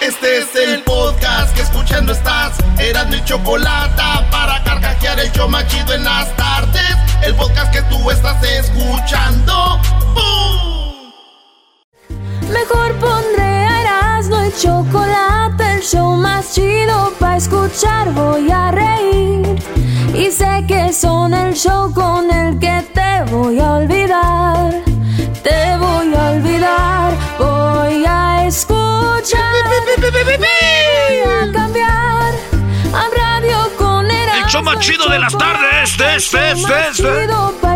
Este es el podcast que escuchando estás. Eran mi chocolate para carcajear el yo machido en las tardes. El podcast que tú estás escuchando. ¡Bum! Mejor pondré a Erasmo y chocolate, el show más chido para escuchar. Voy a reír y sé que son el show con el que te voy a olvidar. Te voy a olvidar, voy a escuchar. Voy a cambiar a radio con Erasmo. El show más chido de las tardes, este, este, este, este.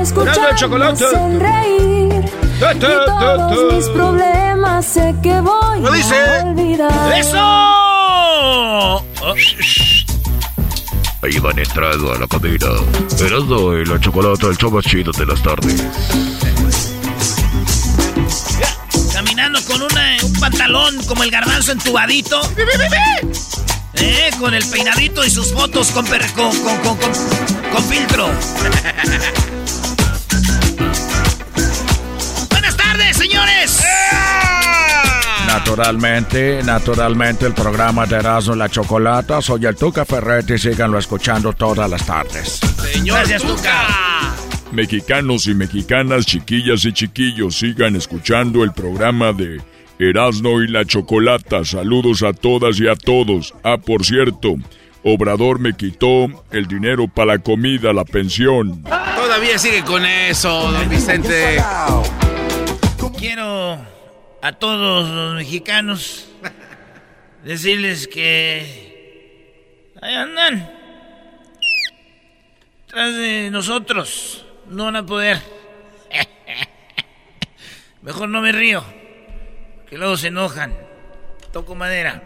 Escuchar, chocolate. reír. Y ta, ta, todos ta. mis problemas sé que voy ¿Cómo dice? a olvidar. ¡Eso! Ahí van entrando a la cabina. Y la chocolate, el show más chido de las tardes. Pantalón como el garbanzo entubadito. Eh, con el peinadito y sus fotos con, per- con, con, con, con- con filtro. Buenas tardes, señores. Naturalmente, naturalmente el programa de Erasmo y la Chocolata. Soy el Tuca Ferretti, síganlo escuchando todas las tardes. Gracias, Tuca. Mexicanos y mexicanas, chiquillas y chiquillos, sigan escuchando el programa de Erasmo y la Chocolata. Saludos a todas y a todos. Ah, por cierto, Obrador me quitó el dinero para la comida, la pensión. Todavía sigue con eso, don Vicente. Quiero a todos los mexicanos decirles que ahí andan tras de nosotros. No van a poder. Mejor no me río, que luego se enojan. Toco madera.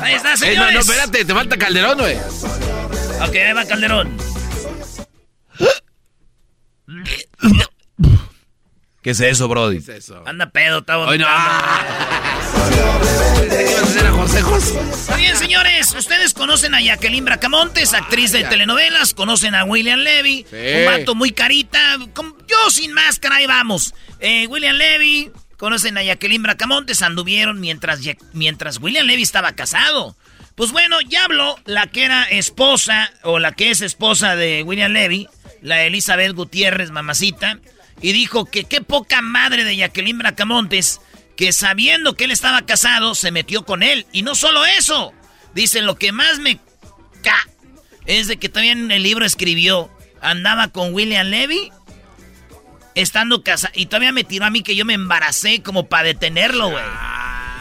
Ahí está, Eh, no, señores. no, espérate, te falta Calderón, güey. Ok, ahí va Calderón. ¿Qué es eso, Brody? Anda pedo, está Hoy no. bien, señores, ustedes conocen a Jacqueline Bracamontes, actriz de telenovelas, conocen a William Levy, Sí. un vato muy carita, yo sin máscara, ahí vamos. Eh, William Levy, conocen a Jacqueline Bracamontes, anduvieron mientras, mientras William Levy estaba casado. Pues bueno, ya habló la que era esposa, o la que es esposa de William Levy, la Elizabeth Gutiérrez, mamacita, y dijo que qué poca madre de Jacqueline Bracamontes, que sabiendo que él estaba casado, se metió con él. Y no solo eso, dice, lo que más me ca es de que también en el libro escribió, andaba con William Levy, estando casado, y todavía me tiró a mí que yo me embaracé como para detenerlo, güey.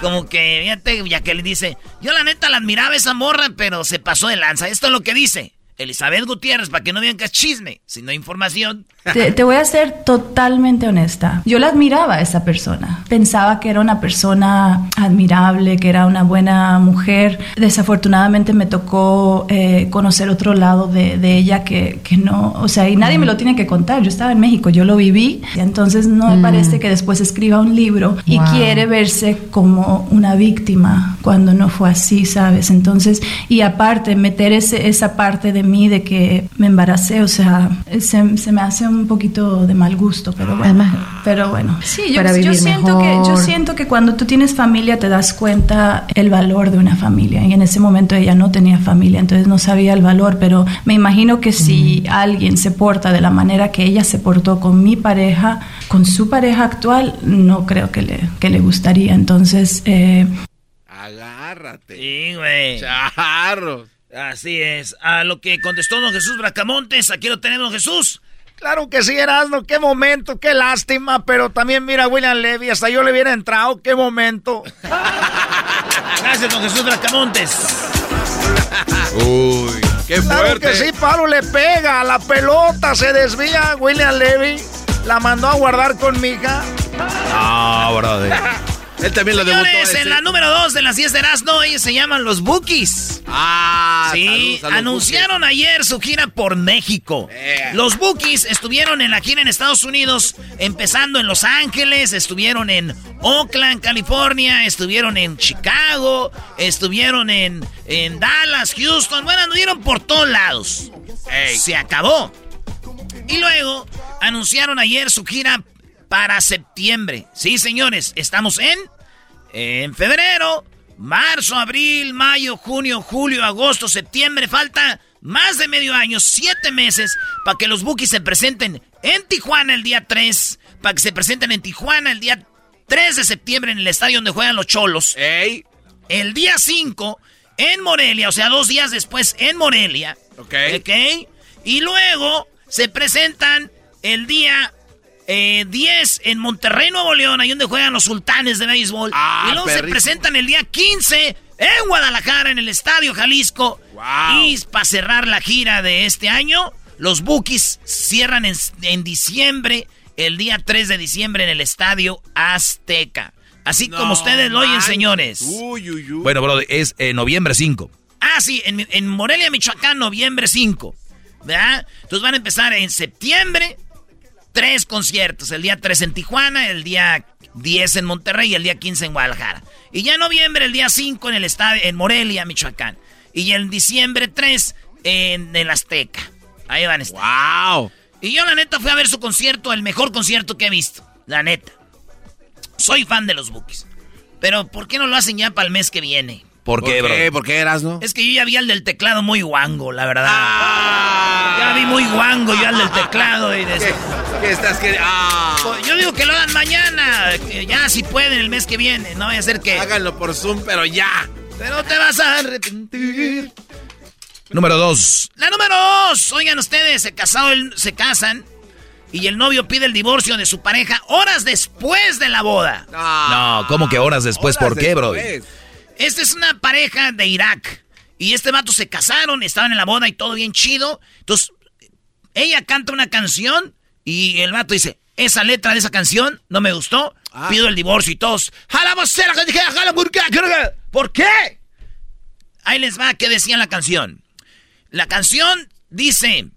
Como que, fíjate, Jacqueline dice, yo la neta la admiraba esa morra, pero se pasó de lanza. Esto es lo que dice Elizabeth Gutiérrez, para que no vean que es chisme, sino información. Te, te voy a ser totalmente honesta. Yo la admiraba a esa persona. Pensaba que era una persona admirable, que era una buena mujer. Desafortunadamente me tocó eh, conocer otro lado de, de ella que, que no, o sea, y nadie me lo tiene que contar. Yo estaba en México, yo lo viví. Y entonces no me parece que después escriba un libro y Wow. quiere verse como una víctima cuando no fue así, ¿sabes? Entonces, y aparte, meter ese, esa parte de mí de que me embaracé, o sea, se, se me hace un poquito de mal gusto, pero bueno. Pero bueno. Sí, yo, Para yo vivir siento que yo mejor. siento que cuando tú tienes familia te das cuenta el valor de una familia y en ese momento ella no tenía familia, entonces no sabía el valor, pero me imagino que si alguien se porta de la manera que ella se portó con mi pareja, con su pareja actual, no creo que le, que le gustaría. Entonces, eh, Agárrate. Sí, güey. Charros. Así es. A lo que contestó don Jesús Bracamontes, aquí lo tenemos, don Jesús. Claro que sí, Erasmo, qué momento, qué lástima, pero también mira William Levy, hasta yo le hubiera entrado, qué momento. Gracias, don Jesús Bracamontes. Uy, qué Claro fuerte. que sí, Pablo le pega, la pelota se desvía, William Levy la mandó a guardar con mi hija. No, brother. Él también lo debutó. Señores, en la número 2 de las 10 de Erasmo, ellos se llaman los Bookies. Ah, Sí, anunciaron ayer su gira por México. Eh. Los Bookies estuvieron en la gira en Estados Unidos, empezando en Los Ángeles, estuvieron en Oakland, California, estuvieron en Chicago, estuvieron en, en Dallas, Houston, bueno, anduvieron por todos lados. Se acabó. Y luego anunciaron ayer su gira para septiembre. Sí, señores, estamos en, en febrero, marzo, abril, mayo, junio, julio, agosto, septiembre. Falta más de medio año, siete meses, para que los Bookies se presenten en Tijuana el día 3, para que se presenten en Tijuana el día 3 de septiembre en el estadio donde juegan los Cholos. Ey. El día 5 en Morelia, o sea, dos días después en Morelia. Ok. Ok. Y luego se presentan el día eh, 10 en Monterrey, Nuevo León, ahí donde juegan los sultanes de béisbol. Ah, y luego se presentan el día 15 en Guadalajara, en el Estadio Jalisco. Wow. Y para cerrar la gira de este año, los Bookies cierran en, en diciembre, el día 3 de diciembre en el Estadio Azteca. Así No como ustedes lo oyen, señores. Uy, uy, uy. Bueno, bro, es eh, noviembre 5. Ah, sí, en, en Morelia, Michoacán, noviembre 5. ¿Verdad? Entonces van a empezar en septiembre, tres conciertos. El día 3 en Tijuana, el día 10 en Monterrey y el día 15 en Guadalajara. Y ya en noviembre, el día 5 en el estadio, en Morelia, Michoacán. Y en diciembre 3 en el Azteca. Ahí van a estar. ¡Wow! Y yo, la neta, fui a ver su concierto, el mejor concierto que he visto. La neta. Soy fan de los Bookies. Pero, ¿por qué no lo hacen ya para el mes que viene? ¿Por qué, bro? ¿Por qué eras, no? Es que yo ya vi al del teclado muy guango, la verdad. Ah. Ya vi muy guango yo al del teclado y de ¿Qué, qué estás queriendo? Ah. Yo digo que lo hagan mañana, que ya si pueden el mes que viene, no vaya a ser que... Háganlo por Zoom, pero ya. Pero te vas a arrepentir. Número 2. La número dos. Oigan ustedes, se, casado el- se casan y el novio pide el divorcio de su pareja horas después de la boda. No, ¿cómo que horas después? Horas ¿Por qué, bro? Esta es una pareja de Irak. Y este vato se casaron, estaban en la boda y todo bien chido. Entonces, ella canta una canción y el vato dice, esa letra de esa canción no me gustó, Ah. pido el divorcio y todos, "Jala vocera, que dije, jala, ¿por qué? ¿Por qué? Ahí les va qué decía la canción. La canción dice,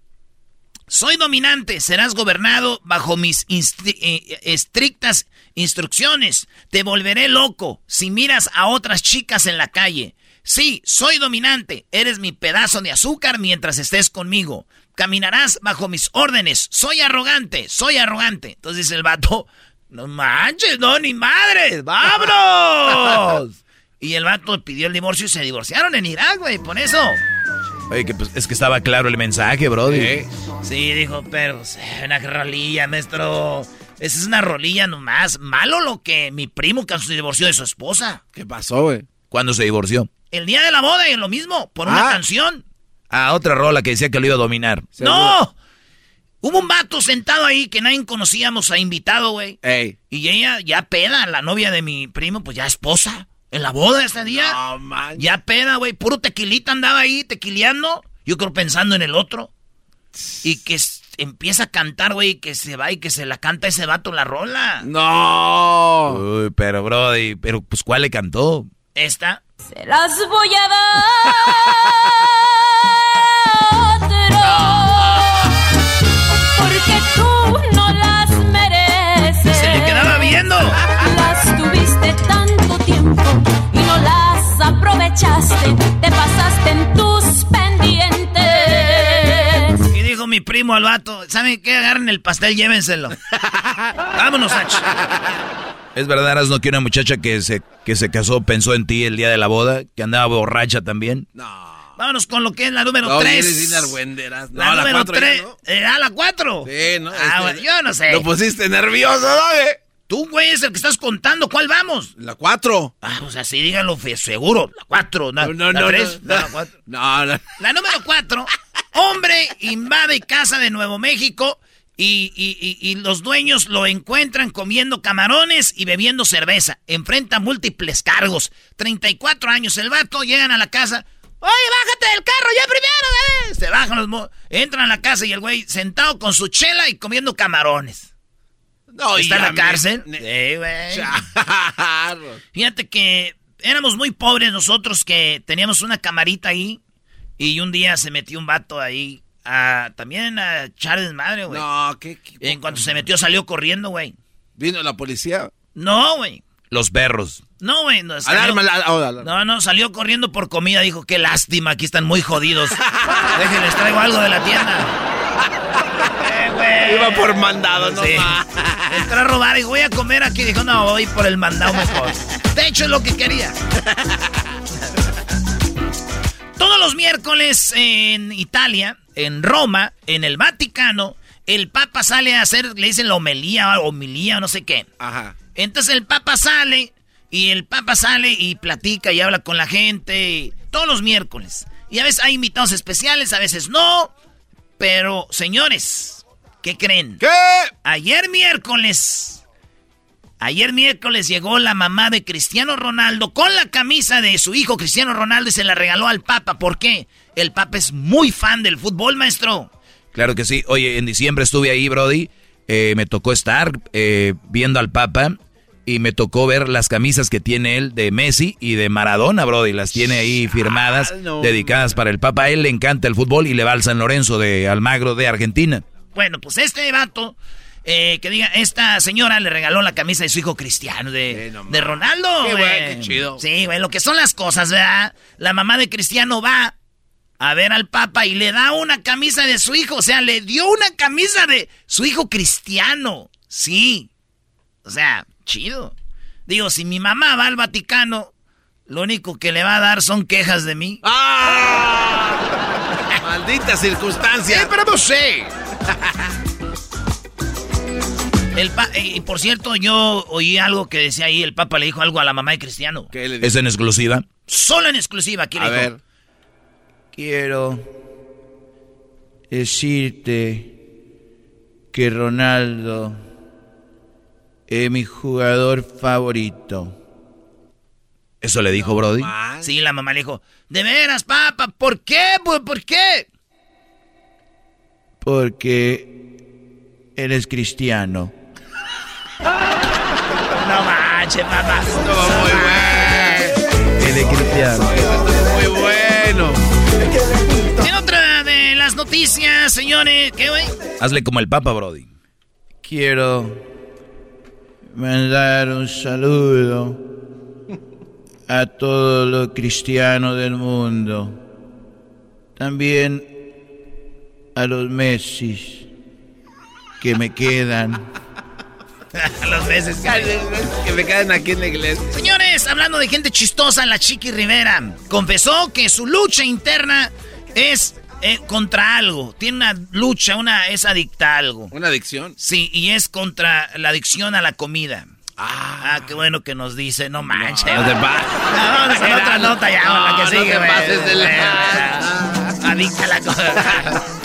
soy dominante, serás gobernado bajo mis instri- eh, estrictas instrucciones. Te volveré loco si miras a otras chicas en la calle. Sí, soy dominante, eres mi pedazo de azúcar mientras estés conmigo. Caminarás bajo mis órdenes. Soy arrogante, soy arrogante. Entonces dice el vato, no manches, no, ni madre, vámonos. y el vato pidió el divorcio y se divorciaron en Irak, güey, por eso. Oye, que, pues, es que estaba claro el mensaje, bro. ¿Eh? Sí, dijo, pero una rolilla, maestro. Esa es una rolilla nomás. Malo lo que mi primo que se divorció de su esposa. ¿Qué pasó, güey? ¿Cuándo se divorció? El día de la boda y lo mismo, por una Ah. canción. Ah, otra rola que decía que lo iba a dominar. ¡No! Hubo un vato sentado ahí que nadie conocíamos a invitado, güey. Ey. Y ella ya peda, la novia de mi primo, pues ya esposa. En la boda ese día. No, man. Ya peda, güey. Puro tequilita andaba ahí, tequileando. Yo creo pensando en el otro. Y que empieza a cantar, güey, y que se va y que se la canta ese vato la rola. No. Uy, pero, bro, pero pues ¿cuál le cantó? Esta. Se las voy a dar. Porque tú no las mereces. Se le quedaba viendo. Las tuviste y no las aprovechaste. Te pasaste en tus pendientes. Y dijo mi primo al vato, ¿saben qué? Agarren el pastel, llévenselo. Vámonos, H. ¿Es verdad, no que una muchacha que se, que se casó pensó en ti el día de la boda? Que andaba borracha también. No. Vámonos con lo que es la número No, 3. eres bien argüenderas. No, La, la número cuatro ya, 3. ¿no? ¿Era la 4? Sí, ¿no? Ah, Este, bueno, yo no sé. Lo pusiste nervioso, ¿no, güey? Tú, güey, es el que estás contando. ¿Cuál vamos? La 4. Ah, o sea, sí, díganlo seguro. La 4. No, no, no. La no, 3. no, la 4. no, no. La número 4. Hombre invade casa de Nuevo México y, y- y- y los dueños lo encuentran comiendo camarones y bebiendo cerveza. Enfrenta múltiples cargos. 34 años el vato, llegan a la casa. Oye, bájate del carro ya primero, ¿eh? Se bajan los... Entran a la casa y el güey sentado con su chela y comiendo camarones. No, ¿Está en la cárcel? Sí, güey. Fíjate que éramos muy pobres nosotros que teníamos una camarita ahí y un día se metió un vato ahí a también a echar desmadre, güey. No, ¿qué? qué en cuanto se metió salió corriendo, güey. Vino la policía. No, güey. Los perros. No, güey. No, salió- Alarma, la- oh, alarma. no, no, salió corriendo por comida. Dijo, qué lástima, aquí están muy jodidos. Déjenles, traigo algo de la tienda. Iba por mandado, no Sí. más. Entró a robar y voy a comer aquí. Dijo, no, voy por el mandado mejor. De hecho, es lo que quería. Todos los miércoles en Italia, en Roma, en el Vaticano, el Papa sale a hacer, le dicen la o homilía o no sé qué. Ajá. Entonces el Papa sale y el Papa sale y platica y habla con la gente todos los miércoles. Y a veces hay invitados especiales, a veces no. Pero, señores, ¿qué creen? ¿Qué? Ayer miércoles, ayer miércoles llegó la mamá de Cristiano Ronaldo con la camisa de su hijo Cristiano Ronaldo y se la regaló al Papa. ¿Por qué? El Papa es muy fan del fútbol, maestro. Claro que sí. Oye, en diciembre estuve ahí, Brody. Eh, me tocó estar eh, viendo al Papa y me tocó ver las camisas que tiene él de Messi y de Maradona, Brody. Las tiene ahí firmadas, Ah, no, dedicadas para el Papa. A él le encanta el fútbol y le va al San Lorenzo de Almagro de Argentina. Bueno, pues este vato, eh, que diga, esta señora le regaló la camisa de su hijo Cristiano, de, de Ronaldo. Qué güey. qué chido. Sí, güey, lo que son las cosas, ¿verdad? La mamá de Cristiano va a ver al Papa y le da una camisa de su hijo. O sea, le dio una camisa de su hijo Cristiano. Sí. O sea, chido. Digo, si mi mamá va al Vaticano, lo único que le va a dar son quejas de mí. ¡Ah! Maldita circunstancia. pero no sé. El pa- y por cierto, yo oí algo que decía ahí, el Papa le dijo algo a la mamá de Cristiano. ¿Qué le dijo? Es en exclusiva. Solo en exclusiva, le A dijo. ver. Quiero decirte que Ronaldo es mi jugador favorito. Eso le dijo Brody. Sí, la mamá le dijo, de veras, Papa, ¿por qué? ¿Por, por qué? Porque eres cristiano. No manches, papá. Estuvo muy bueno. Eres cristiano. Estuvo muy bueno. En otra de las noticias, señores, ¿qué, güey? Hazle como el Papa, Brody. Quiero mandar un saludo a todos los cristianos del mundo. También a los Messi que me quedan. A los meses que... Que me queden aquí en la iglesia. Señores, hablando de gente chistosa, la Chiqui Rivera confesó que su lucha interna es eh, contra algo. Tiene una lucha, una es adicta a algo. ¿Una adicción? Sí, y es contra la adicción a la comida. Ah, qué bueno que nos dice, no manches. No te pases. Vamos con otra nota ya, No, la que no sigue, te güey. pases de Eh, Adicta a la cosa.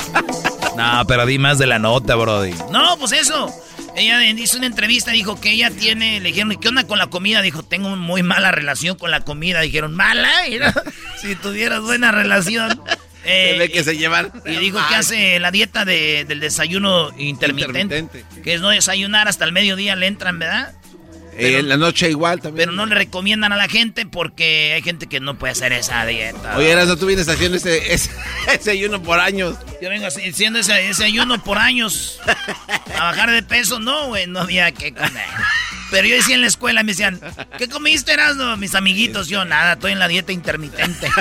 No, pero di más de la nota, Brody. No, pues eso. Ella hizo una entrevista, dijo que ella tiene, le dijeron, ¿qué onda con la comida? Dijo, tengo muy mala relación con la comida. Dijeron, ¿mala? Si tuvieras buena relación. Eh, Se ve que se llevan. y dijo que hace la dieta de- del desayuno intermitente, Intermitente. Que es no desayunar hasta el mediodía, le entran, ¿verdad? En la noche igual también. Pero no le recomiendan a la gente porque hay gente que no puede hacer esa dieta. Oye, Erasmo, tú vienes haciendo ese, ese, ese ayuno por años. Yo vengo haciendo ese, ese ayuno por años. A bajar de peso, no, güey, no había que comer. Pero yo decía en la escuela, me decían, ¿qué comiste, Erasmo? Mis amiguitos, yo nada, estoy en la dieta intermitente.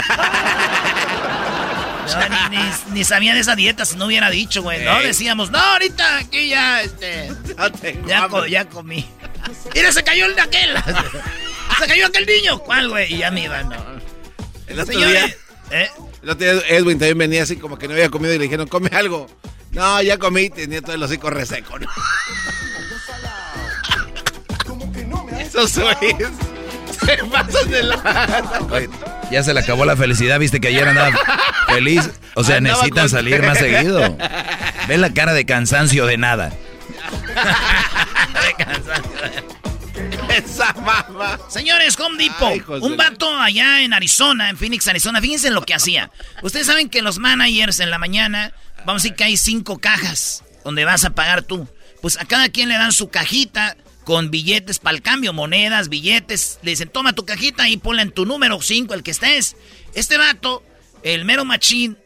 No, ni, ni- ni sabía de esa dieta si no hubiera dicho, güey. No, decíamos, no, ahorita aquí ya, este, ya, ya comí. Mira, se cayó el de aquel. Se cayó aquel niño. ¿Cuál, güey? Y ya me iba, no. El otro Señores, día, ¿eh? el otro día Edwin también venía así como que no había comido y le dijeron, come algo. No, ya comí, tenía todo el hocico reseco, ¿no? Esos güeyes se pasan de la... Oye, ya se le acabó la felicidad, viste que ayer andaba feliz. O sea, Andaba necesitan salir más seguido. Ve la cara de cansancio de nada. Esa mamá. Señores, Home Depot. Ay, un vato allá en Arizona, en Phoenix, Arizona. Fíjense en lo que hacía. Ustedes saben que los managers en la mañana, vamos a decir que hay cinco cajas donde vas a pagar tú. Pues a cada quien le dan su cajita con billetes para el cambio, monedas, billetes. Le dicen, toma tu cajita y ponla en tu número 5, el que estés. Este vato, el mero machín,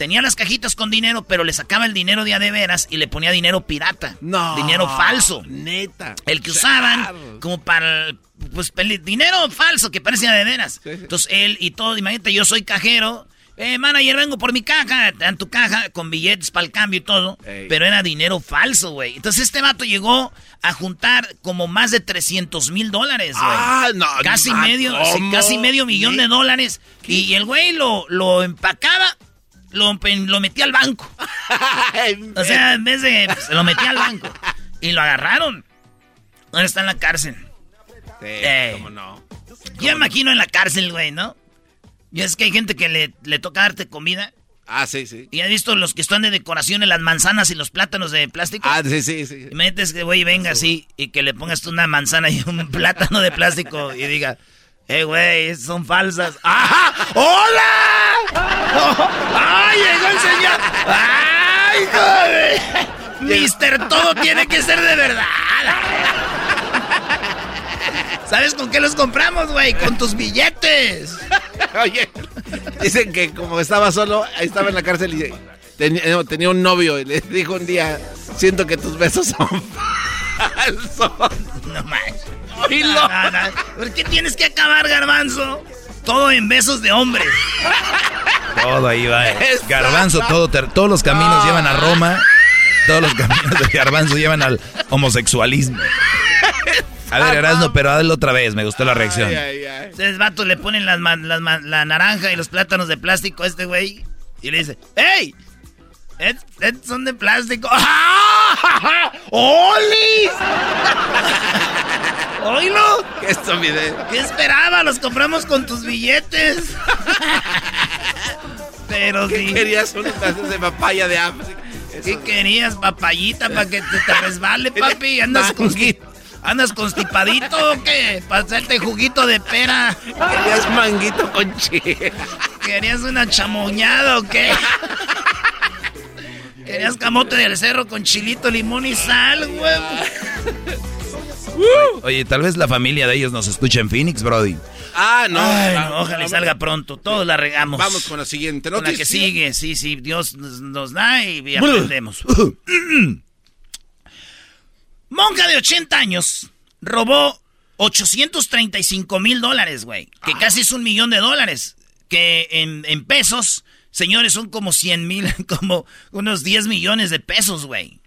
tenía las cajitas con dinero, pero le sacaba el dinero de a de veras y le ponía dinero pirata. No. Dinero falso. Neta. El que usaban como para pues dinero falso que parecía de veras. Entonces él y todo, imagínate, yo soy cajero, eh, manager, vengo por mi caja. Dan tu caja con billetes para el cambio y todo. Pero era dinero falso, güey. Entonces este vato llegó a juntar como más de 300 mil dólares, güey. Ah, no, Casi no, medio, casi medio millón de dólares. Y el güey lo, lo empacaba, lo, lo metía al banco. o sea, en vez de... pues, lo metía al banco. Y lo agarraron. Ahora está en la cárcel. Sí, Eh. cómo no. Yo me imagino en la cárcel, güey, ¿no? Y es que hay gente que le, le toca darte comida. Ah, sí, sí. ¿Y has visto los que están de decoración en las manzanas y los plátanos de plástico? Ah, sí, sí, sí. Metes que, güey, venga así y que le pongas tú una manzana y un plátano de plástico y diga, eh, güey, son falsas. ¡Ajá! ¡Hola! ¡Ay, llegó el señor! ¡Ay, joder! Mister, todo tiene que ser de verdad. ¿Sabes con qué los compramos, güey? Con tus billetes. Oye, dicen que como estaba solo, ahí estaba en la cárcel y tenía, no, tenía un novio y le dijo un día, siento que tus besos son falsos. No manches. No, no, no. ¿Por qué tienes que acabar, garbanzo? Todo en besos de hombres. Todo ahí va. eh. Garbanzo, todo, todos los caminos No. llevan a Roma. Todos los caminos de Garbanzo llevan al homosexualismo. A ver, Erasmo, pero hazlo otra vez. Me gustó la reacción. Ay, ay, ay. Ustedes, vatos, le ponen las las la naranja y los plátanos de plástico a este güey. Y le dice, ¡Ey! "Es- es- son de plástico. ¡Ah! ¡Oli! ¡Oílo! ¿Qué estupidez? ¿Qué esperaba? Los compramos con tus billetes. Pero ¿Qué sí. querías pedazos de papaya de África? ¿Qué querías, papayita, para que te, te resbale, papi? ¿Andas, consti- ¿Andas constipadito o qué? ¿Para hacerte juguito de pera? Querías manguito con chile. ¿Querías una chamoñada o qué? ¿Querías camote del cerro con chilito, limón y sal, güey? Oye, tal vez la familia de ellos nos escucha en Phoenix, Brody. Ah, no. Ay, no, ojalá vamos. salga pronto. Todos la regamos. Vamos con la siguiente Con la noticia. que sigue, sí, sí. Dios nos, nos da y, aprendemos. Monja de 80 años robó 835 mil dólares, güey. Que casi es un millón de dólares. Que en, en pesos, señores, son como 100 mil, como unos 10 millones de pesos, güey.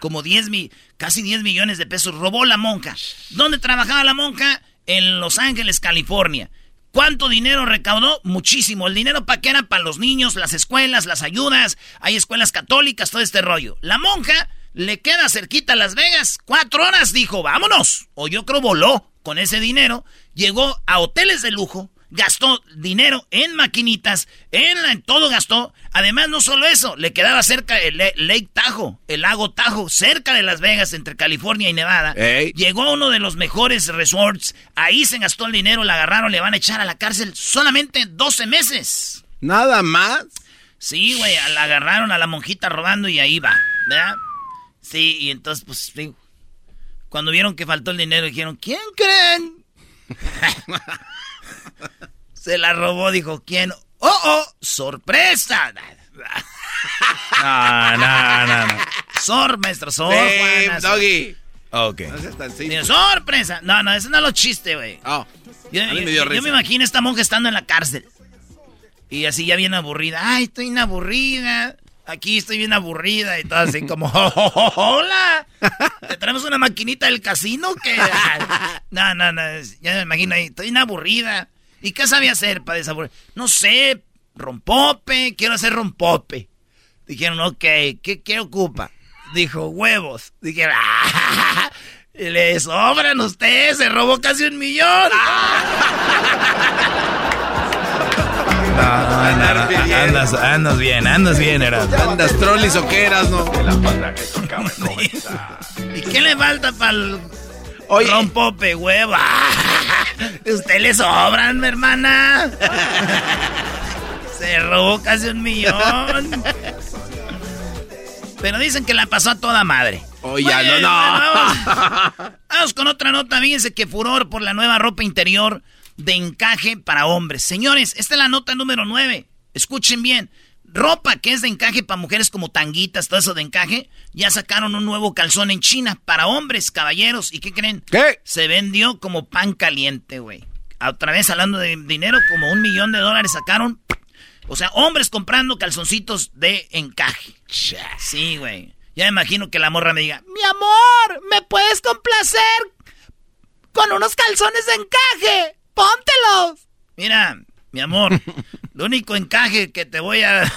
Como 10 mil, casi 10 millones de pesos robó la monja. ¿Dónde trabajaba la monja? En Los Ángeles, California. ¿Cuánto dinero recaudó? Muchísimo. El dinero para qué era para los niños, las escuelas, las ayudas. Hay escuelas católicas, todo este rollo. La monja le queda cerquita a Las Vegas. Cuatro horas dijo, vámonos. O yo creo voló con ese dinero. Llegó a hoteles de lujo. Gastó dinero en maquinitas, en, la- en todo gastó. Además, no solo eso, le quedaba cerca el Lake Tahoe, el lago Tahoe, cerca de Las Vegas, entre California y Nevada. Llegó a uno de los mejores resorts. Ahí se gastó el dinero, la agarraron, le van a echar a la cárcel solamente 12 meses. Nada más. Sí, güey, la agarraron a la monjita robando y ahí va, ¿verdad? Sí, y entonces, pues, cuando vieron que faltó el dinero, dijeron, ¿quién creen? se la robó, dijo, ¿quién? ¡Oh, oh! ¡Sorpresa! No, no, no, no. Sor, maestro, sor, Babe, Juana, doggy. Ok. No seas tan simple. Digo, sorpresa. No, no, ese no es lo chiste, güey. Oh, Yo, me dio yo me imagino a esta monja estando en la cárcel. Y así ya bien aburrida. Ay, estoy bien aburrida. Aquí estoy bien aburrida. Y todo así como, "Oh, oh, oh, hola. ¿Te traemos una maquinita del casino? que No, no, no. Ya me imagino ahí. Estoy bien aburrida. ¿Y qué sabía hacer para desaburrir? No sé. Rompope. Quiero hacer rompope. Dijeron, ok. ¿Qué, qué ocupa? Dijo, huevos. Dijeron, ah, le sobran ustedes. Se robó casi un millón. No, no, no, andas, andas bien, andas bien, Erasmo. ¿Andas trolis o qué eras, no? ¿Y qué le falta para el Oye. rompope, huevo? Usted le sobran, mi hermana. Se robó casi un millón. Pero dicen que la pasó a toda madre. Oye, Bueno, no, no. Vamos, vamos con otra nota. Fíjense que furor por la nueva ropa interior de encaje para hombres. Señores, esta es la nota número 9. Escuchen bien. Ropa que es de encaje para mujeres como tanguitas, todo eso de encaje. Ya sacaron un nuevo calzón en China para hombres, caballeros. ¿Y qué creen? ¿Qué? Se vendió como pan caliente, güey. Otra vez hablando de dinero, como un millón de dólares sacaron. O sea, hombres comprando calzoncitos de encaje. Sí, güey. Ya me imagino que la morra me diga, mi amor, ¿me puedes complacer con unos calzones de encaje? Póntelos. Mira, mi amor, lo único encaje que te voy a...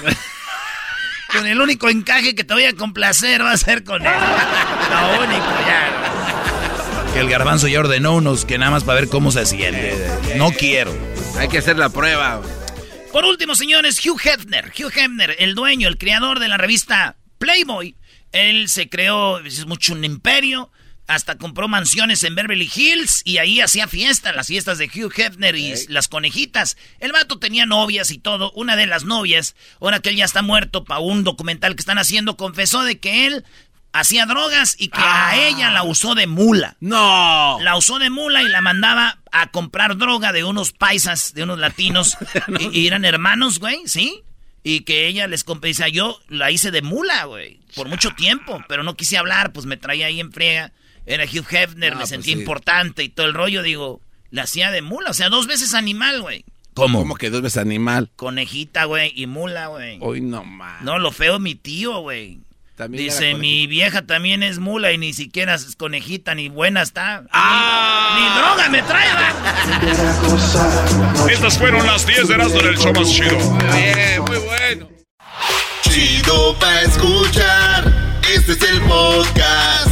con el único encaje que te voy a complacer va a ser con él. Lo único, ya. Que el garbanzo ya ordenó unos que nada más para ver cómo se siente. No quiero. Hay que hacer la prueba. Por último, señores, Hugh Hefner. Hugh Hefner, el dueño, el creador de la revista Playboy, él se creó, es mucho un imperio, hasta compró mansiones en Beverly Hills y ahí hacía fiestas, las fiestas de Hugh Hefner y las conejitas. El vato tenía novias y todo. Una de las novias, ahora que él ya está muerto para un documental que están haciendo, confesó de que él hacía drogas y que a ella la usó de mula. No. La usó de mula y la mandaba a comprar droga de unos paisas, de unos latinos. y, y eran hermanos, güey, ¿sí? Y que ella les compensa. Yo la hice de mula, güey, por mucho tiempo, pero no quise hablar, pues me traía ahí en friega. Era Hugh Hefner, Ah, me pues sentí sí. importante y todo el rollo, digo, la hacía de mula, o sea, dos veces animal, güey. ¿Cómo? ¿Cómo que dos veces animal? Conejita, güey, y mula, güey. Hoy no más. No, lo feo mi tío, güey. También Dice, mi vieja también es mula y ni siquiera es conejita ni buena está. ¡Ah! Ni droga me trae, ¿va? Estas fueron las 10 de Erasmo en el show más chido. Muy bien, muy bueno. Chido pa' escuchar. Este es el podcast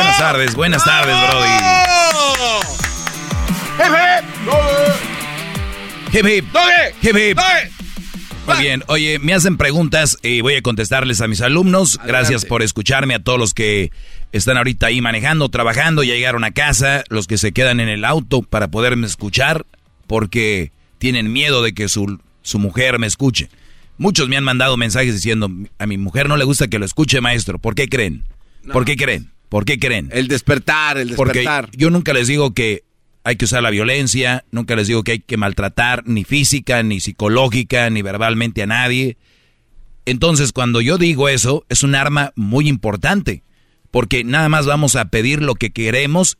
Buenas tardes, buenas tardes, Brody. Hip hip. Hip hip. Muy bien, oye, me hacen preguntas y voy a contestarles a mis alumnos. Gracias por escucharme, a todos los que están ahorita ahí manejando, trabajando, ya llegaron a casa, los que se quedan en el auto para poderme escuchar, porque tienen miedo de que su, su mujer me escuche. Muchos me han mandado mensajes diciendo, a mi mujer no le gusta que lo escuche, maestro. ¿Por qué creen? ¿Por qué creen? ¿Por qué creen? El despertar, el Porque despertar. yo nunca les digo que hay que usar la violencia, nunca les digo que hay que maltratar ni física, ni psicológica, ni verbalmente a nadie. Entonces, cuando yo digo eso, es un arma muy importante, porque nada más vamos a pedir lo que queremos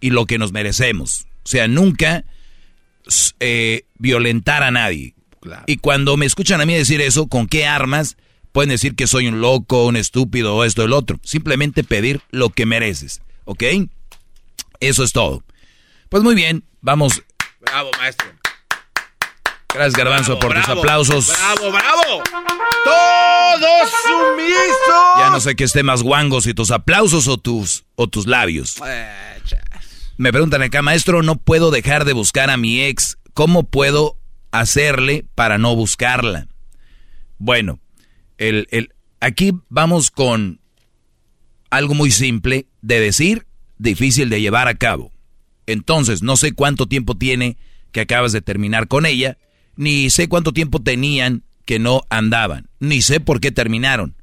y lo que nos merecemos. O sea, nunca eh, violentar a nadie. Claro. Y cuando me escuchan a mí decir eso, ¿con qué armas? Pueden decir que soy un loco, un estúpido o esto o el otro. Simplemente pedir lo que mereces, ¿ok? Eso es todo. Pues muy bien, vamos. Bravo, maestro. Gracias, Garbanzo, Bravo, por tus aplausos. Bravo, bravo. Todos sumisos. Ya no sé qué esté más guango, si tus aplausos o tus, o tus labios. Me preguntan acá, maestro, no puedo dejar de buscar a mi ex. ¿Cómo puedo hacerle para no buscarla? Bueno, el, el, aquí vamos con algo muy simple de decir, difícil de llevar a cabo. Entonces, no sé cuánto tiempo tiene que acabas de terminar con ella, ni sé cuánto tiempo tenían que no andaban, ni sé por qué terminaron.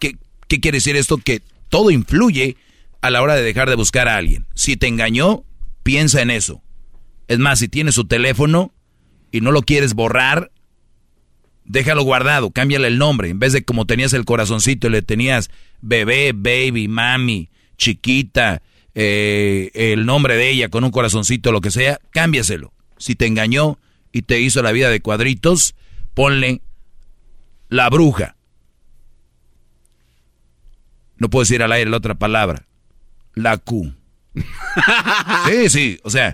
¿Qué, qué quiere decir esto? Que todo influye a la hora de dejar de buscar a alguien. Si te engañó, piensa en eso. Es más, si tienes su teléfono y no lo quieres borrar, déjalo guardado, cámbiale el nombre. En vez de como tenías el corazoncito y le tenías bebé, baby, mami, chiquita, eh, el nombre de ella con un corazoncito, lo que sea, cámbiaselo. Si te engañó y te hizo la vida de cuadritos, ponle la bruja. No puedo decir al aire la otra palabra. La Q. Sí, sí, o sea,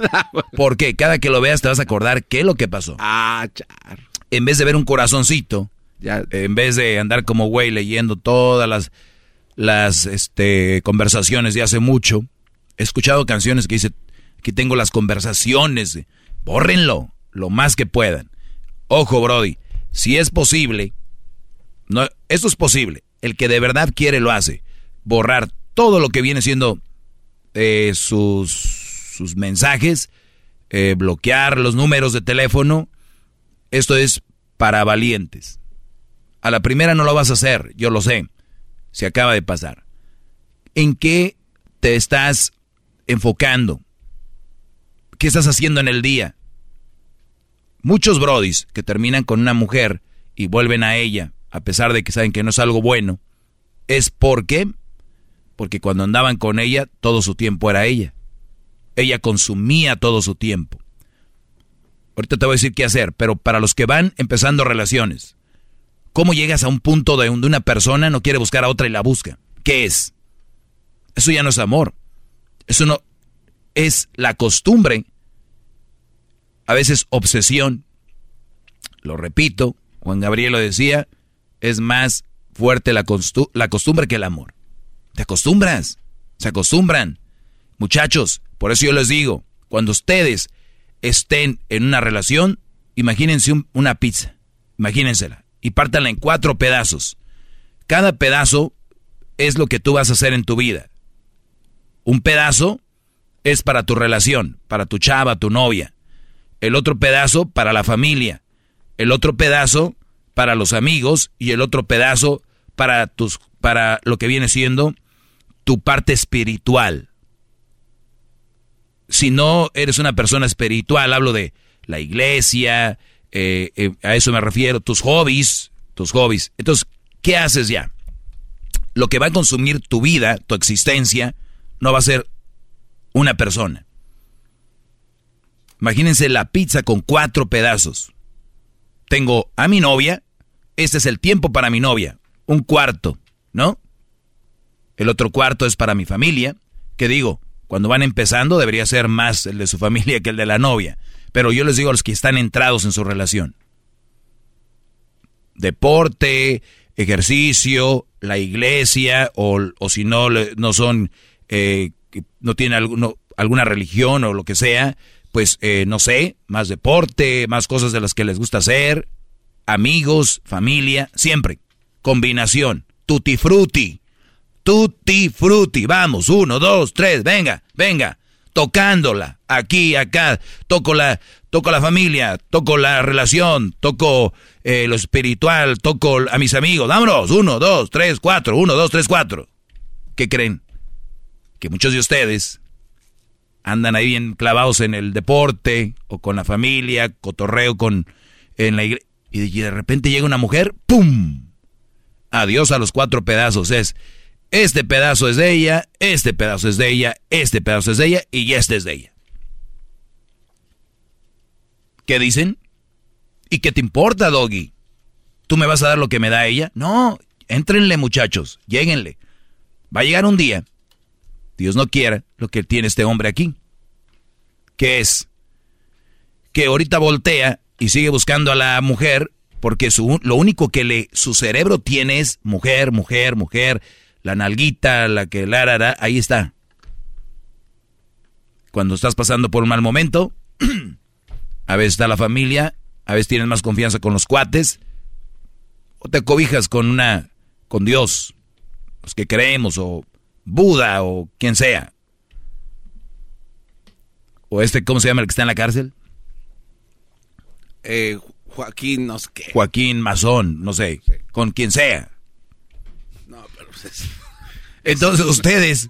porque cada que lo veas te vas a acordar qué es lo que pasó. Ah, char. En vez de ver un corazoncito, Ya. en vez de andar como güey leyendo todas las, las este, conversaciones de hace mucho, he escuchado canciones que dice, aquí tengo las conversaciones, bórrenlo lo más que puedan. Ojo, Brody, si es posible, no, esto es posible, el que de verdad quiere lo hace, borrar todo lo que viene siendo eh, sus, sus mensajes, eh, bloquear los números de teléfono. Esto es para valientes. A la primera no lo vas a hacer, yo lo sé. Se acaba de pasar. ¿En qué te estás enfocando? ¿Qué estás haciendo en el día? Muchos brodis que terminan con una mujer y vuelven a ella, a pesar de que saben que no es algo bueno, es porque porque cuando andaban con ella todo su tiempo era ella. Ella consumía todo su tiempo. Ahorita te voy a decir qué hacer, pero para los que van empezando relaciones, ¿cómo llegas a un punto de donde una persona no quiere buscar a otra y la busca? ¿Qué es? Eso ya no es amor. Eso no es la costumbre. A veces obsesión. Lo repito, Juan Gabriel lo decía, es más fuerte la costumbre que el amor. Te acostumbras, se acostumbran. Muchachos, por eso yo les digo, cuando ustedes estén en una relación, imagínense una pizza, imagínensela, y pártanla en cuatro pedazos. Cada pedazo es lo que tú vas a hacer en tu vida. Un pedazo es para tu relación, para tu chava, tu novia. El otro pedazo para la familia. El otro pedazo para los amigos y el otro pedazo para tus para lo que viene siendo tu parte espiritual. Si no eres una persona espiritual, hablo de la iglesia, eh, eh, a eso me refiero, tus hobbies, tus hobbies. Entonces, ¿qué haces ya? Lo que va a consumir tu vida, tu existencia, no va a ser una persona. Imagínense la pizza con cuatro pedazos. Tengo a mi novia, este es el tiempo para mi novia, un cuarto, ¿no? El otro cuarto es para mi familia, que digo, cuando van empezando debería ser más el de su familia que el de la novia. Pero yo les digo a los que están entrados en su relación. Deporte, ejercicio, la iglesia, o, si no, no son, eh, no tienen alguna religión o lo que sea, pues eh, no sé, más deporte, más cosas de las que les gusta hacer, amigos, familia, siempre. Combinación, tutti frutti. Tutti frutti. Vamos, uno, dos, tres, venga, venga. Tocándola, aquí, acá. Toco la, toco la familia, toco la relación, toco eh, lo espiritual, toco a mis amigos. Vámonos, uno, dos, tres, cuatro, uno, dos, tres, cuatro. ¿Qué creen? Que muchos de ustedes andan ahí bien clavados en el deporte o con la familia, cotorreo con en la iglesia. Y de repente llega una mujer, ¡pum! Adiós a los cuatro pedazos. Es, este pedazo es de ella, este pedazo es de ella, este pedazo es de ella y este es de ella. ¿Qué dicen? ¿Y qué te importa, Doggy? ¿Tú me vas a dar lo que me da ella? No, éntrenle muchachos, lléguenle. Va a llegar un día, Dios no quiera, lo que tiene este hombre aquí. ¿Qué es? Que ahorita voltea y sigue buscando a la mujer porque su, lo único que le, su cerebro tiene es mujer, mujer, mujer la nalguita, la que la, la, ahí está. Cuando estás pasando por un mal momento, a veces está la familia, a veces tienes más confianza con los cuates, o te cobijas con una, con Dios, los que creemos, o Buda, o quien sea. O este, ¿cómo se llama el que está en la cárcel? Eh, Joaquín, no sé qué. Joaquín Mazón, no sé, con quien sea. Entonces ustedes,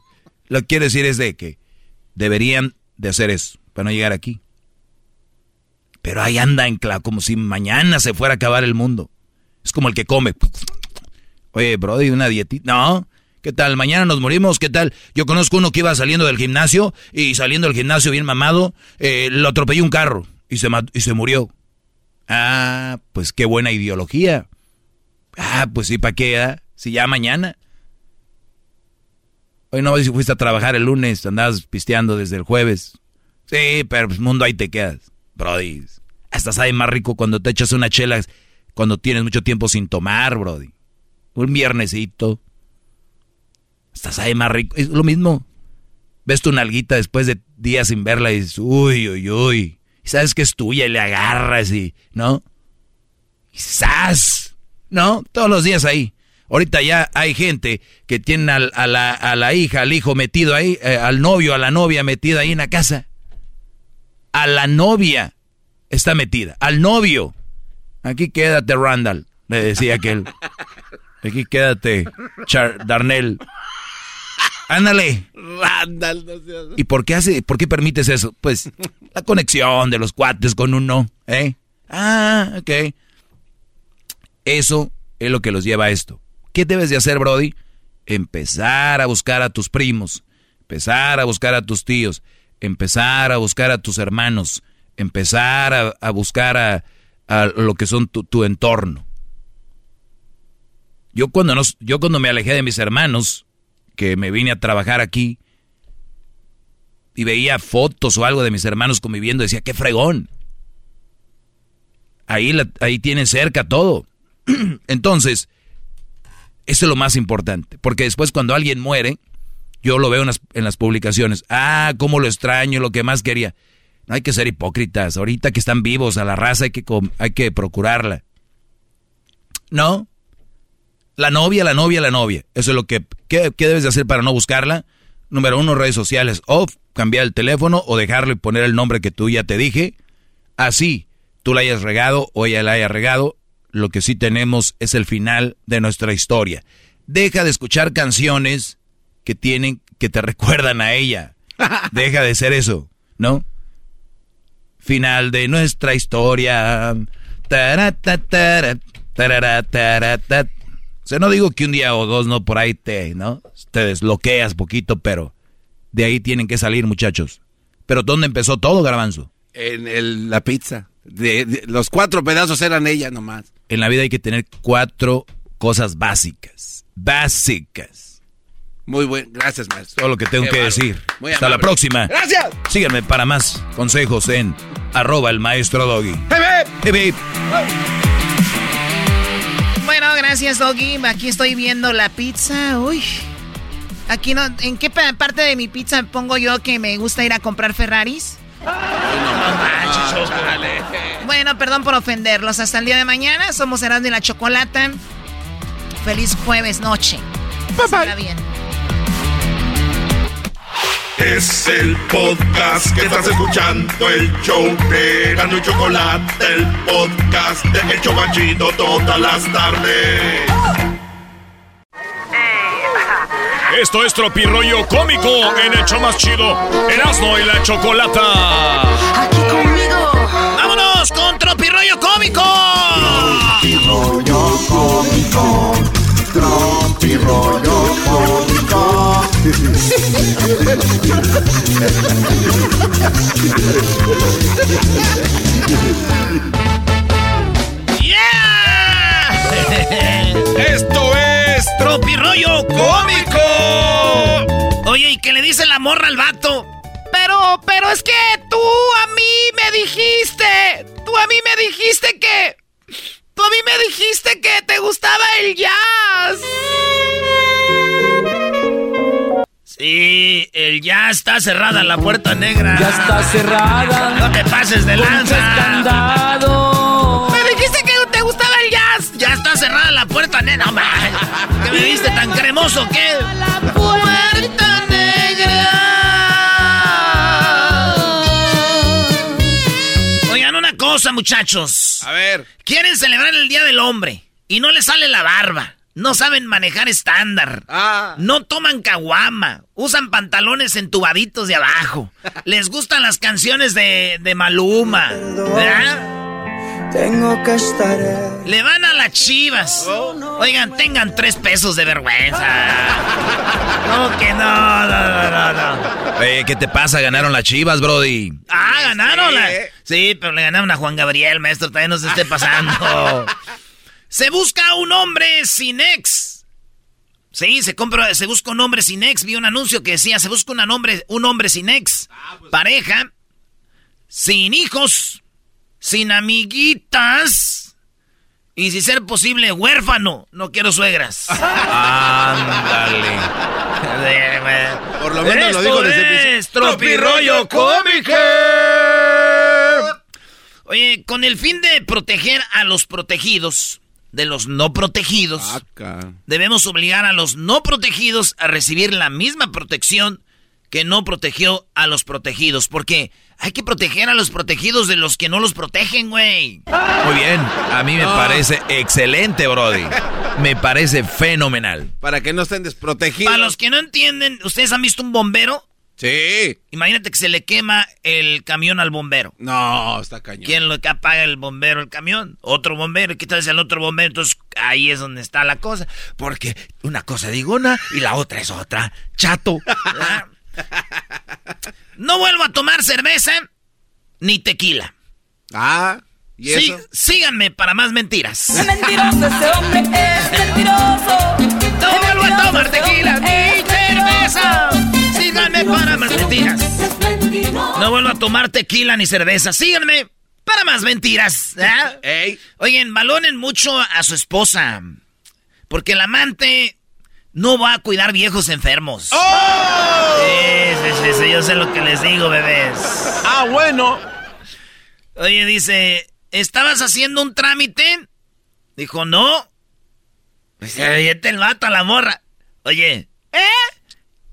lo que quiero decir es de que deberían de hacer eso para no llegar aquí. Pero ahí anda en clavo, como si mañana se fuera a acabar el mundo. Es como el que come. Oye, Brody, una dietita. No, ¿qué tal? Mañana nos morimos, ¿qué tal? Yo conozco uno que iba saliendo del gimnasio y saliendo del gimnasio bien mamado, eh, lo atropelló un carro y se, y se murió. Ah, pues qué buena ideología. Ah, pues sí, ¿para qué? Ah? Si ya mañana. Hoy no fuiste a trabajar el lunes, andabas pisteando desde el jueves. Sí, pero pues mundo ahí te quedas. Brody, hasta sabe más rico cuando te echas una chela cuando tienes mucho tiempo sin tomar, Brody. Un viernesito. Hasta sabe más rico. Es lo mismo. Ves tu nalguita después de días sin verla y dices, uy, uy, uy. Y sabes que es tuya y le agarras y, ¿no? Y. ¿No? Todos los días ahí. Ahorita ya hay gente que tiene a, la, hija, al hijo metido ahí, eh, al novio, a la novia metida ahí en la casa. a la novia está metida, al novio. Aquí quédate, Randall, le decía aquel. Aquí quédate, Char Darnell. Ándale. Randall, no seas... ¿Y por qué hace, por qué permites eso? Pues la conexión de los cuates con uno, ¿eh? Ah, ok. Eso es lo que los lleva a esto. ¿Qué debes de hacer, Brody? Empezar a buscar a tus primos, empezar a buscar a tus tíos, empezar a buscar a tus hermanos, empezar a, buscar a, lo que son tu, entorno. Yo cuando, nos, yo cuando me alejé de mis hermanos, que me vine a trabajar aquí, y veía fotos o algo de mis hermanos conviviendo, decía, qué fregón. Ahí, la, ahí cerca todo. Entonces, eso es lo más importante, porque después cuando alguien muere, yo lo veo en las, publicaciones, ah, cómo lo extraño, lo que más quería. No hay que ser hipócritas, ahorita que están vivos a la raza hay que, hay que procurarla. No, la novia, la novia, la novia. Eso es lo que, ¿qué, ¿qué, debes de hacer para no buscarla? Número uno, redes sociales, o cambiar el teléfono o dejarlo y poner el nombre que tú ya te dije. Así, tú la hayas regado o ella la haya regado, lo que sí tenemos es el final de nuestra historia. Deja de escuchar canciones que tienen, que te recuerdan a ella. Deja de ser eso, ¿no? Final de nuestra historia. O sea, no digo que un día o dos no por ahí te, ¿no? Te desbloqueas poquito, pero de ahí tienen que salir, muchachos. Pero ¿dónde empezó todo, Garbanzo? En la pizza. de, los cuatro pedazos eran ella nomás en la vida hay que tener cuatro cosas básicas. Básicas. Muy buen, gracias maestro. Todo lo que tengo que decir. Hasta la próxima. Gracias. Síganme para más consejos en arroba el maestro Doggy. Bueno, gracias Doggy. Aquí estoy viendo la pizza. Uy. Aquí no, ¿en qué parte de mi pizza pongo yo que me gusta ir a comprar Ferraris? Bueno, perdón por ofenderlos. Hasta el día de mañana. Somos Erasmo y la Chocolata. Feliz jueves noche. Bye bien. Es el podcast que estás escuchando, el show de Erasmo y Chocolate, el podcast de Hecho Chocachito todas las tardes. Esto es Tropirollo Cómico en el show más chido, Erasmo y la Chocolata. Aquí conmigo. ¡Vámonos con Tropirollo Cómico! Tropirollo Cómico. Tropirollo Cómico. ¡Yeah! Esto es Tropirollo Cómico. Oye, ¿y qué le dice la morra al vato? Pero, pero es que tú a mí me dijiste, tú a mí me dijiste que, tú a mí me dijiste que te gustaba el jazz. Sí, el jazz está cerrada la puerta negra. Ya está cerrada. No te pases de lanza. Cerrada la puerta negra. No, ¿Qué me viste tan cremoso que? La puerta negra. cosa, muchachos. A ver. Quieren celebrar el Día del Hombre y no les sale la barba. No saben manejar estándar. Ah. No toman caguama. Usan pantalones entubaditos de abajo. Les gustan las canciones de, de Maluma. Tengo que estar. Le van a las chivas. Oigan, tengan tres pesos de vergüenza. No, que no, no, no, no. ¿qué te pasa? Ganaron las chivas, Brody. Ah, ganaron. Sí, pero le ganaron a Juan Gabriel, maestro. Todavía no se esté pasando. se busca un hombre sin ex. Sí, se compra, se busca un hombre sin ex. Vi un anuncio que decía, se busca un hombre, un hombre sin ex. Pareja, sin hijos sin amiguitas y si ser posible huérfano. No quiero suegras. Ándale. Por lo menos lo digo desde es Tropirollo Cómico. Oye, con el fin de proteger a los protegidos de los no protegidos, debemos obligar a los no protegidos a recibir la misma protección que no protegió a los protegidos. Porque hay que proteger a los protegidos de los que no los protegen, güey. Muy bien, a mí me parece excelente, Brody. Me parece fenomenal. Para que no estén desprotegidos. Para los que no entienden, ¿ustedes han visto un bombero? Sí. Imagínate que se le quema el camión al bombero. No, está cañón. ¿Quién lo que apaga el bombero el camión? Otro bombero. ¿Qué tal es el otro bombero? Entonces ahí es donde está la cosa. Porque una cosa digo una y la otra es otra. Chato. no vuelvo a tomar cerveza ni tequila. Ah, ¿y eso? síganme para más mentiras. Mentiroso ese hombre es mentiroso. No vuelvo a tomar tequila ni cerveza. Síganme para más mentiras. No vuelvo a tomar tequila ni cerveza. Síganme para más mentiras. ¿eh? Oigan, balonen mucho a su esposa. Porque el amante no va a cuidar viejos enfermos. ¡Oh! Yo sé lo que les digo, bebés. Ah, bueno. Oye, dice, ¿estabas haciendo un trámite? Dijo, no. Pues te el vato a la morra. Oye, ¿eh?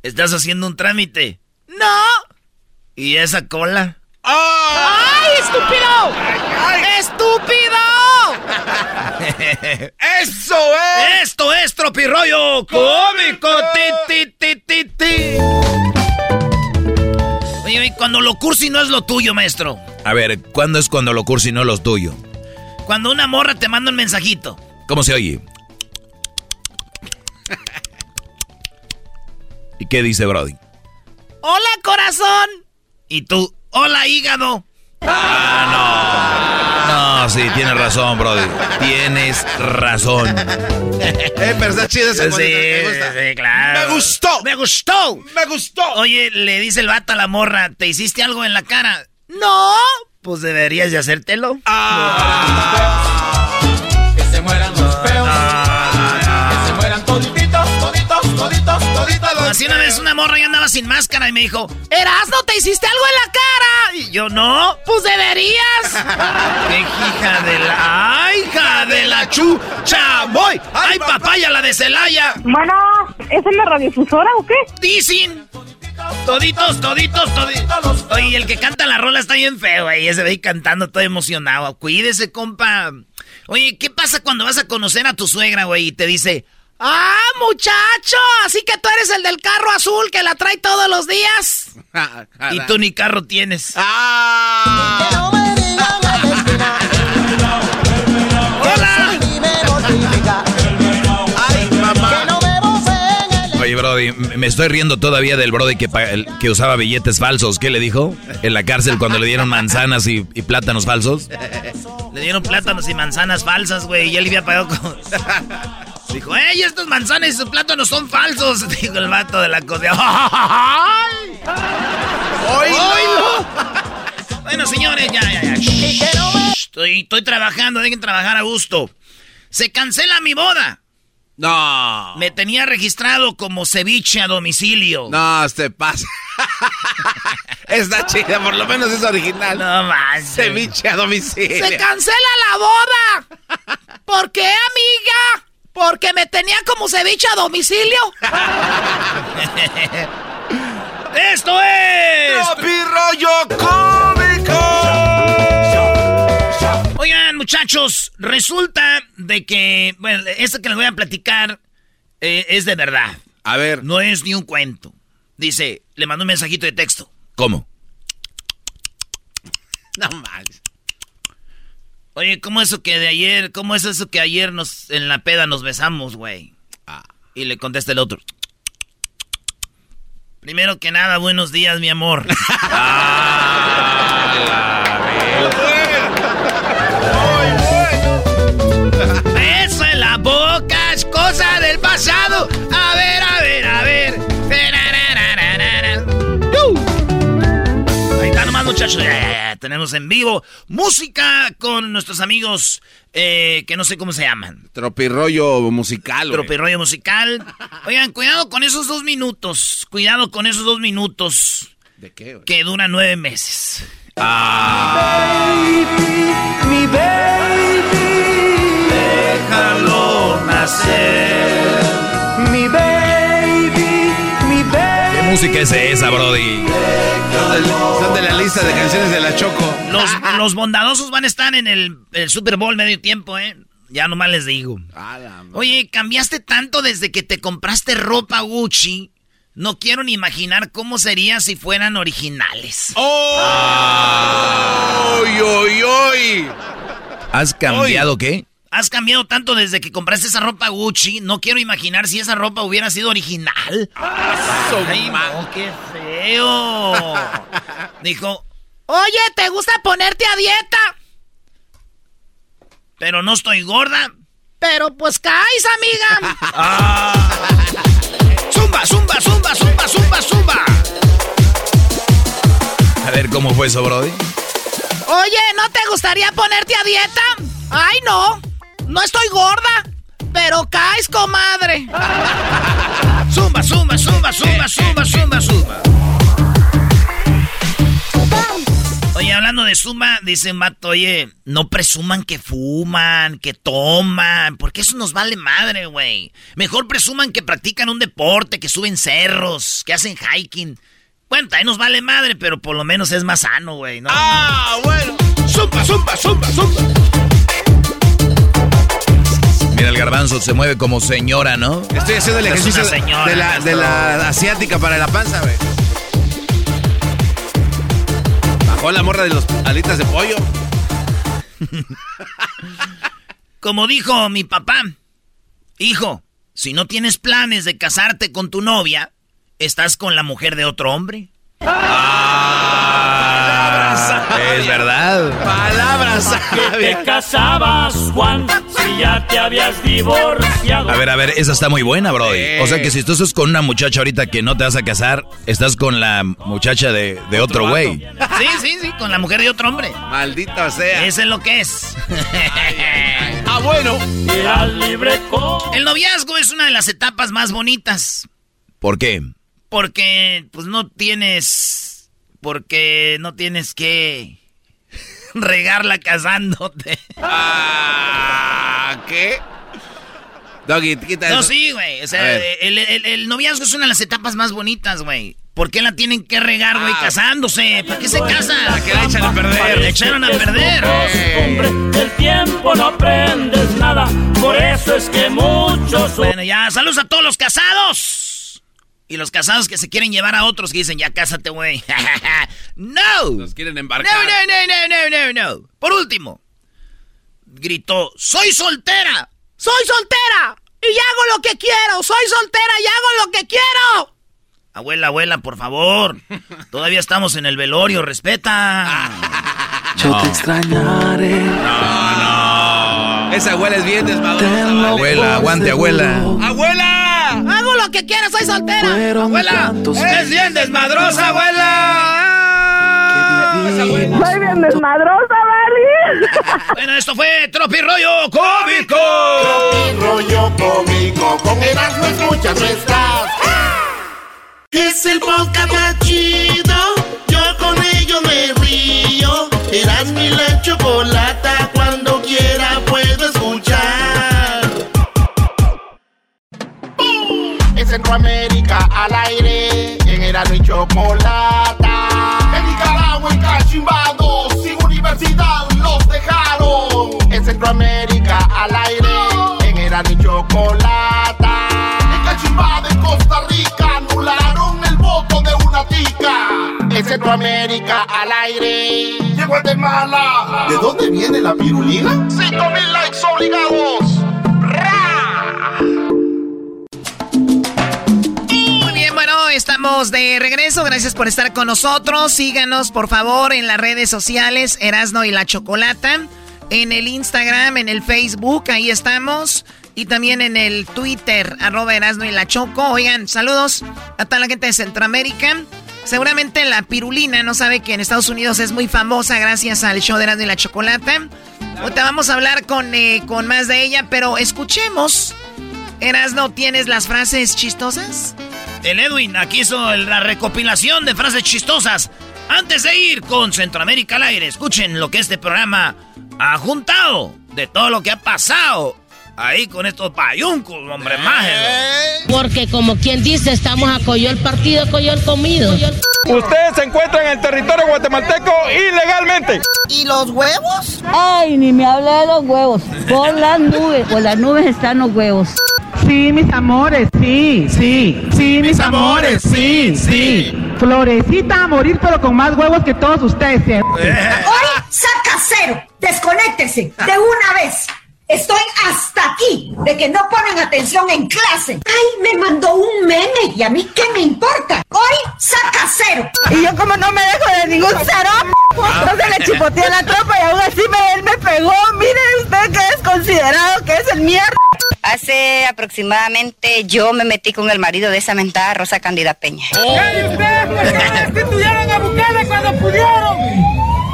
¿Estás haciendo un trámite? No. ¿Y esa cola? ¡Ay, estúpido! ¡Estúpido! ¡Eso es! ¡Esto es tropirroyo cómico! ¡Ti, ti, ti, ti, ti! Oye, cuando lo cursi no es lo tuyo, maestro. A ver, ¿cuándo es cuando lo cursi no es lo tuyo? Cuando una morra te manda un mensajito. ¿Cómo se oye? ¿Y qué dice Brody? ¡Hola, corazón! Y tú, ¡hola, hígado! Ah, no. Sí, tienes razón, Brody. Tienes razón. eh, pero está chido ese Sí, me gusta. sí, claro. Me gustó. ¡Me gustó! Me gustó. Oye, le dice el vato a la morra, ¿te hiciste algo en la cara? ¡No! Pues deberías de hacértelo. Que toditos, toditos, toditos. los Así una vez una morra ya andaba sin máscara y me dijo, Erasno, ¿te hiciste algo en la cara? Y yo, no, pues deberías. ¡Qué hija de la... ¡Ay, hija de la chu! ¡Chamoy! ¡Ay, papaya, la de Celaya! Bueno, ¿es en la radiofusora o qué? Dicen. Toditos, toditos, toditos. Oye, el que canta la rola está bien feo, güey. Ese ve ahí cantando todo emocionado. Cuídese, compa. Oye, ¿qué pasa cuando vas a conocer a tu suegra, güey? Y te dice, ¡Ah, muchacho! Así que tú eres el del carro azul que la trae todos los días. y tú ni carro tienes. ¡Hola! Oye, Brody, me estoy riendo todavía del Brody que, que usaba billetes falsos. ¿Qué le dijo? En la cárcel cuando le dieron manzanas y, y plátanos falsos. Le dieron plátanos y manzanas falsas, güey. Y él había pagado con... Dijo, ¡ey, estos manzanas y sus plátanos son falsos! Dijo el vato de la cosa. ¡Ay! ¡Oílo! Bueno, señores, ya, ya, ya. Estoy, estoy trabajando, dejen trabajar a gusto. Se cancela mi boda. No. Me tenía registrado como ceviche a domicilio. No, se pasa. Está chida, por lo menos es original. No más. Ceviche a domicilio. ¡Se cancela la boda! ¿Por qué, amiga? Porque me tenía como ceviche a domicilio. ¡Esto es! rollo cómico! Oigan, muchachos, resulta de que, bueno, esto que les voy a platicar eh, es de verdad. A ver. No es ni un cuento. Dice, le mandó un mensajito de texto. ¿Cómo? No más. Oye, ¿cómo eso que de ayer, cómo es eso que ayer nos, en la peda nos besamos, güey? Y le contesta el otro. Primero que nada, buenos días, mi amor. Beso en la boca es cosa del pasado. Muchachos. Ya, ya, ya. Tenemos en vivo música con nuestros amigos eh, que no sé cómo se llaman. Tropirollo musical. Tropirroyo musical. Oigan, cuidado con esos dos minutos. Cuidado con esos dos minutos ¿De qué, que duran nueve meses. Mi baby. Déjalo nacer. Mi baby. Mi baby. Música es esa, Brody? Son de la lista de canciones de la Choco. Los, los bondadosos van a estar en el, el Super Bowl medio tiempo, ¿eh? Ya nomás les digo. Oye, cambiaste tanto desde que te compraste ropa Gucci. No quiero ni imaginar cómo sería si fueran originales. ¡Oh! ¡Oy, oy, oy! ¿Has cambiado qué? Has cambiado tanto desde que compraste esa ropa Gucci. No quiero imaginar si esa ropa hubiera sido original. Ay, no, qué feo. Dijo, oye, ¿te gusta ponerte a dieta? Pero no estoy gorda. Pero pues caes, amiga. Ah. Zumba, zumba, zumba, zumba, zumba, zumba. A ver, ¿cómo fue eso, Brody? Oye, ¿no te gustaría ponerte a dieta? Ay, no. No estoy gorda. Pero caes, comadre. Zumba, zumba, zumba, zumba, zumba, zumba, zumba. Oye, hablando de Zumba, dice Mato, oye, no presuman que fuman, que toman, porque eso nos vale madre, güey. Mejor presuman que practican un deporte, que suben cerros, que hacen hiking. Bueno, también nos vale madre, pero por lo menos es más sano, güey, ¿no? ¡Ah, bueno! ¡Zumba, zumba, zumba, zumba! Mira, el garbanzo se mueve como señora, ¿no? Estoy haciendo el ejercicio señora, de, la, de la asiática para la panza, güey. Bajó la morra de los alitas de pollo. Como dijo mi papá, hijo, si no tienes planes de casarte con tu novia, ¿estás con la mujer de otro hombre? Es verdad. Palabras Que te casabas, Juan, si ya te habías divorciado. A ver, a ver, esa está muy buena, Brody. O sea que si tú estás con una muchacha ahorita que no te vas a casar, estás con la muchacha de, de otro güey. Sí, sí, sí, con la mujer de otro hombre. Maldita sea. Eso es lo que es. Ah, bueno. Eras libre con... El noviazgo es una de las etapas más bonitas. ¿Por qué? Porque, pues, no tienes... Porque no tienes que regarla casándote. Ah, ¿qué? Doggy, quita No, eso. sí, güey. O sea, el, el- el noviazgo es una de las etapas más bonitas, güey. ¿Por qué la tienen que regar, güey, casándose? ¿Para qué se casan? Ah. ¿Para qué la echan a perder? La echaron a perder. Costumbre, del tiempo no aprendes nada. Por eso es que muchos... Bueno, ya, saludos a todos los casados. Y los casados que se quieren llevar a otros que dicen, ya cásate, güey. ¡No! Nos quieren No, embarcar. no, no, no, no, no, no. Por último, gritó, soy soltera. Soy soltera. Y hago lo que quiero. Soy soltera y hago lo que quiero. Abuela, abuela, por favor. Todavía estamos en el velorio, respeta. Yo te extrañaré. Esa abuela es bien desmadrosa. Abuela, aguante, abuela. ¡Abuela! Lo que quiero, soy soltera. Fueron abuela, eres bien desmadrosa, abuela. Soy bien desmadrosa, ¿vale? Bueno, esto fue Tropi Rollo Cómico. rollo cómico, con Erasmo escuchas no estás. Es el podcast más chido, yo con ello me río. Erasmo y la chocolata, cuando Centroamérica al aire, en Erasmo y chocolata. En Nicaragua, en Cachimbados, sin universidad los dejaron. En Centroamérica al aire, en Erasmo y chocolata. En Cachimbado, en Costa Rica, anularon el voto de una tica. En Centroamérica al aire. De Guatemala. ¿De dónde viene la pirulina? Cinco mil likes obligados. Estamos de regreso. Gracias por estar con nosotros. Síganos, por favor, en las redes sociales Erasno y la Chocolata. En el Instagram, en el Facebook, ahí estamos. Y también en el Twitter, arroba Erasno y la Choco. Oigan, saludos a toda la gente de Centroamérica. Seguramente la pirulina no sabe que en Estados Unidos es muy famosa gracias al show de Erasmo y la Chocolata. Ahorita vamos a hablar con, eh, con más de ella, pero escuchemos. Erasno, ¿tienes las frases chistosas? El Edwin aquí hizo la recopilación de frases chistosas. Antes de ir con Centroamérica al aire, escuchen lo que este programa ha juntado de todo lo que ha pasado ahí con estos payuncos, hombre, más. Porque como quien dice, estamos a Coyol partido, Coyol comido. Ustedes se encuentran en el territorio guatemalteco ilegalmente. ¿Y los huevos? Ay, ni me hable de los huevos. Por las nubes, por las nubes están los huevos. Sí, mis amores, sí, sí. Sí, mis amores, sí, sí. Florecita a morir, pero con más huevos que todos ustedes. ¿eh? Hoy saca cero. Desconéctense de una vez. Estoy hasta aquí de que no ponen atención en clase. Ay, me mandó un meme y a mí qué me importa. Hoy saca cero. Y yo como no me dejo de ningún cero, entonces le chipoteé la tropa y aún así me, él me pegó. Mire usted que es considerado que es el mierda. Hace aproximadamente yo me metí con el marido de esa mentada Rosa Candida Peña. ¿Y ustedes por destituyeron a Bukele cuando pudieron?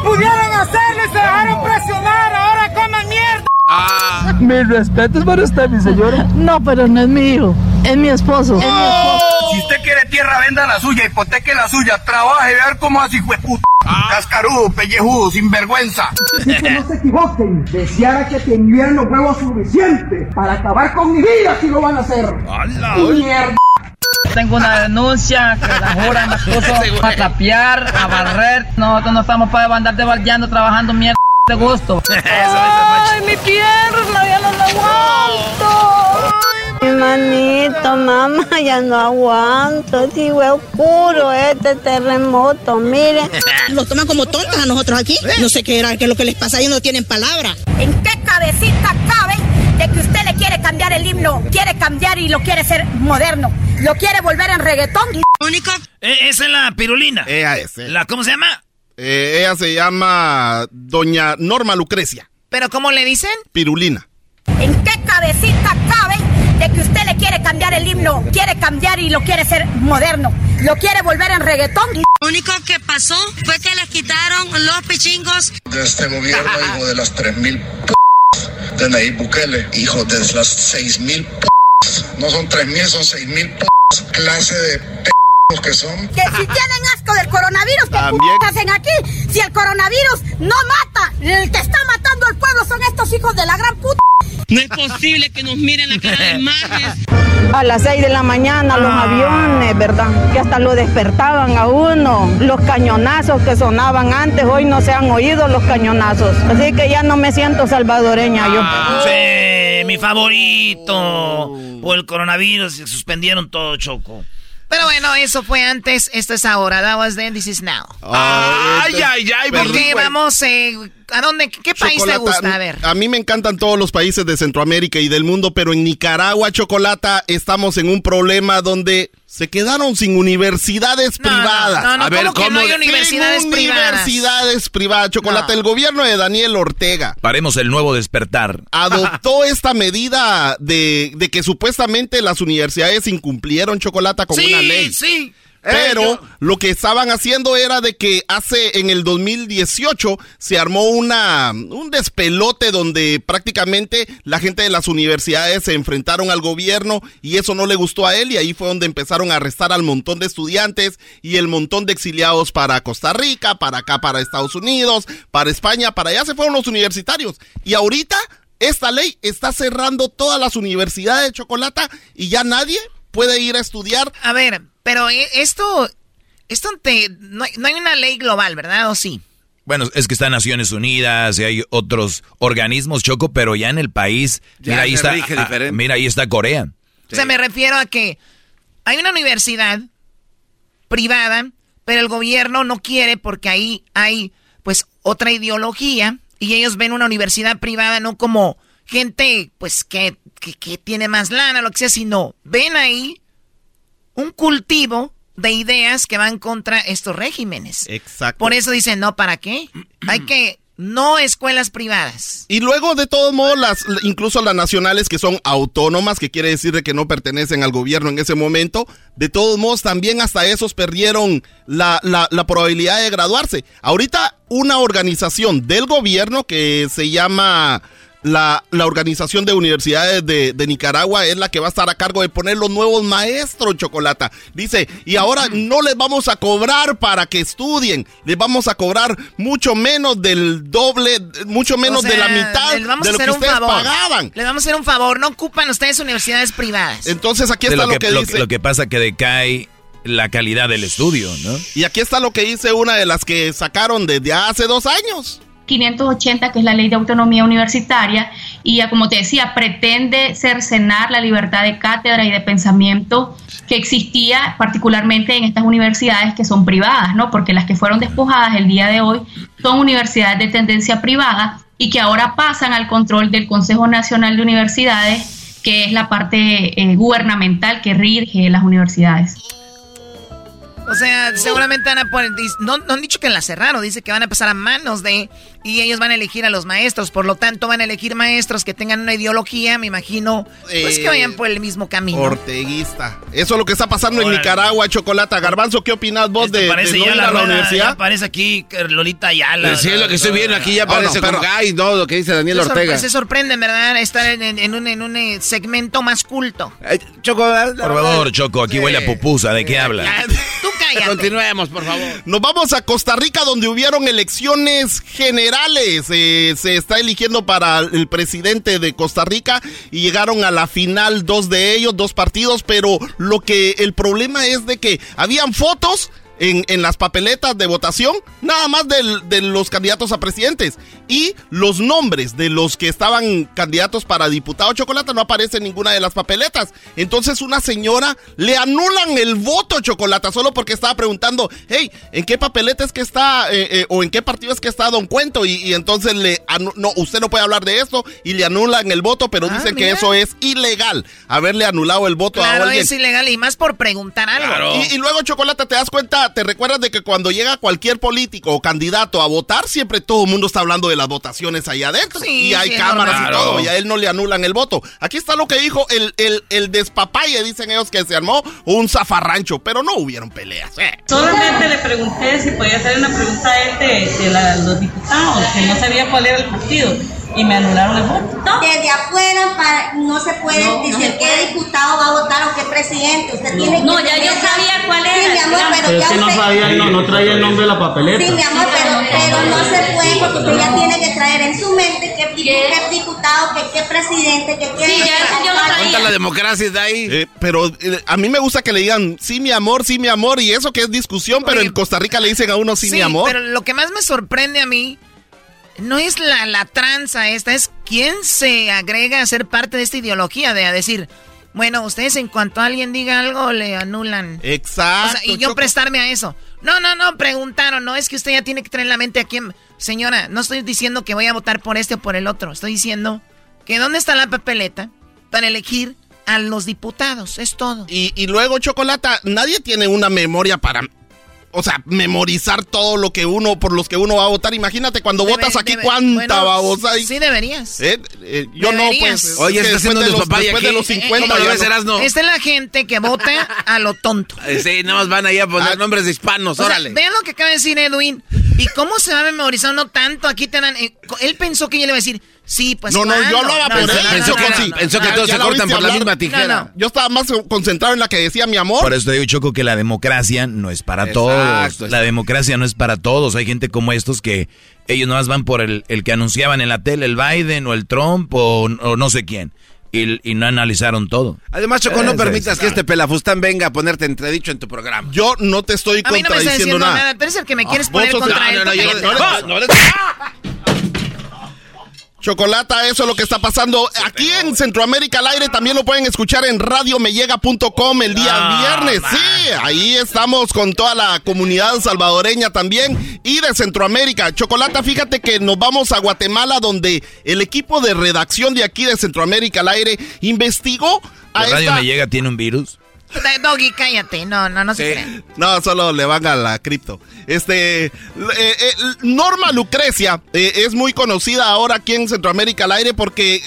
Pudieron hacerlo y se dejaron presionar, ahora coman mierda. Ah. Mis respetos para usted, mi señora. No, pero no es mi hijo, es mi esposo. Es mi esposo. Si usted quiere tierra, venda la suya, hipoteque la suya, trabaje, ver cómo así fue puta. Cascarudo, pellejudo, sinvergüenza. Que no se equivoquen. Deseara que tendrían los huevos suficientes para acabar con mi vida si lo van a hacer. Mierda. Tengo una denuncia que la jura puso a trapear, a barrer. Nosotros no estamos para andar debaldeando, trabajando mierda de gusto. Ay, mi pierna, ya no la aguanto. Mi manito, mamá, ya no aguanto. Sí, fue oscuro este terremoto, mire. Nos toman como tontos a nosotros aquí. No sé qué era, qué es lo que les pasa, ellos no tienen palabra. ¿En qué cabecita cabe de que usted le quiere cambiar el himno? Quiere cambiar y lo quiere hacer moderno. Lo quiere volver en reggaetón. Único. Eh, esa es la pirulina. Es. eh. La, ¿Cómo se llama? Eh, ella se llama Doña Norma Lucrecia. ¿Pero cómo le dicen? Pirulina. ¿En qué cabecita cabe de que usted le quiere cambiar el himno? Quiere cambiar y lo quiere hacer moderno. Lo quiere volver en reggaetón. Lo único que pasó fue que les quitaron los pichingos. de este gobierno, hijo de las 3.000 p de Nayib Bukele, hijo de las 6.000 p no son 3.000, son 6.000 p clase de p que son. Que si tienen asco del coronavirus, ¿qué hacen aquí? Si el coronavirus no mata, el que está matando al pueblo son estos hijos de la gran puta. No es posible que nos miren la cara de majes. A las 6 de la mañana los aviones, ¿verdad? Que hasta lo despertaban a uno. Los cañonazos que sonaban antes, hoy no se han oído los cañonazos. Así que ya no me siento salvadoreña yo. Sí, mi favorito. Por el coronavirus se suspendieron todo, Choco. Pero bueno, eso fue antes, esto es ahora. That was then, this is now. Ay, ay, ay, ¿Por qué Berlín. vamos? eh, ¿A dónde? ¿Qué país te Chocolata, gusta? A ver. A mí me encantan todos los países de Centroamérica y del mundo, pero en Nicaragua, Chocolata, estamos en un problema donde se quedaron sin universidades privadas. no, no, ¿cómo que no hay universidades Sin privadas? Universidades privadas, Chocolata. El gobierno de Daniel Ortega Paremos el nuevo despertar. adoptó esta medida de, de que supuestamente las universidades incumplieron Chocolata con sí, una ley. sí. Pero lo que estaban haciendo era de que hace en el 2018 se armó una un despelote donde prácticamente la gente de las universidades se enfrentaron al gobierno y eso no le gustó a él y ahí fue donde empezaron a arrestar al montón de estudiantes y el montón de exiliados para Costa Rica, para acá para Estados Unidos, para España, para allá se fueron los universitarios y ahorita esta ley está cerrando todas las universidades de Chocolata y ya nadie puede ir a estudiar. A ver, pero eh, esto, esto te, no, hay, no hay una ley global, ¿verdad? ¿O sí? Bueno, es que está Naciones Unidas y hay otros organismos, Choco, pero ya en el país, Ya mira ahí está, ah, diferente. mira ahí está Corea. O sea, me refiero a que hay una universidad privada, pero el gobierno no quiere porque ahí hay pues otra ideología y ellos ven una universidad privada no como gente pues que, que, que tiene más lana, lo que sea, sino ven ahí un cultivo de ideas que van contra estos regímenes. Exacto. Por eso dicen, no, ¿para qué? Hay que, no escuelas privadas. Y luego, de todos modos, las, incluso las nacionales que son autónomas, que quiere decir de que no pertenecen al gobierno en ese momento, de todos modos, también hasta esos perdieron la, la, la probabilidad de graduarse. Ahorita, una organización del gobierno que se llama la, la Organización de Universidades de, de Nicaragua es la que va a estar a cargo de poner los nuevos maestros, Chocolata. Dice, y ahora no les vamos a cobrar para que estudien, les vamos a cobrar mucho menos del doble, mucho menos O de la mitad de lo que ustedes favor. pagaban. Les vamos a hacer un favor. No ocupan ustedes universidades privadas. Entonces aquí está lo, lo que, que lo- dice. lo que pasa que decae la calidad del estudio, ¿no? Y aquí está lo que dice una de las que sacaron desde hace dos años. 580, que es la ley de autonomía universitaria, y ya como te decía, pretende cercenar la libertad de cátedra y de pensamiento que existía particularmente en estas universidades que son privadas, ¿no? Porque las que fueron despojadas el día de hoy son universidades de tendencia privada y que ahora pasan al control del Consejo Nacional de Universidades, que es la parte eh, gubernamental que rige las universidades. O sea, seguramente van a poner. No, no han dicho que la cerraron, dice que van a pasar a manos de. Y ellos van a elegir a los maestros. Por lo tanto, van a elegir maestros que tengan una ideología, me imagino. Pues Eh, que vayan por el mismo camino. Orteguista. Eso es lo que está pasando en. Nicaragua, Chocolata. Garbanzo, ¿qué opinas vos de, de Parece no ya ir la, a la rueda, universidad? Ya aparece aquí Lolita Ayala. Sí, es lo que estoy viendo aquí ya Oh, no, aparece pero- con Guy, no, lo que dice Daniel Ortega. se sorprenden, ¿verdad? Estar en, en- en un, en un, eh, segmento más culto. Choco, Por favor, Choco, aquí huele a pupusa. ¿De qué habla? Tú cállate. Continuemos, por favor. Nos vamos a Costa Rica donde hubieron elecciones generales. Eh, se está eligiendo para el presidente de Costa Rica y llegaron a la final dos de ellos, dos partidos, pero lo que el problema es de que habían fotos en, en las papeletas de votación, nada más de los candidatos a presidentes. Y los nombres de los que estaban candidatos para diputado Chocolata no aparecen en ninguna de las papeletas. Entonces una señora le anulan el voto Chocolata solo porque estaba preguntando, hey, ¿en qué papeleta es que está eh, eh, o en qué partido es que está Don Cuento? Y, y entonces le no, usted no puede hablar de esto y le anulan el voto, pero Ah, dicen que eso es ilegal, haberle anulado el voto a Claro, alguien. es ilegal y más por preguntar algo. Y, y luego, Chocolate, te das cuenta, te recuerdas de que cuando llega cualquier político o candidato a votar, siempre todo el mundo está hablando de las votaciones ahí adentro. Sí, y hay sí, cámaras y todo, y a él no le anulan el voto. Aquí está lo que dijo el, el, el despapalle, dicen ellos que se armó un zafarrancho, pero no hubieron peleas. eh. Solamente le pregunté si podía hacer una pregunta a él de, de la- los diputados, que no sabía cuál era el partido, y me anularon el voto. Desde afuera para- no se puede No, no decir qué diputado va a votar o qué presidente. Usted No. tiene que No, ya yo sabía cuál Sí, era, mi amor, pero Pero ya que no usted- sabía el no- no traía el nombre de la papeleta. Sí, mi amor, pero, pero no se puede porque usted ya tiene que traer en su mente qué, dipu- qué diputado, qué, qué presidente, qué, qué Sí, ya eso yo lo alcalde. ¿Cuánta la democracia está ahí? Eh, pero eh, a mí me gusta que le digan sí, mi amor, sí, mi amor, y eso que es discusión, pero en Costa Rica le dicen a uno sí, mi amor. pero lo que más me sorprende a mí no es la, la tranza esta, es quién se agrega a ser parte de esta ideología, de a decir, bueno, ustedes en cuanto alguien diga algo le anulan. Exacto. O sea, y yo prestarme a eso. No, no, no, preguntaron, no, es que usted ya tiene que tener en la mente a quién... Señora, no estoy diciendo que voy a votar por este o por el otro, estoy diciendo que dónde está la papeleta para elegir a los diputados, es todo. Y, y luego, Chocolata, nadie tiene una memoria para, o sea, memorizar todo lo que uno, por los que uno va a votar. Imagínate cuando Debe- votas aquí, debe- cuánta bueno, babosa hay. Sí deberías. Eh, eh, yo no, pues. Oye, es que está haciendo de los, despapalle después de los 50 ¿Cómo lo ya ves, no-? Esta es la gente que vota a lo tonto. Eh, Sí, nada más van ahí a poner nombres de hispanos, O sea, órale. vean lo que acaba de decir Edwin. ¿Y cómo se va a memorizar uno tanto? Aquí te dan. eh, él pensó que yo le iba a decir, sí, pues. No, no, yo ¿cuándo? hablaba No, por no, él. Pensó no, que no, sí, no, pensó que no. todos se cortan por la misma tijera. No, no. Yo estaba más concentrado en la que decía mi amor. Por eso te digo, Choco, que la democracia no es para Exacto, todos. exacto. La democracia no es para todos. Hay gente como estos que ellos nomás van por el, el que anunciaban en la tele, el Biden o el Trump o, o no sé quién. Y, y no analizaron todo. Además, Choco, no Eso permitas es. que este pelafustán venga a ponerte entredicho en tu programa. Yo no te estoy A mí no me está contradiciendo diciendo nada. nada. Tú eres el que me quieres Ah, poner contra no, él. Chocolata, eso es lo que está pasando. Aquí en Centroamérica al aire también lo pueden escuchar en radiomellega.com el día viernes. man. Sí, ahí estamos con toda la comunidad salvadoreña también y de Centroamérica. Chocolata, fíjate que nos vamos a Guatemala donde el equipo de redacción de aquí de Centroamérica al aire investigó a ¿La radio esta- me llega tiene un virus? Doggy, cállate. No, no, no se crean. No, solo le van a la cripto. Este, eh, eh, Norma Lucrecia eh, es muy conocida ahora aquí en Centroamérica al aire porque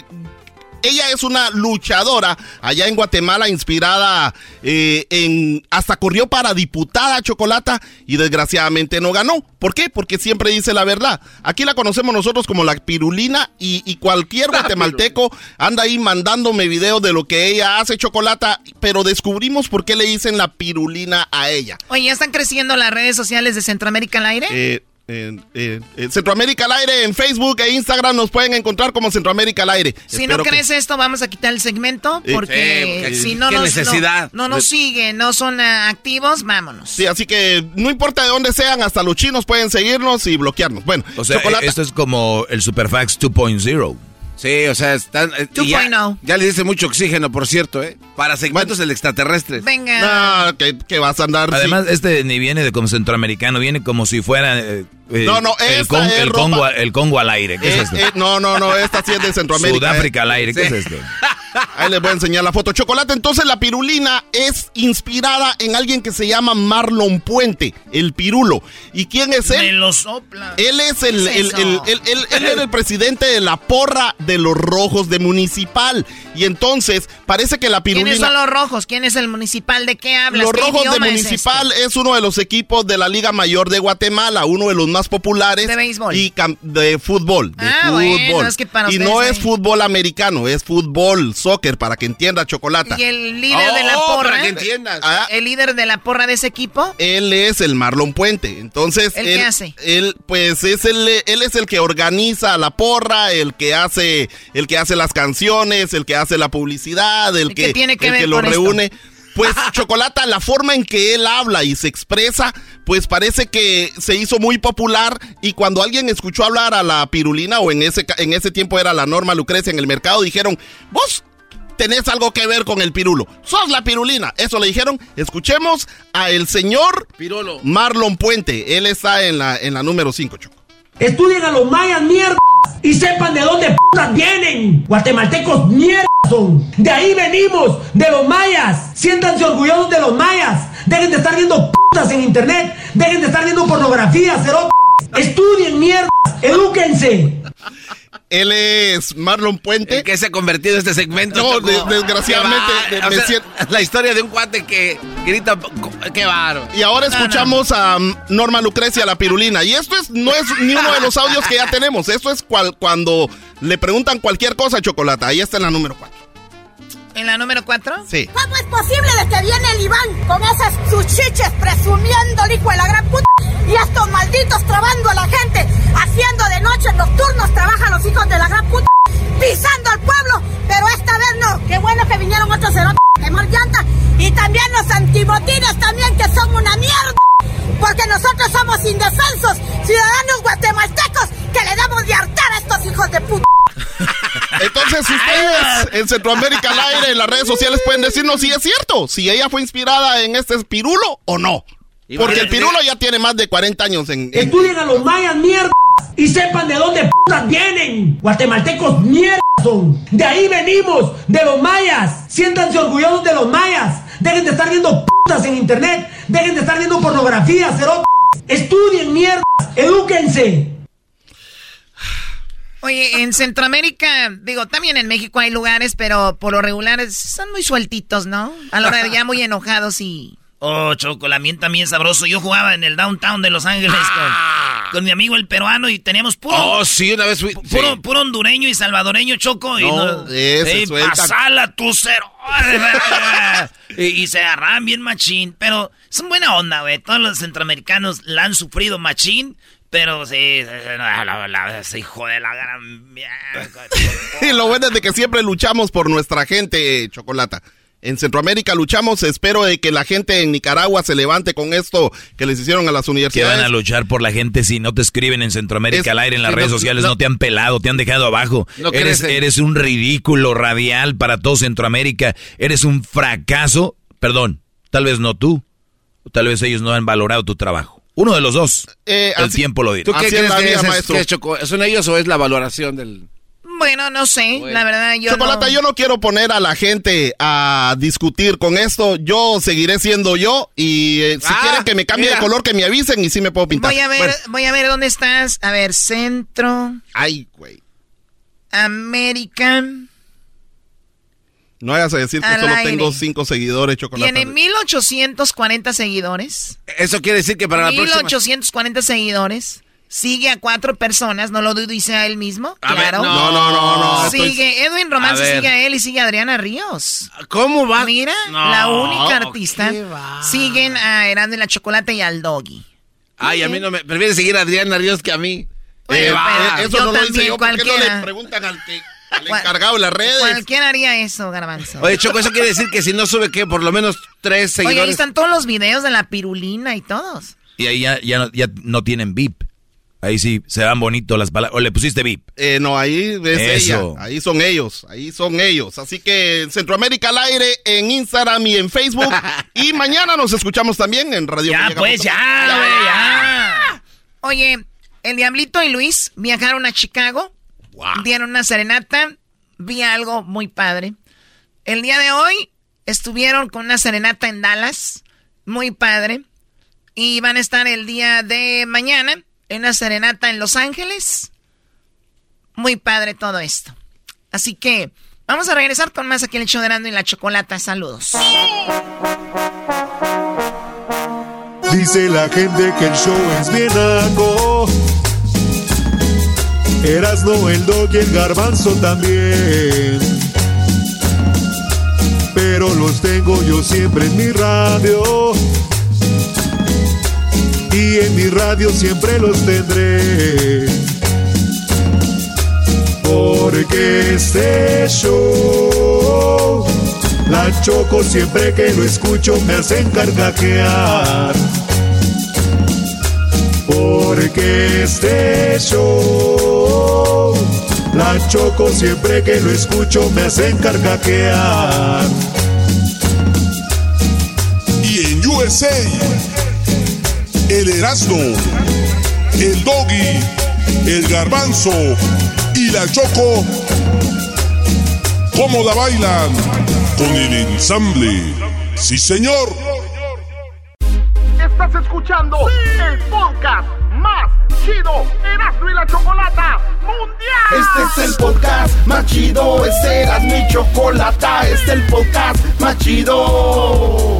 ella es una luchadora allá en Guatemala, inspirada eh, en. Hasta corrió para diputada Chocolata y desgraciadamente no ganó. ¿Por qué? Porque siempre dice la verdad. Aquí la conocemos nosotros como la pirulina y, y cualquier guatemalteco anda ahí mandándome videos de lo que ella hace Chocolata, pero descubrimos por qué le dicen la pirulina a ella. Oye, ¿ya están creciendo las redes sociales de Centroamérica al aire? Eh, en, en- en Centroamérica al aire, en Facebook e Instagram nos pueden encontrar como Centroamérica al aire. Si Espero no que- crees esto, vamos a quitar el segmento Eh, porque sí, porque si no qué nos, necesidad. no, no nos siguen, no son ah, activos, vámonos. Sí, así que no importa de dónde sean, hasta los chinos pueden seguirnos y bloquearnos. Bueno, O sea, Chocolata- esto es como el Superfax 2.0. Sí, o sea, están. eh, ya, ya le dice mucho oxígeno, por cierto, ¿eh? Para segmentos del extraterrestre. Venga. No, que, que vas a andar. Además, este ni viene de como centroamericano, viene como si fuera eh, eh, No, no, el, Con- es el Congo, el Congo al aire. ¿Qué Eh, es esto? eh, no, no, no, esta sí es de Centroamérica. Sudáfrica eh. al aire, ¿qué Sí. es esto? Ahí les voy a enseñar la foto. Chocolate, entonces la pirulina es inspirada en alguien que se llama Marlon Puente, el pirulo. ¿Y quién es él? Me lo sopla. Él es el, ¿Qué es el- el- el- el presidente de la porra de los rojos de municipal. Y entonces parece que la pirulina. ¿Quiénes son los rojos? ¿Quién es el municipal? ¿De qué hablas? Los ¿Qué Rojos de es Municipal este? es, uno de los equipos de la Liga Mayor de Guatemala, uno de los más populares. De béisbol. Y cam- de fútbol. De Ah, fútbol. bueno, es que para y no es fútbol americano, es fútbol, soccer, para que entienda Chocolata. ¿Y el líder de la Oh, porra? para que entiendas. Ah. ¿El líder de la porra de ese equipo? Él es el Marlon Puente. Entonces, ¿Él él, qué hace? Él, pues, es el, él es el que organiza la porra, el que hace, el que hace las canciones, el que hace la publicidad, el ¿Y que, tiene que el ver que lo esto? reúne. Pues Chocolata, la forma en que él habla y se expresa, pues parece que se hizo muy popular y cuando alguien escuchó hablar a la pirulina o en ese, en ese tiempo era la Norma Lucrecia en el mercado, dijeron, vos tenés algo que ver con el pirulo, sos la pirulina. Eso le dijeron, escuchemos a el señor Pirolo. Marlon Puente, él está en la, en la número 5, Choco. Estudien a los mayas, mierda. Y sepan de dónde putas vienen. Guatemaltecos, mierda son. De ahí venimos, de los mayas. Siéntanse orgullosos de los mayas. Dejen de estar viendo putas en internet. Dejen de estar viendo pornografía, cerotes. Estudien, mierda. Edúquense. Él es Marlon Puente. El que se ha convertido en este segmento. No, de- desgraciadamente, Qué de- va- o me sea, siento- La historia de un cuate que grita. Qué baro. Y ahora escuchamos a um, Norma Lucrecia, la pirulina. Y esto es, no es ni uno de los audios que ya tenemos. Esto es cual- cuando le preguntan cualquier cosa a Chocolata. Ahí está en la número 4. ¿En la número 4? Sí. ¿Cómo es posible de que viene el Iván con esas sus chiches presumiendo el hijo de la gran puta? Y estos malditos trabando a la gente, haciendo de noche nocturnos, trabajan los hijos de la gran puta, pisando al pueblo, pero esta vez no. Qué bueno que vinieron otros cerotes quemar llanta. Y también los antibotines también, que son una mierda. Porque nosotros somos indefensos, ciudadanos guatemaltecos, que le damos de hartar a estos hijos de puta. Entonces, ustedes en Centroamérica al aire, en las redes sociales, pueden decirnos si es cierto, si ella fue inspirada en este pirulo o no. Porque el pirulo ya tiene más de 40 años en... en- Estudien a los mayas, mierda. Y sepan de dónde putas vienen. Guatemaltecos, mierda son. De ahí venimos, de los mayas. Siéntanse orgullosos de los mayas. Dejen de estar viendo putas en internet. Dejen de estar viendo pornografía, cerotes. Estudien, mierda. Edúquense. Oye, en Centroamérica, digo, también en México hay lugares, pero por lo regular son muy sueltitos, ¿no? A la hora de ya muy enojados y... Oh, Choco, la miel también sabroso. Yo jugaba en el downtown de Los Ángeles con, con mi amigo el peruano y teníamos puro... Oh, sí, una vez fui. Puro, sí. puro hondureño y salvadoreño, Choco. Y No, ese Ey, suelta. pasala tu cero. y, y se agarraban bien machín. Pero son buena onda, güey. Todos los centroamericanos la han sufrido machín. Pero sí, la- la- la- ese hijo de la gran mierda. Y lo bueno es de que siempre luchamos por nuestra gente, Chocolata. En Centroamérica luchamos, espero de que la gente en Nicaragua se levante con esto que les hicieron a las ¿Qué universidades. van a luchar por la gente si no te escriben en Centroamérica Es- al aire, en las redes no- sociales, no- no, te han pelado, te han dejado abajo? No eres, un ridículo radial para todo Centroamérica. Eres un fracaso. Perdón, tal vez no tú. Tal vez ellos no han valorado tu trabajo. Uno de los dos. Eh, El así- tiempo lo dirá. ¿Tú qué crees que es, es- maestro. que es? ¿Son ellos o es la valoración del.? Bueno, no sé. La verdad, yo Chocolata, no... yo no quiero poner a la gente a discutir con esto. Yo seguiré siendo yo y eh, si Ah, quieren que me cambie mira. de color, que me avisen y sí me puedo pintar. Voy a ver, Bueno, voy a ver dónde estás. A ver, Centro ay, güey. América. No hagas a decir que solo aire. tengo cinco seguidores, Chocolata. Tiene 1840 seguidores. Eso quiere decir que para la próxima... 1840 seguidores. Sigue a cuatro personas, no lo dice a él mismo. A ver, claro. no, no, no, no, estoy- Sigue Edwin Román, se sigue a él y sigue a Adriana Ríos. ¿Cómo va? Mira, No, la única artista. Siguen a Erasmo y la Chocolate y al Doggy. Ay, a mí no me... Prefiere seguir a Adriana Ríos que a mí. Bueno, Eh, va, pero Eso yo no lo hice también, yo, ¿por qué no le preguntan al, que, al encargado de las redes? Cualquiera haría eso, Garbanzo. Oye, Choco, eso quiere decir que si no sube, ¿qué? Por lo menos tres Oye, ahí seguidores. están todos los videos de la pirulina y todos. Y ahí ya, ya, no, ya no tienen VIP. Ahí sí se dan bonito las palabras. O le pusiste VIP. Eh, no, ahí es Eso. ella. Ahí son ellos. Ahí son ellos. Así que Centroamérica al aire en Instagram y en Facebook. y mañana nos escuchamos también en Radio Ya, pues, ya, güey, ya. Oye, el Diablito y Luis viajaron a Chicago. Dieron una serenata. Vi algo muy padre. El día de hoy estuvieron con una serenata en Dallas. Muy padre. Y van a estar el día de mañana en una serenata en Los Ángeles. Muy padre todo esto. Así que vamos a regresar con más aquí el show de Erasmo y la Chocolata. Saludos. Dice la gente que el show es bien naco. Erasno, el dog y el garbanzo también. Pero los tengo yo siempre en mi radio. Y en mi radio siempre los tendré. Porque este show, la choco siempre que lo escucho me hacen carcajear. Porque este show, la choco siempre que lo escucho me hacen carcajear. Y en USA, el Erasmo, el Doggy, el Garbanzo y la Choco, ¿cómo la bailan? Con el ensamble. Sí, señor. Estás escuchando el podcast más chido Erasmo y la Chocolata Mundial. Este es el podcast más chido, este era mi chocolata, este es el podcast más chido.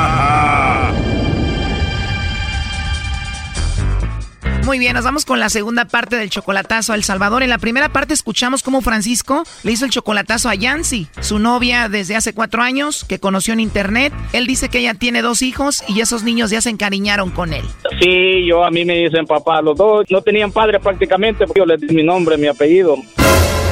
Muy bien, nos vamos con la segunda parte del chocolatazo a El Salvador. En la primera parte escuchamos cómo Francisco le hizo el chocolatazo a Yancy, su novia desde hace cuatro años, que conoció en internet. Él dice que ella tiene dos hijos y esos niños ya se encariñaron con él. Sí, yo a mí me dicen papá, los dos no tenían padre prácticamente, porque yo les di mi nombre, mi apellido.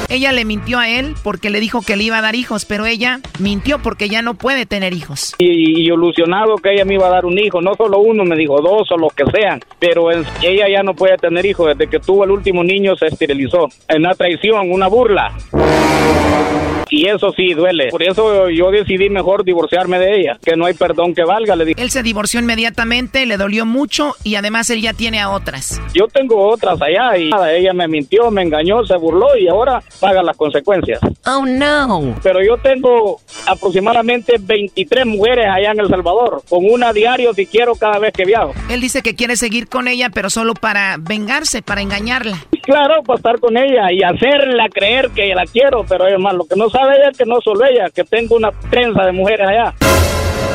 Ella le mintió a él porque le dijo que le iba a dar hijos, pero ella mintió porque ya no puede tener hijos. Y, y ilusionado que ella me iba a dar un hijo, no solo uno, me dijo dos o los que sean, pero en- ella ya no puede tener hijos, desde que tuvo el último niño se esterilizó. Una traición, una burla. Y eso sí duele. Por eso yo decidí mejor divorciarme de ella, que no hay perdón que valga, le dije. Él se divorció inmediatamente, le dolió mucho y además él ya tiene a otras. Yo tengo otras allá y nada, ella me mintió, me engañó, se burló y ahora paga las consecuencias. Oh no. Pero yo tengo aproximadamente 23 mujeres allá en El Salvador, con una diario si quiero cada vez que viajo. Él dice que quiere seguir con ella, pero solo para vengarse, para engañarla. Claro, para estar con ella y hacerla creer que la quiero, pero es más, lo que no sabe ella es que no solo ella, que tengo una trenza de mujeres allá.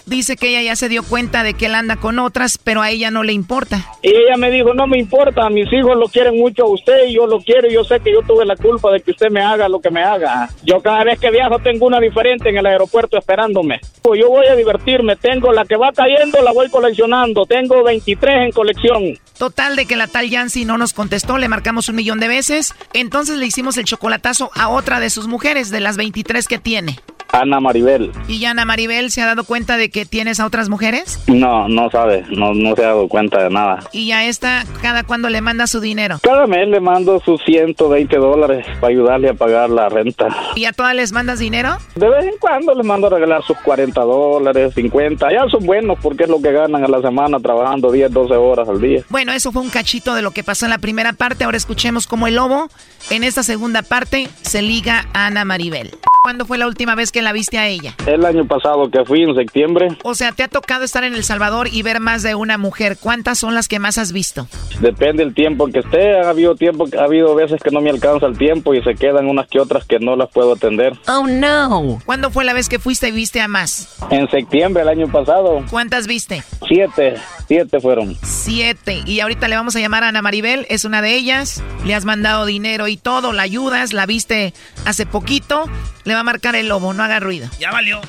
Dice que ella ya se dio cuenta de que él anda con otras, pero a ella no le importa. Y ella me dijo, no me importa, mis hijos lo quieren mucho a usted y yo lo quiero y yo sé que yo tuve la culpa de que usted me haga lo que me haga. Yo cada vez que viajo tengo una diferente en el aeropuerto esperándome. Pues yo voy a divertirme, tengo la que va cayendo, la voy coleccionando, tengo 23 en colección. Total de que la tal Yancy no nos contestó, le marcamos un millón de veces, entonces le hicimos el chocolatazo a otra de sus mujeres, de las 23 que tiene. Ana Maribel. ¿Y Ana Maribel se ha dado cuenta de que tienes a otras mujeres? No, no sabe, no, no se ha dado cuenta de nada. ¿Y a esta cada cuándo le manda su dinero? Cada mes le mando sus 120 dólares para ayudarle a pagar la renta. ¿Y a todas les mandas dinero? De vez en cuando les mando a regalar sus 40 dólares, 50. Ya son buenos porque es lo que ganan a la semana trabajando 10, 12 horas al día. Bueno, eso fue un cachito de lo que pasó en la primera parte. Ahora escuchemos cómo el lobo en esta segunda parte se liga a Ana Maribel. ¿Cuándo fue la última vez que la viste a ella? El año pasado que fui en septiembre. O sea, te ha tocado estar en El Salvador y ver más de una mujer. ¿Cuántas son las que más has visto? Depende del tiempo que esté. Ha habido tiempo, ha habido veces que no me alcanza el tiempo y se quedan unas que otras que no las puedo atender. Oh no. ¿Cuándo fue la vez que fuiste y viste a más? En septiembre el año pasado. ¿Cuántas viste? Siete. Siete fueron. Siete. Y ahorita le vamos a llamar a Ana Maribel, es una de ellas. Le has mandado dinero y todo, la ayudas, la viste hace poquito. Le va a marcar el lobo, no haga ruido. Ya valió.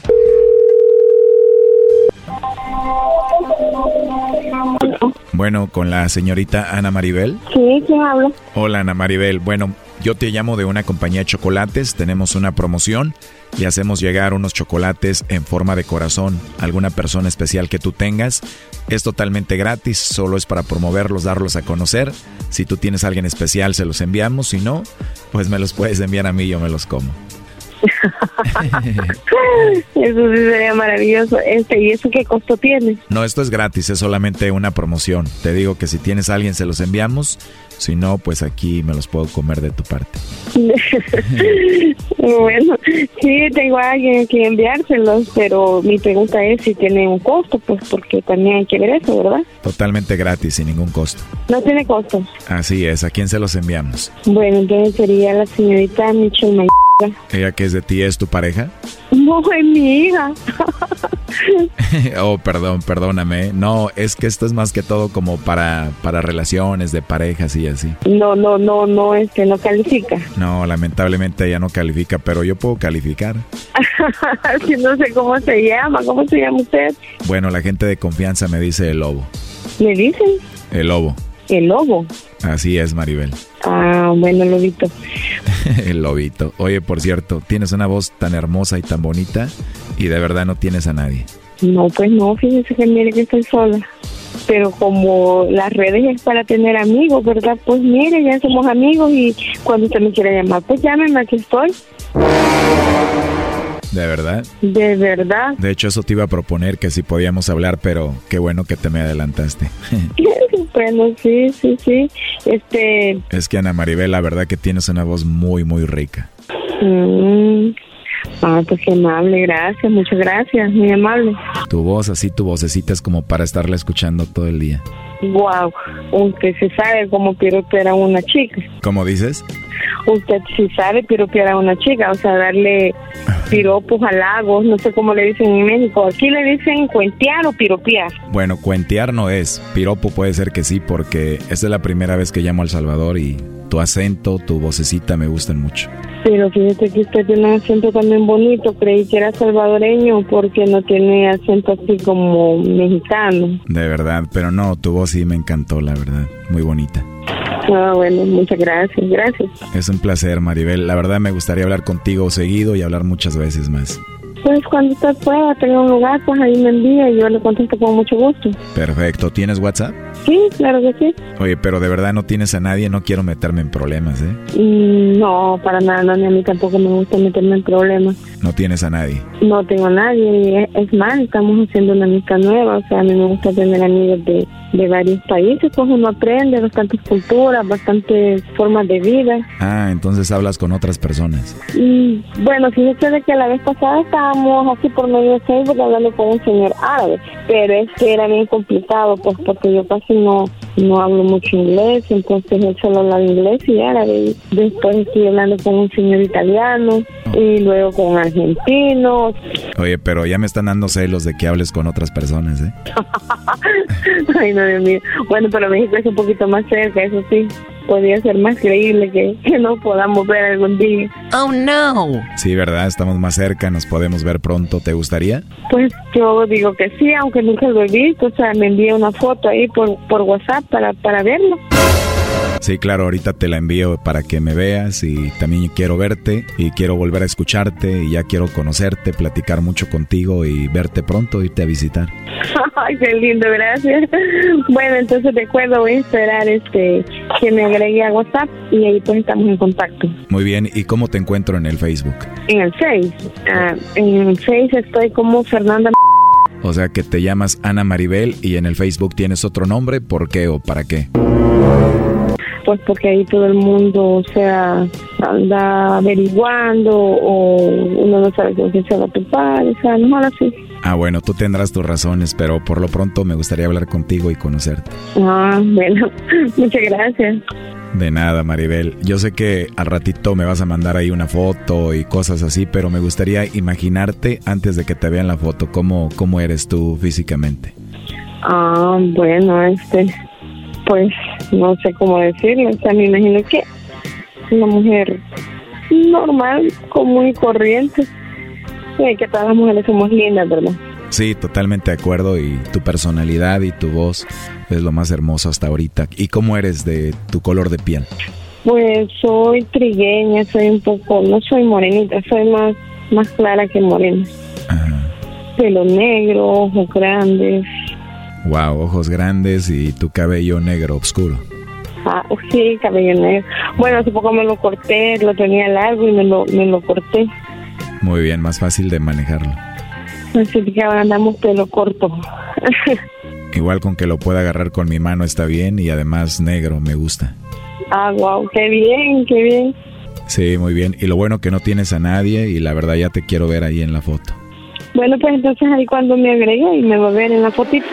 Bueno, con la señorita Ana Maribel. Sí, ¿quién habla? Hola Ana Maribel. Bueno, yo te llamo de una compañía de chocolates. Tenemos una promoción y hacemos llegar unos chocolates en forma de corazón a alguna persona especial que tú tengas. Es totalmente gratis, solo es para promoverlos, darlos a conocer. Si tú tienes a alguien especial, se los enviamos. Si no, pues me los puedes enviar a mí y yo me los como. eso sí sería maravilloso. Este, ¿Y eso qué costo tiene? No, esto es gratis, es solamente una promoción. Te digo que si tienes a alguien se los enviamos, si no, pues aquí me los puedo comer de tu parte. bueno, sí, tengo a alguien que enviárselos, pero mi pregunta es si tiene un costo, pues porque también hay que ver eso, ¿verdad? Totalmente gratis, sin ningún costo. No tiene costo. Así es, ¿a quién se los enviamos? Bueno, entonces sería la señorita Michelle May ¿Ella que es de ti es tu pareja? No, es mi hija. oh, perdón, perdóname. No, es que esto es más que todo como para, para relaciones de parejas y así. No, no, no, no, es que no califica. No, lamentablemente ella no califica, pero yo puedo calificar. no sé cómo se llama, ¿cómo se llama usted? Bueno, la gente de confianza me dice el lobo. ¿Me dicen? El lobo. El lobo. Así es, Maribel. Ah, bueno, lobito. el lobito. Oye, por cierto, tienes una voz tan hermosa y tan bonita y de verdad no tienes a nadie. No, pues no, fíjese que mire que estoy sola. Pero como las redes es para tener amigos, ¿verdad? Pues mire, ya somos amigos y cuando usted me quiera llamar, pues llámeme, aquí estoy. ¿De verdad? De verdad. De hecho, eso te iba a proponer que si podíamos hablar, pero qué bueno que te me adelantaste. bueno, sí, sí, sí. Este... Es que Ana Maribel, la verdad que tienes una voz muy, muy rica. Mm. Ah, pues qué amable, gracias, muchas gracias, muy amable. Tu voz, así tu vocecita es como para estarla escuchando todo el día. Wow, aunque se sabe cómo piropear a una chica. ¿Cómo dices? Usted sí sabe piropear a una chica, o sea, darle piropos, halagos, no sé cómo le dicen en México. Aquí le dicen cuentear o piropear. Bueno, cuentear no es. Piropo puede ser que sí, porque esta es la primera vez que llamo al Salvador y tu acento, tu vocecita me gustan mucho. Pero fíjate que usted tiene un acento también bonito. Creí que era salvadoreño porque no tiene acento así como mexicano. De verdad, pero no, tu voz sí me encantó, la verdad. Muy bonita. Ah, bueno, muchas gracias, gracias. Es un placer, Maribel. La verdad me gustaría hablar contigo seguido y hablar muchas veces más. Pues cuando usted pueda tener un lugar, pues ahí me envía y yo le contesto con mucho gusto. Perfecto. ¿Tienes WhatsApp? Sí, claro que sí. Oye, pero de verdad no tienes a nadie, no quiero meterme en problemas, ¿eh? Mm, no, para nada, ni a mí tampoco me gusta meterme en problemas. ¿No tienes a nadie? No tengo a nadie, es más, estamos haciendo una amistad nueva, o sea, a mí me gusta tener amigos de, de varios países, pues uno aprende bastantes culturas, bastantes formas de vida. Ah, entonces hablas con otras personas. Y bueno, fíjese de que la vez pasada estábamos así por medio de Facebook hablando con un señor árabe, pero es que era bien complicado, pues porque yo casi no, no hablo mucho inglés, entonces él solo habla inglés y árabe. Después estoy hablando con un señor italiano y luego con argentinos. Oye, pero ya me están dando celos de que hables con otras personas, ¿eh? Ay, no, Dios mío. Bueno, pero México es un poquito más cerca, eso sí. Podría ser más creíble que, que no podamos ver algún día. Oh, no. Sí, ¿verdad? Estamos más cerca, nos podemos ver pronto. ¿Te gustaría? Pues yo digo que sí, aunque nunca lo he visto. O sea, me envié una foto ahí por, por WhatsApp para, para verlo. Sí, claro, ahorita te la envío para que me veas y también quiero verte y quiero volver a escucharte y ya quiero conocerte, platicar mucho contigo y verte pronto, irte a visitar. Ay, qué lindo, gracias. Bueno, entonces de acuerdo, voy a esperar este que me agregue a WhatsApp y ahí pues estamos en contacto. Muy bien, ¿y cómo te encuentro en el Facebook? En el Face. Ah, en el Face estoy como Fernanda. O sea que te llamas Ana Maribel y en el Facebook tienes otro nombre, ¿por qué o para qué? Pues porque ahí todo el mundo, o sea, anda averiguando o uno no sabe con quién se va a topar, o sea, no así. Ah, bueno, tú tendrás tus razones, pero por lo pronto me gustaría hablar contigo y conocerte. Ah, bueno, muchas gracias. De nada, Maribel. Yo sé que al ratito me vas a mandar ahí una foto y cosas así, pero me gustaría imaginarte antes de que te vean la foto, cómo, cómo eres tú físicamente. Ah, bueno, este, pues no sé cómo decirlo, o sea, me imagino que una mujer normal, común y corriente. Sí, que todas las mujeres somos lindas, ¿verdad? Sí, totalmente de acuerdo y tu personalidad y tu voz es lo más hermoso hasta ahorita. ¿Y cómo eres de tu color de piel? Pues soy trigueña, soy un poco, no soy morenita, soy más, más clara que morena. Pelo negro, ojos grandes, Wow, ojos grandes y tu cabello negro oscuro. Ah, sí, cabello negro. Bueno, hace poco me lo corté, lo tenía largo y me lo, me lo corté. Muy bien, más fácil de manejarlo. Así que ahora andamos pelo corto. Igual con que lo pueda agarrar con mi mano está bien y además negro me gusta. Ah, wow, qué bien, qué bien. Sí, muy bien. Y lo bueno que no tienes a nadie y la verdad ya te quiero ver ahí en la foto. Bueno, pues entonces ahí cuando me agregue y me va a ver en la fotito.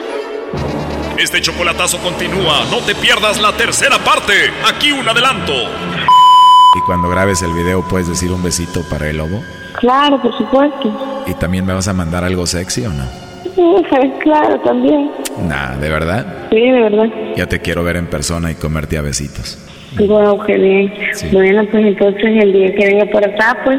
Este chocolatazo continúa. No te pierdas la tercera parte. Aquí un adelanto. ¿Y cuando grabes el video puedes decir un besito para el lobo? Claro, por supuesto. ¿Y también me vas a mandar algo sexy o no? claro, también. Nah, ¿de verdad? Sí, de verdad. Ya te quiero ver en persona y comerte a besitos. Wow, qué bien. Bueno, pues entonces el día que venga por acá, pues...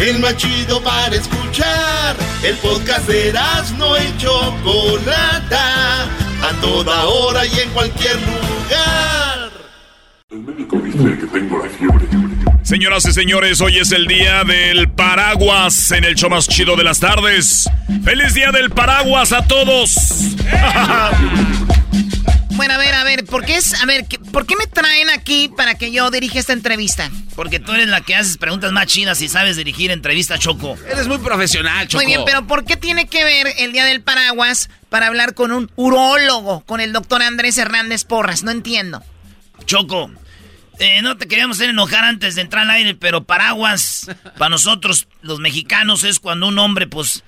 el más chido para escuchar. El podcast de no y Chocolata, a toda hora y en cualquier lugar. El médico dice que tengo la fiebre. Señoras y señores, hoy es el día del paraguas en el show más chido de las tardes. ¡Feliz día del paraguas a todos! Ver, ¿por qué es, a ver, ¿por qué me traen aquí para que yo dirija esta entrevista? Porque tú eres la que haces preguntas más chidas y sabes dirigir entrevistas, Choco. Eres muy profesional, Choco. Muy bien, pero ¿por qué tiene que ver el Día del Paraguas para hablar con un urólogo, con el doctor Andrés Hernández Porras? No entiendo. Choco, eh, no te queríamos hacer enojar antes de entrar al aire, pero paraguas para nosotros los mexicanos es cuando un hombre, pues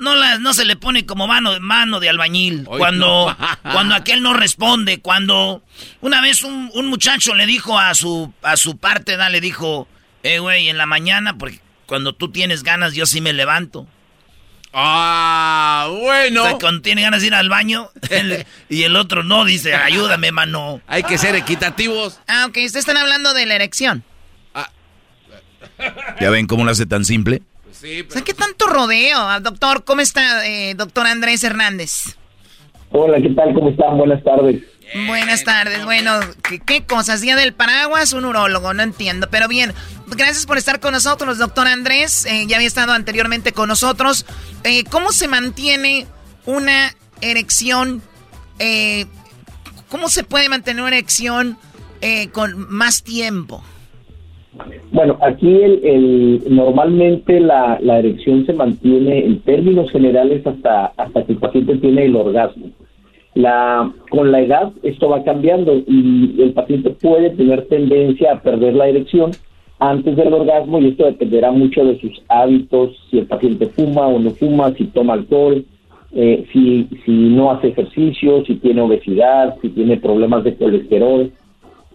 no, no se le pone como mano, mano de albañil. cuando, cuando aquel no responde, cuando una vez un, muchacho le dijo a su, a su parte, da, le dijo, eh, güey, en la mañana, porque cuando tú tienes ganas, yo sí me levanto. Ah, bueno. O sea, cuando tiene ganas de ir al baño y el otro no, dice, ayúdame, mano. Hay que ser equitativos. Ah, ok, ustedes están hablando de la erección. Ah. ¿Ya ven cómo lo hace tan simple? Sí, ¿qué tanto rodeo? Ah, doctor, ¿cómo está, eh, doctor Andrés Hernández? Hola, ¿qué tal? ¿Cómo están? Buenas tardes. Buenas tardes. Bueno, ¿qué, cosas? Día del paraguas, un urólogo, no entiendo. Pero bien, gracias por estar con nosotros, doctor Andrés. Eh, ya había estado anteriormente con nosotros. Eh, ¿Cómo se mantiene una erección? ¿Cómo se puede mantener una erección con más tiempo? Bueno, aquí el, normalmente la, la, erección se mantiene en términos generales hasta, hasta que el paciente tiene el orgasmo. La, con la edad esto va cambiando y el paciente puede tener tendencia a perder la erección antes del orgasmo y esto dependerá mucho de sus hábitos, si el paciente fuma o no fuma, si toma alcohol, eh, si, si no hace ejercicio, si tiene obesidad, si tiene problemas de colesterol,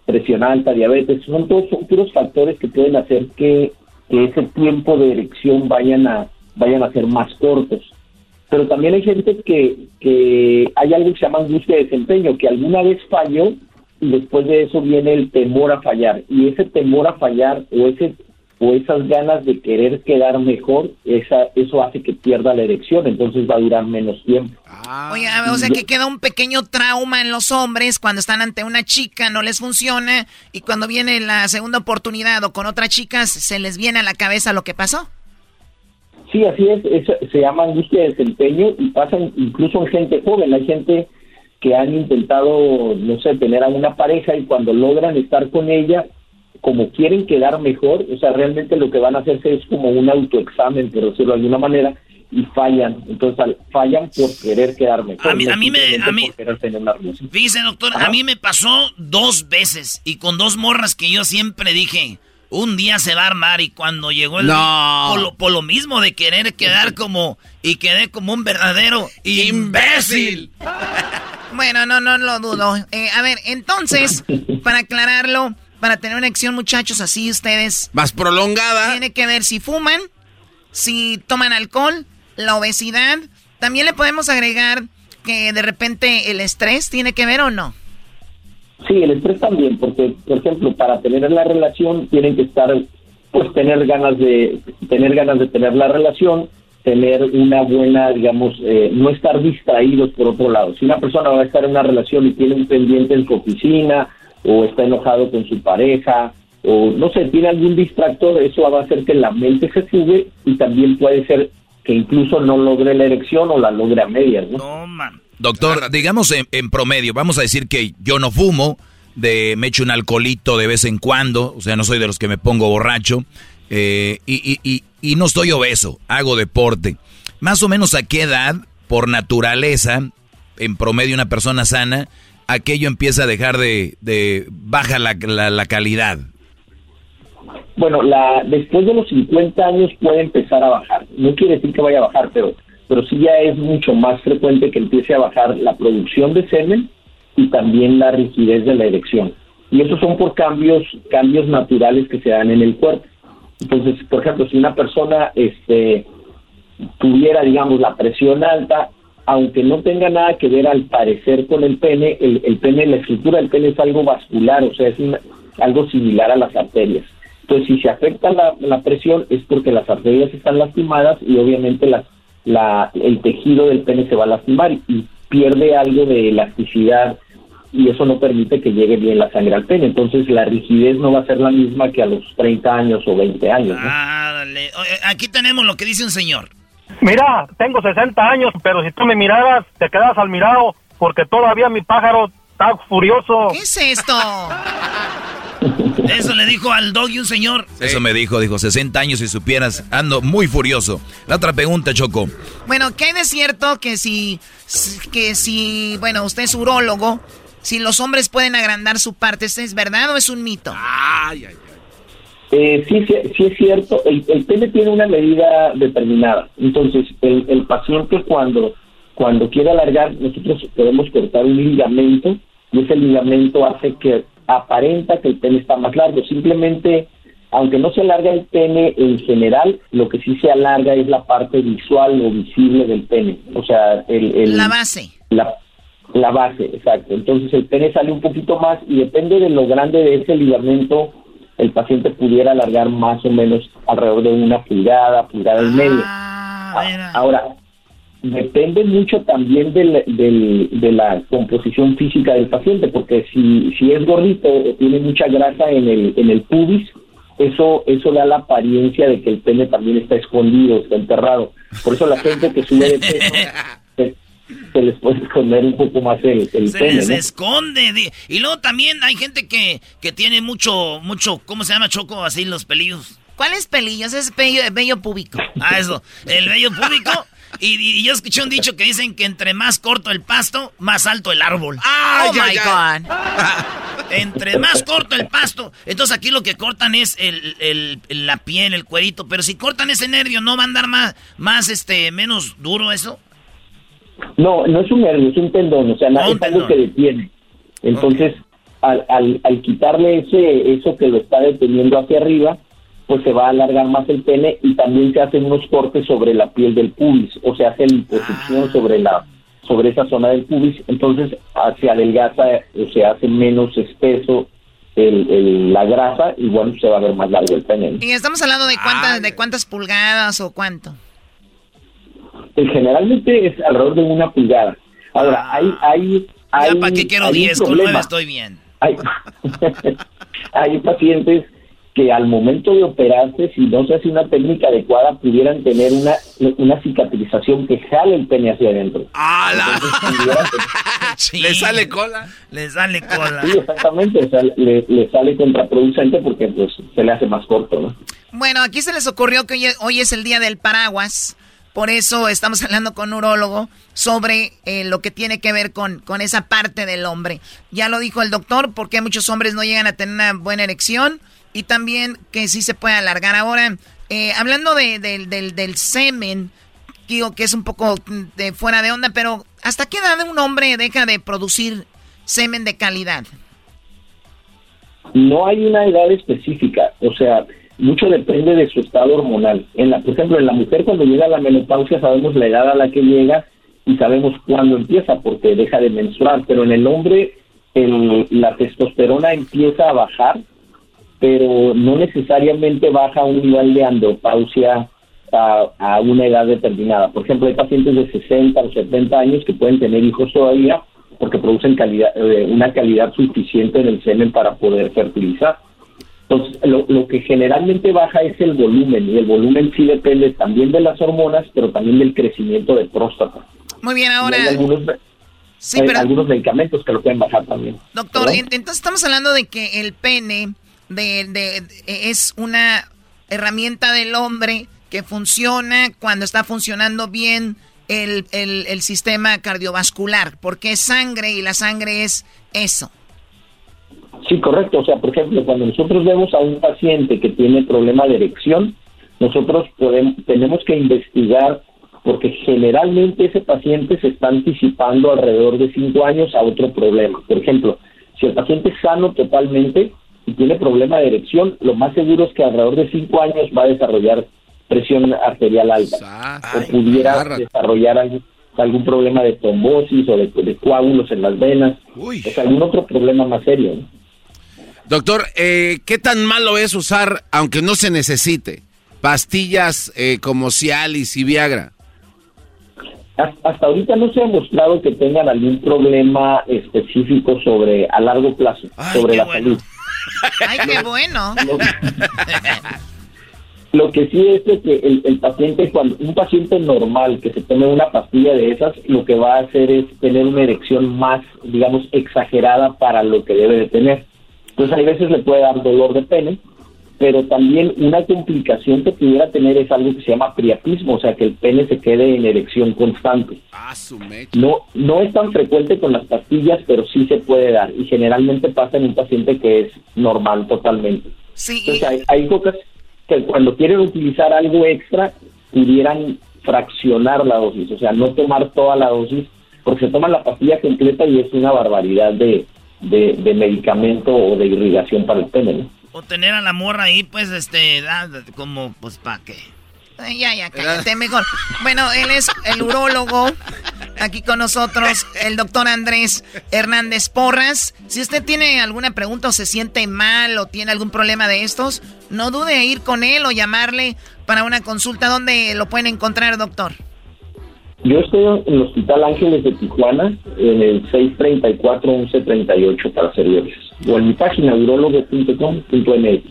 presión alta, diabetes, son todos son factores que pueden hacer que, ese tiempo de erección vayan a vayan a ser más cortos. Pero también hay gente que, que hay algo que se llama angustia de desempeño, que alguna vez falló y después de eso viene el temor a fallar. Y ese temor a fallar o ese o esas ganas de querer quedar mejor, esa, eso hace que pierda la erección, entonces va a durar menos tiempo. Ah. Oye, o sea que queda un pequeño trauma en los hombres cuando están ante una chica, no les funciona, y cuando viene la segunda oportunidad o con otra chica, se les viene a la cabeza lo que pasó. Sí, así es, se llama angustia de desempeño y pasa incluso en gente joven, hay gente que han intentado, no sé, tener a una pareja y cuando logran estar con ella, como quieren quedar mejor, o sea, realmente lo que van a hacerse es como un autoexamen, por decirlo de alguna manera, y fallan. Entonces, fallan por querer quedar mejor. A mí, a mí me. A mí, fíjese, doctor, a mí me pasó dos veces y con dos morras que yo siempre dije. Un día se va a armar y cuando llegó el no. por, lo, mismo de querer quedar como y quedé como un verdadero imbécil. Bueno, no, no lo dudo. Eh, a ver, entonces, para aclararlo, para tener una acción, muchachos, así ustedes. Más prolongada. Tiene que ver si fuman, si toman alcohol, la obesidad. También le podemos agregar que de repente el estrés tiene que ver o no. Sí, el estrés también, porque, por ejemplo, para tener la relación tienen que estar, pues, tener ganas de tener ganas de tener la relación, tener una buena, digamos, eh, no estar distraídos por otro lado. Si una persona va a estar en una relación y tiene un pendiente en su oficina o está enojado con su pareja o no sé, tiene algún distractor, eso va a hacer que la mente se sube y también puede ser que incluso no logre la erección o la logre a medias. ¿no? Doctor, digamos en, en, promedio, vamos a decir que yo no fumo, de me echo un alcoholito de vez en cuando, o sea, no soy de los que me pongo borracho, eh, y, y, y, no estoy obeso, hago deporte. Más o menos a qué edad, por naturaleza, en promedio una persona sana, aquello empieza a dejar de, de baja la, la, calidad. Bueno, la, después de los 50 años puede empezar a bajar. No quiere decir que vaya a bajar, pero, pero sí ya es mucho más frecuente que empiece a bajar la producción de semen y también la rigidez de la erección. Y esos son por cambios, cambios naturales que se dan en el cuerpo. Entonces, por ejemplo, si una persona este, tuviera, digamos, la presión alta, aunque no tenga nada que ver al parecer con el pene, el, pene, la estructura del pene es algo vascular, o sea, es algo similar a las arterias. Entonces, si se afecta la, presión es porque las arterias están lastimadas y obviamente las, la, el tejido del pene se va a lastimar y pierde algo de elasticidad y eso no permite que llegue bien la sangre al pene. Entonces la rigidez no va a ser la misma que a los 30 años o 20 años. Ah, dale. Aquí tenemos lo que dice un señor. Mira, tengo 60 años, pero si tú me miraras, te quedas al mirado, porque todavía mi pájaro está furioso. ¿Qué es esto? Eso le dijo al doggy un señor. Eso me dijo, dijo, 60 años y supieras, ando muy furioso. La otra pregunta, Choco. Bueno, ¿qué hay de cierto que si, que si, bueno, usted es urólogo, si los hombres pueden agrandar su parte, ¿es verdad o es un mito? Ay, ay, eh, sí, sí, es cierto. El, el, pene tiene una medida determinada. Entonces, el, el paciente cuando, cuando quiere alargar, nosotros podemos cortar un ligamento y ese ligamento hace que aparenta que el pene está más largo. Simplemente, aunque no se alarga el pene en general, lo que sí se alarga es la parte visual o visible del pene. O sea, el... el la base. La, la base, exacto. Entonces el pene sale un poquito más y depende de lo grande de ese ligamento, el paciente pudiera alargar más o menos alrededor de una pulgada, pulgada y media. Ah, Ahora, depende mucho también del, de la composición física del paciente, porque si, si es gordito o tiene mucha grasa en el, en el pubis, eso, eso da la apariencia de que el pene también está escondido, está enterrado. Por eso la gente que sube de peso se les puede esconder un poco más el, el se les esconde. Y luego también hay gente que, que tiene mucho, mucho, ¿cómo se llama Choco? Así los pelillos. ¿Cuáles pelillos? Es bello, bello público. Ah, eso. El bello público. Y, yo escuché un dicho que dicen que entre más corto el pasto, más alto el árbol. ¡Oh, my God! entre más corto el pasto. Entonces aquí lo que cortan es el, la piel, el cuerito. Pero si cortan ese nervio, ¿no va a andar más, más este, menos duro eso? No, no es un nervio, es un tendón. O sea, no, es algo que detiene. Entonces, al, al, al quitarle ese, eso que lo está deteniendo hacia arriba, pues se va a alargar más el pene y también se hacen unos cortes sobre la piel del pubis o se hace liposucción ah. sobre la sobre esa zona del pubis, entonces se adelgaza o se hace menos espeso el, la grasa y bueno, se va a ver más largo el pene. ¿Y estamos hablando de cuántas, de cuántas pulgadas o cuánto? Eh, generalmente es alrededor de una pulgada. Ahora, ah. hay... hay, hay ¿Para qué quiero 10? Con 9 estoy bien. Hay, hay pacientes que al momento de operarse, si no se hace una técnica adecuada, pudieran tener una, una cicatrización que jale el pene hacia adentro. ¡Ah, ¿Le sale cola? Le sale cola. Sí, exactamente. le, sale contraproducente porque pues, se le hace más corto, ¿no? Bueno, aquí se les ocurrió que hoy, es el día del paraguas. Por eso estamos hablando con un urólogo sobre eh, lo que tiene que ver con, con esa parte del hombre. Ya lo dijo el doctor, porque muchos hombres no llegan a tener una buena erección y también que sí se puede alargar. Ahora, eh, hablando de, del, semen, digo que es un poco de fuera de onda, pero ¿hasta qué edad un hombre deja de producir semen de calidad? No hay una edad específica, o sea, mucho depende de su estado hormonal. En la, por ejemplo, en la mujer cuando llega a la menopausia sabemos la edad a la que llega y sabemos cuándo empieza porque deja de menstruar, pero en el hombre la testosterona empieza a bajar pero no necesariamente baja un nivel de andropausia a, una edad determinada. Por ejemplo, hay pacientes de 60 o 70 años que pueden tener hijos todavía porque producen calidad, eh, una calidad suficiente en el semen para poder fertilizar. Entonces, lo, lo, que generalmente baja es el volumen, y el volumen sí depende también de las hormonas, pero también del crecimiento de próstata. Muy bien, ahora... Hay algunos, algunos medicamentos que lo pueden bajar también. Doctor, entonces estamos hablando de que el pene de, es una herramienta del hombre que funciona cuando está funcionando bien el, el, sistema cardiovascular, porque es sangre y la sangre es eso. Sí, correcto. O sea, por ejemplo, cuando nosotros vemos a un paciente que tiene problema de erección, nosotros podemos, tenemos que investigar porque generalmente ese paciente se está anticipando alrededor de cinco años a otro problema. Por ejemplo, si el paciente es sano totalmente, y tiene problema de erección, lo más seguro es que alrededor de cinco años va a desarrollar presión arterial alta o pudiera desarrollar algún, problema de trombosis o de, coágulos en las venas, o sea, algún otro problema más serio. Doctor, eh, ¿qué tan malo es usar, aunque no se necesite, pastillas eh, como Cialis y Viagra? Hasta ahorita no se ha mostrado que tengan algún problema específico sobre a largo plazo, sobre la salud. Ay, qué bueno. Lo, que sí es que el, paciente, cuando un paciente normal que se tome una pastilla de esas, lo que va a hacer es tener una erección más, digamos, exagerada para lo que debe de tener. Entonces, hay veces le puede dar dolor de pene, pero también una complicación que pudiera tener es algo que se llama priapismo, o sea, que el pene se quede en erección constante. Ah, no, no es tan frecuente con las pastillas, pero sí se puede dar y generalmente pasa en un paciente que es normal totalmente. Sí. Entonces, hay, cosas que cuando quieren utilizar algo extra pudieran fraccionar la dosis, o sea, no tomar toda la dosis, porque se toma la pastilla completa y es una barbaridad de, de, medicamento o de irrigación para el pene. ¿no? O tener a la morra ahí, pues, este, como, pues, ¿para qué? ya, ya, cállate mejor. Bueno, él es el urólogo. Aquí con nosotros, el doctor Andrés Hernández Porras. Si usted tiene alguna pregunta o se siente mal o tiene algún problema de estos, no dude en ir con él o llamarle para una consulta. ¿Dónde lo pueden encontrar, doctor? Yo estoy en el Hospital Ángeles de Tijuana, en el 634-1138 para servirles. O en mi página urologo.com.mx.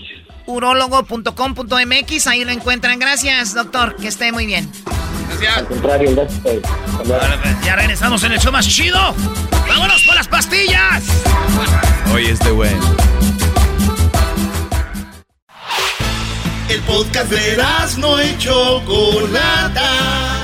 Urologo.com.mx, ahí lo encuentran. Gracias, doctor, que esté muy bien. Al contrario, gracias pues, ya regresamos en el show más chido. ¡Vámonos por las pastillas! Oye, este güey. El podcast de no hecho Chocolata.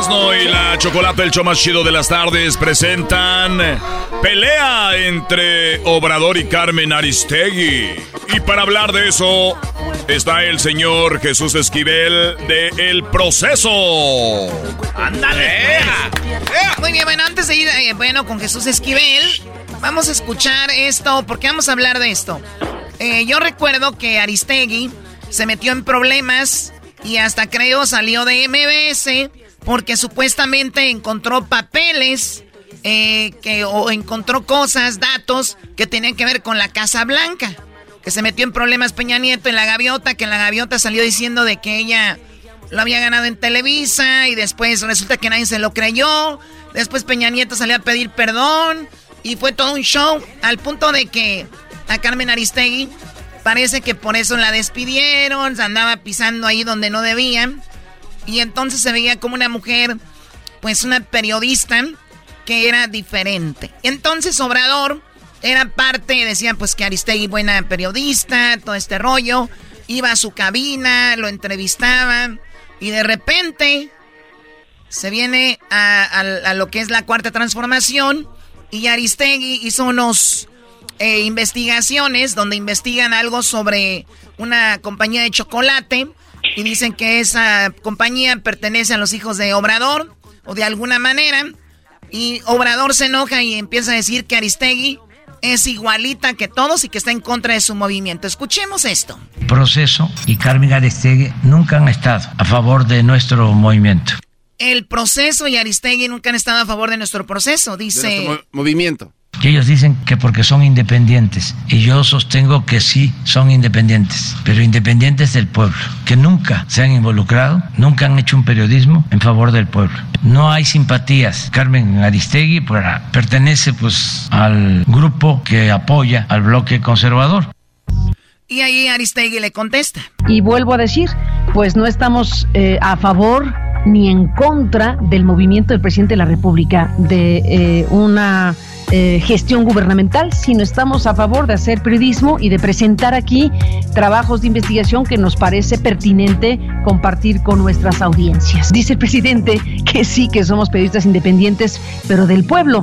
Y la Chocolate, el show más chido de las tardes, presentan pelea entre Obrador y Carmen Aristegui. Y para hablar de eso, está el señor Jesús Esquivel de El Proceso. ¡Ándale! Muy bien, bueno, antes de ir eh, bueno, con Jesús Esquivel, vamos a escuchar esto, porque vamos a hablar de esto. Eh, yo recuerdo que Aristegui se metió en problemas y hasta creo salió de MBS porque supuestamente encontró papeles eh, que, o encontró cosas, datos que tenían que ver con la Casa Blanca. Que se metió en problemas Peña Nieto en la gaviota, que la gaviota salió diciendo de que ella lo había ganado en Televisa y después resulta que nadie se lo creyó. Después Peña Nieto salió a pedir perdón y fue todo un show al punto de que a Carmen Aristegui parece que por eso la despidieron, andaba pisando ahí donde no debían y entonces se veía como una mujer, pues una periodista que era diferente. Entonces Obrador era parte, decían pues que Aristegui buena periodista, todo este rollo, iba a su cabina, lo entrevistaba y de repente se viene a, lo que es la cuarta transformación y Aristegui hizo unos eh, investigaciones donde investigan algo sobre una compañía de chocolate y dicen que esa compañía pertenece a los hijos de Obrador o de alguna manera y Obrador se enoja y empieza a decir que Aristegui es igualita que todos y que está en contra de su movimiento. Escuchemos esto. Proceso y Carmen Aristegui nunca han estado a favor de nuestro movimiento. El proceso y Aristegui nunca han estado a favor de nuestro proceso, dice. movimiento. Y ellos dicen que porque son independientes. Y yo sostengo que sí son independientes, pero independientes del pueblo, que nunca se han involucrado, nunca han hecho un periodismo en favor del pueblo. No hay simpatías. Carmen Aristegui pertenece pues al grupo que apoya al bloque conservador. Y ahí Aristegui le contesta. Y vuelvo a decir, pues no estamos eh, a favor ni en contra del movimiento del presidente de la República, de eh, una eh, gestión gubernamental, sino estamos a favor de hacer periodismo y de presentar aquí trabajos de investigación que nos parece pertinente compartir con nuestras audiencias. Dice el presidente que sí, que somos periodistas independientes, pero del pueblo.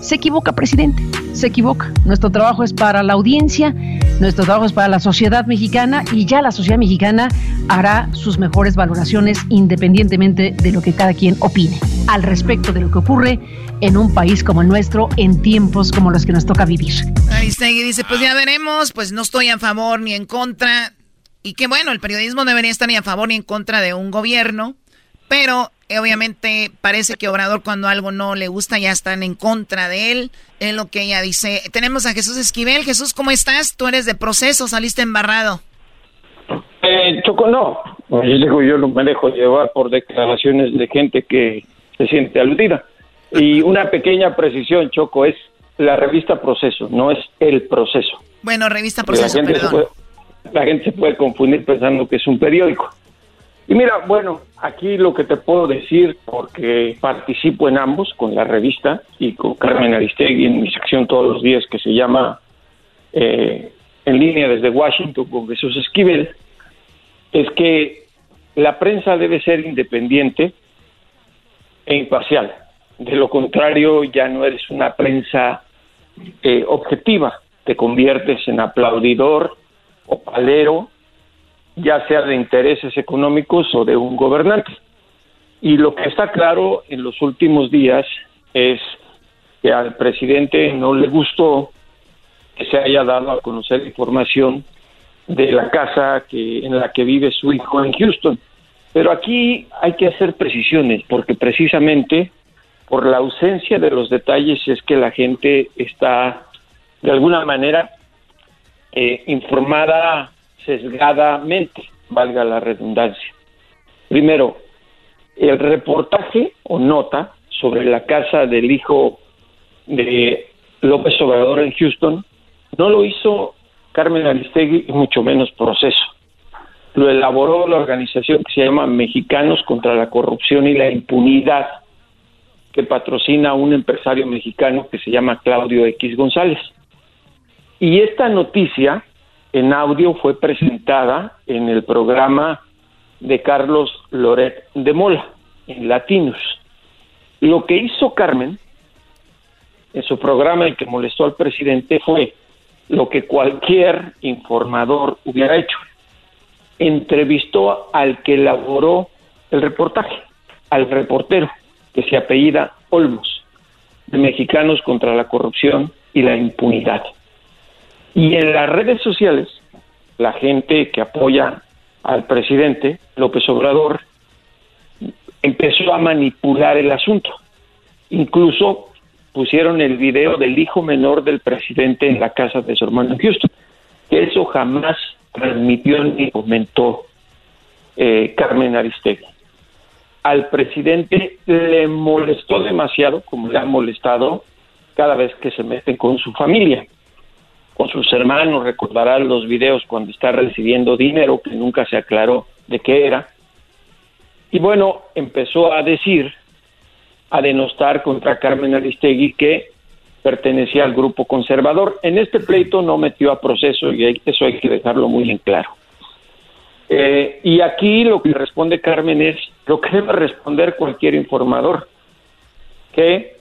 Se equivoca, presidente, se equivoca. Nuestro trabajo es para la audiencia, nuestro trabajo es para la sociedad mexicana y ya la sociedad mexicana hará sus mejores valoraciones independientemente de lo que cada quien opine al respecto de lo que ocurre en un país como el nuestro en tiempos como los que nos toca vivir. Aristegui dice, pues ya veremos, pues no estoy a favor ni en contra. Y que bueno, el periodismo debería estar ni a favor ni en contra de un gobierno, pero eh, obviamente parece que Obrador cuando algo no le gusta ya están en contra de él. Es lo que ella dice. Tenemos a Jesús Esquivel. Jesús, ¿cómo estás? Tú eres de proceso, saliste embarrado. Eh, Choco, no. Yo digo, yo no me dejo llevar por declaraciones de gente que se siente aludida. Y una pequeña precisión, Choco, es la revista Proceso, no es el proceso. Bueno, revista Proceso, la gente, la gente se puede confundir pensando que es un periódico. Y mira, bueno, aquí lo que te puedo decir, porque participo en ambos, con la revista y con Carmen Aristegui en mi sección todos los días que se llama eh, En línea desde Washington con Jesús Esquivel, es que la prensa debe ser independiente e imparcial. De lo contrario, ya no eres una prensa eh, objetiva, te conviertes en aplaudidor o palero ya sea de intereses económicos o de un gobernante. Y lo que está claro en los últimos días es que al presidente no le gustó que se haya dado a conocer información de la casa que, en la que vive su hijo en Houston. Pero aquí hay que hacer precisiones, porque precisamente por la ausencia de los detalles es que la gente está de alguna manera eh, informada sesgadamente, valga la redundancia. Primero, el reportaje o nota sobre la casa del hijo de López Obrador en Houston no lo hizo Carmen Aristegui mucho menos proceso. Lo elaboró la organización que se llama Mexicanos contra la Corrupción y la Impunidad, que patrocina a un empresario mexicano que se llama Claudio X González. Y esta noticia en audio fue presentada en el programa de Carlos Loret de Mola, en Latinos. Lo que hizo Carmen en su programa y que molestó al presidente fue lo que cualquier informador hubiera hecho. Entrevistó al que elaboró el reportaje, al reportero, que se apellida Olmos, de Mexicanos contra la Corrupción y la Impunidad. Y en las redes sociales, la gente que apoya al presidente López Obrador empezó a manipular el asunto. Incluso pusieron el video del hijo menor del presidente en la casa de su hermano en Houston. Eso jamás transmitió ni comentó eh, Carmen Aristegui. Al presidente le molestó demasiado, como le ha molestado cada vez que se meten con su familia con sus hermanos, recordarán los videos cuando está recibiendo dinero que nunca se aclaró de qué era. Y bueno, empezó a decir, a denostar contra Carmen Aristegui que pertenecía al grupo conservador. En este pleito no metió a proceso y eso hay que dejarlo muy en claro. Eh, y aquí lo que responde Carmen es lo que debe responder cualquier informador, que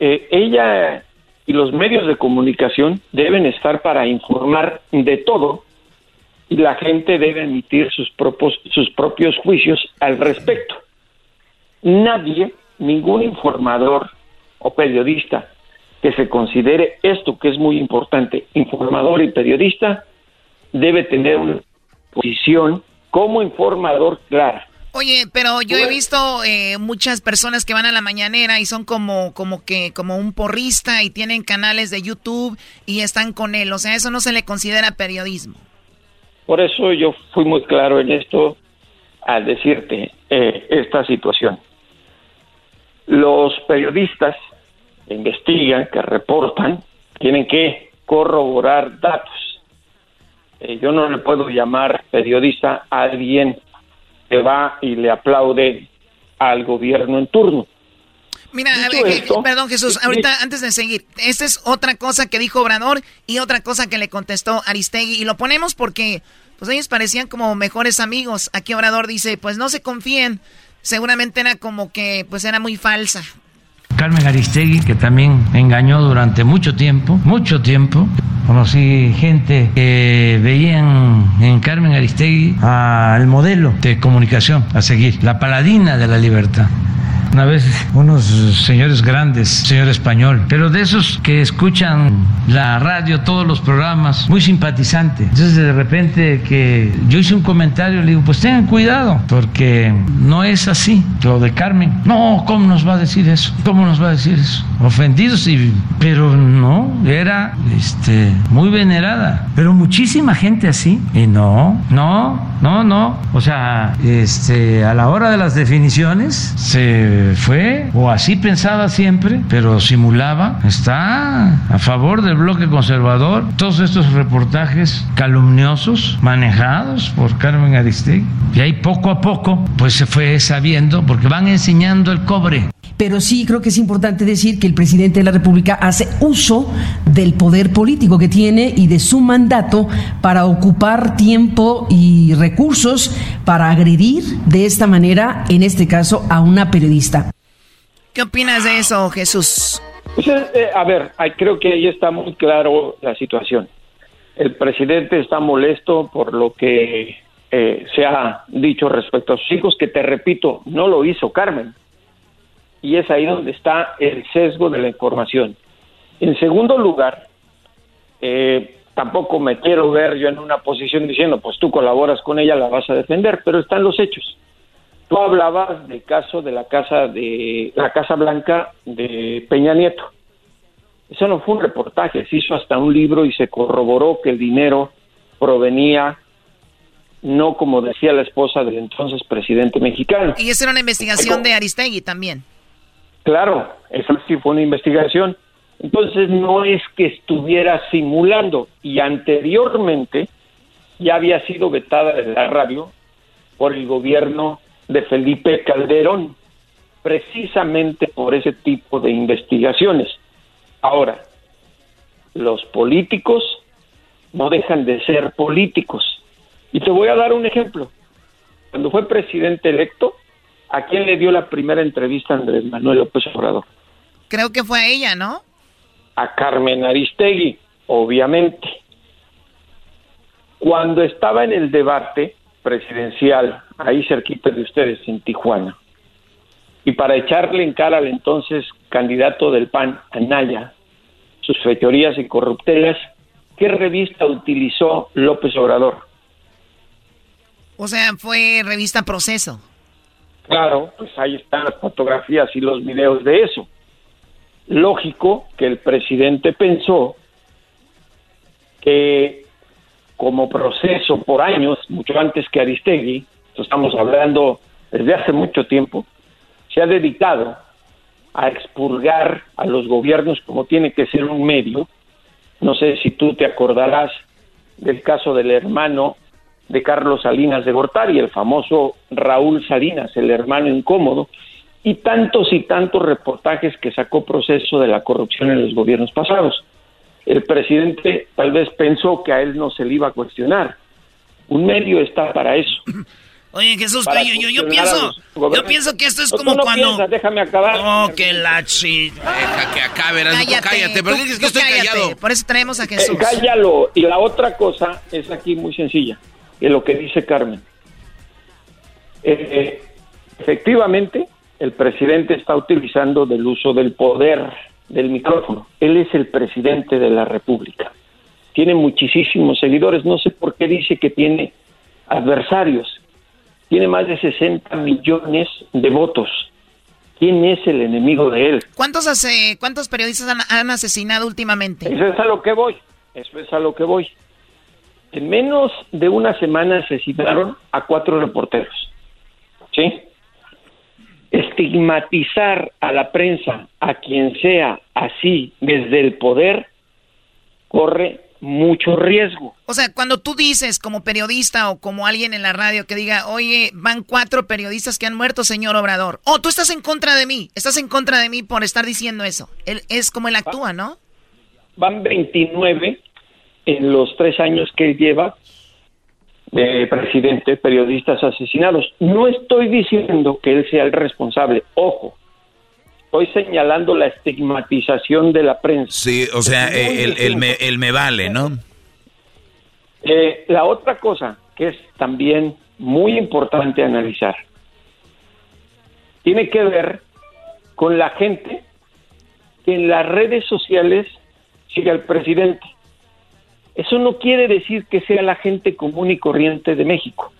eh, ella y los medios de comunicación deben estar para informar de todo y la gente debe emitir sus propios, sus propios juicios al respecto. Nadie, ningún informador o periodista que se considere esto que es muy importante, informador y periodista, debe tener una posición como informador clara. Oye, pero yo he visto eh, muchas personas que van a la mañanera y son como, como que, como un porrista y tienen canales de YouTube y están con él. O sea, eso no se le considera periodismo. Por eso yo fui muy claro en esto al decirte eh, esta situación. Los periodistas que investigan, que reportan, tienen que corroborar datos. Eh, yo no le puedo llamar periodista a alguien que va y le aplaude al gobierno en turno. Mira, a ver, perdón Jesús, ahorita antes de seguir, esta es otra cosa que dijo Obrador y otra cosa que le contestó Aristegui y lo ponemos porque pues ellos parecían como mejores amigos. Aquí Obrador dice, pues no se confíen, seguramente era como que pues era muy falsa. Carmen Aristegui, que también engañó durante mucho tiempo, mucho tiempo. Conocí gente que veían en Carmen Aristegui al modelo de comunicación a seguir, la paladina de la libertad. Una vez unos señores grandes, señor español, pero de esos que escuchan la radio, todos los programas, muy simpatizante. Entonces de repente que yo hice un comentario, le digo, pues tengan cuidado, porque no es así lo de Carmen. No, ¿cómo nos va a decir eso? ¿Cómo nos va a decir eso? Ofendidos, y, pero no, era este, muy venerada. Pero muchísima gente así. Y no, no, no, no. O sea, este, a la hora de las definiciones se fue, o así pensaba siempre, pero simulaba, está a favor del bloque conservador. Todos estos reportajes calumniosos manejados por Carmen Aristegui. Y ahí poco a poco, pues se fue sabiendo, porque van enseñando el cobre pero sí creo que es importante decir que el presidente de la República hace uso del poder político que tiene y de su mandato para ocupar tiempo y recursos para agredir de esta manera, en este caso, a una periodista. ¿Qué opinas de eso, Jesús? Pues, eh, eh, a ver, creo que ahí está muy claro la situación. El presidente está molesto por lo que eh, se ha dicho respecto a sus hijos, que te repito, no lo hizo Carmen y es ahí donde está el sesgo de la información. En segundo lugar, eh, tampoco me quiero ver yo en una posición diciendo, pues tú colaboras con ella, la vas a defender, pero están los hechos. Tú hablabas del caso de la casa de la Casa Blanca de Peña Nieto. Eso no fue un reportaje, se hizo hasta un libro y se corroboró que el dinero provenía no como decía la esposa del entonces presidente mexicano. Y esa era una investigación de Aristegui también. Claro, esa sí fue una investigación. Entonces no es que estuviera simulando y anteriormente ya había sido vetada de la radio por el gobierno de Felipe Calderón, precisamente por ese tipo de investigaciones. Ahora, los políticos no dejan de ser políticos. Y te voy a dar un ejemplo. Cuando fue presidente electo, ¿a quién le dio la primera entrevista Andrés Manuel López Obrador? Creo que fue a ella, ¿no? A Carmen Aristegui, obviamente. Cuando estaba en el debate presidencial, ahí cerquita de ustedes, en Tijuana, y para echarle en cara al entonces candidato del PAN, Anaya, sus fechorías y corruptelas, ¿qué revista utilizó López Obrador? O sea, fue revista Proceso. Claro, pues ahí están las fotografías y los videos de eso. Lógico que el presidente pensó que como proceso por años, mucho antes que Aristegui, estamos hablando desde hace mucho tiempo, se ha dedicado a expurgar a los gobiernos como tiene que ser un medio. No sé si tú te acordarás del caso del hermano de Carlos Salinas de Gortari, el famoso Raúl Salinas, el hermano incómodo, y tantos y tantos reportajes que sacó proceso de la corrupción en los gobiernos pasados. El presidente tal vez pensó que a él no se le iba a cuestionar. Un medio está para eso. Oye, Jesús, yo, yo, pienso, yo pienso que esto es como cuando... déjame acabar. Oh, que la chi... Deja que acabe, cállate, cállate. ¿Pero qué es que estoy callado? Por eso traemos a Jesús. Eh, cállalo. Y la otra cosa es aquí muy sencilla, es lo que dice Carmen. Eh, efectivamente, el presidente está utilizando del uso del poder del micrófono. Él es el presidente de la República. Tiene muchísimos seguidores. No sé por qué dice que tiene adversarios tiene más de 60 millones de votos. ¿Quién es el enemigo de él? ¿Cuántos, hace, cuántos periodistas han, asesinado últimamente? Eso es a lo que voy. Eso es a lo que voy. En menos de una semana asesinaron a cuatro reporteros. ¿Sí? Estigmatizar a la prensa, a quien sea así desde el poder, corre mucho riesgo. O sea, cuando tú dices como periodista o como alguien en la radio que diga, oye, van cuatro periodistas que han muerto, señor Obrador. Oh, tú estás en contra de mí, estás en contra de mí por estar diciendo eso. Él, es como él actúa, ¿no? Van 29 en los tres años que él lleva de presidente, periodistas asesinados. No estoy diciendo que él sea el responsable, ojo, estoy señalando la estigmatización de la prensa. Sí, o sea, eh, el, me, vale, ¿no? Eh, la otra cosa que es también muy importante analizar tiene que ver con la gente que en las redes sociales sigue al presidente. Eso no quiere decir que sea la gente común y corriente de México.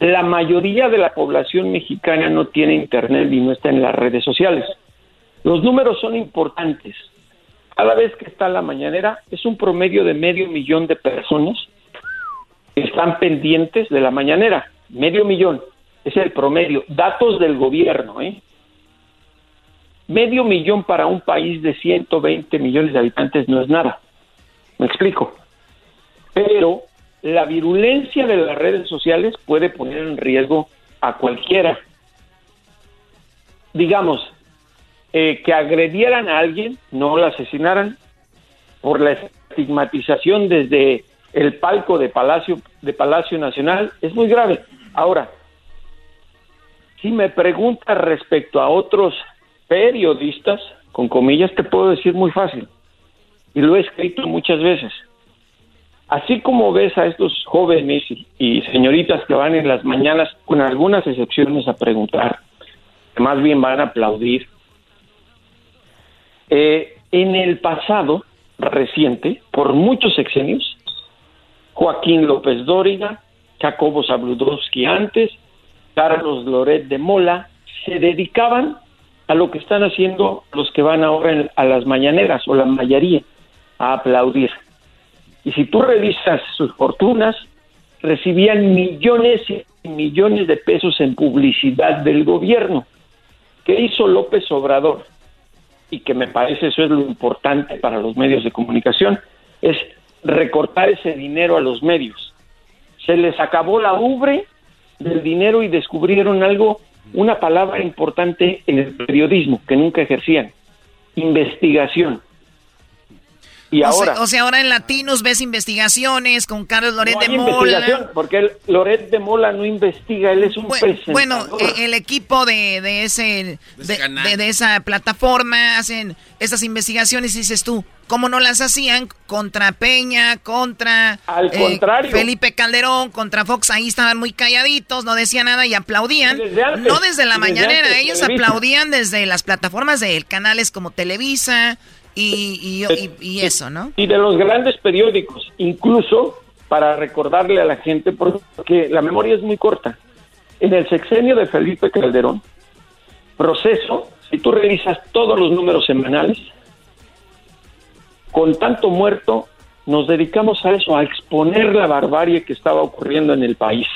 La mayoría de la población mexicana no tiene internet y no está en las redes sociales. Los números son importantes. Cada vez que está la mañanera es un promedio de medio millón de personas que están pendientes de la mañanera. Medio millón. Es el promedio. Datos del gobierno, ¿eh? Medio millón para un país de 120 millones de habitantes no es nada. Me explico. Pero la virulencia de las redes sociales puede poner en riesgo a cualquiera. Digamos, eh, que agredieran a alguien, no la asesinaran, por la estigmatización desde el palco de Palacio, de Palacio Nacional, es muy grave. Ahora, si me preguntas respecto a otros periodistas, con comillas te puedo decir muy fácil, y lo he escrito muchas veces. Así como ves a estos jóvenes y señoritas que van en las mañanas, con algunas excepciones, a preguntar, que más bien van a aplaudir, eh, en el pasado reciente, por muchos sexenios, Joaquín López Dóriga, Jacobo Zabludowski antes, Carlos Loret de Mola, se dedicaban a lo que están haciendo los que van ahora a las mañaneras o la mayoría, a aplaudir. Y si tú revisas sus fortunas, recibían millones y millones de pesos en publicidad del gobierno. ¿Qué hizo López Obrador? Y que me parece eso es lo importante para los medios de comunicación, es recortar ese dinero a los medios. Se les acabó la ubre del dinero y descubrieron algo, una palabra importante en el periodismo que nunca ejercían, investigación. Y o ahora, Sea, o sea, ahora en Latinos ves investigaciones con Carlos Loret no de hay Mola. investigación, porque el, Loret de Mola no investiga, él es un presentador. Bueno, eh, el equipo de, de ese de, de- de esa plataforma hacen esas investigaciones y dices tú, ¿cómo no las hacían contra Peña, contra Al eh, contrario. Felipe Calderón, contra Fox? Ahí estaban muy calladitos, no decían nada y aplaudían. Desde antes, no desde la desde mañanera, antes, ellos Televisa. aplaudían desde las plataformas de canales como Televisa y, y- eso, ¿no? y de los grandes periódicos, incluso para recordarle a la gente, porque la memoria es muy corta. En el sexenio de Felipe Calderón, proceso, si tú revisas todos los números semanales, con tanto muerto, nos dedicamos a eso, a exponer la barbarie que estaba ocurriendo en el país.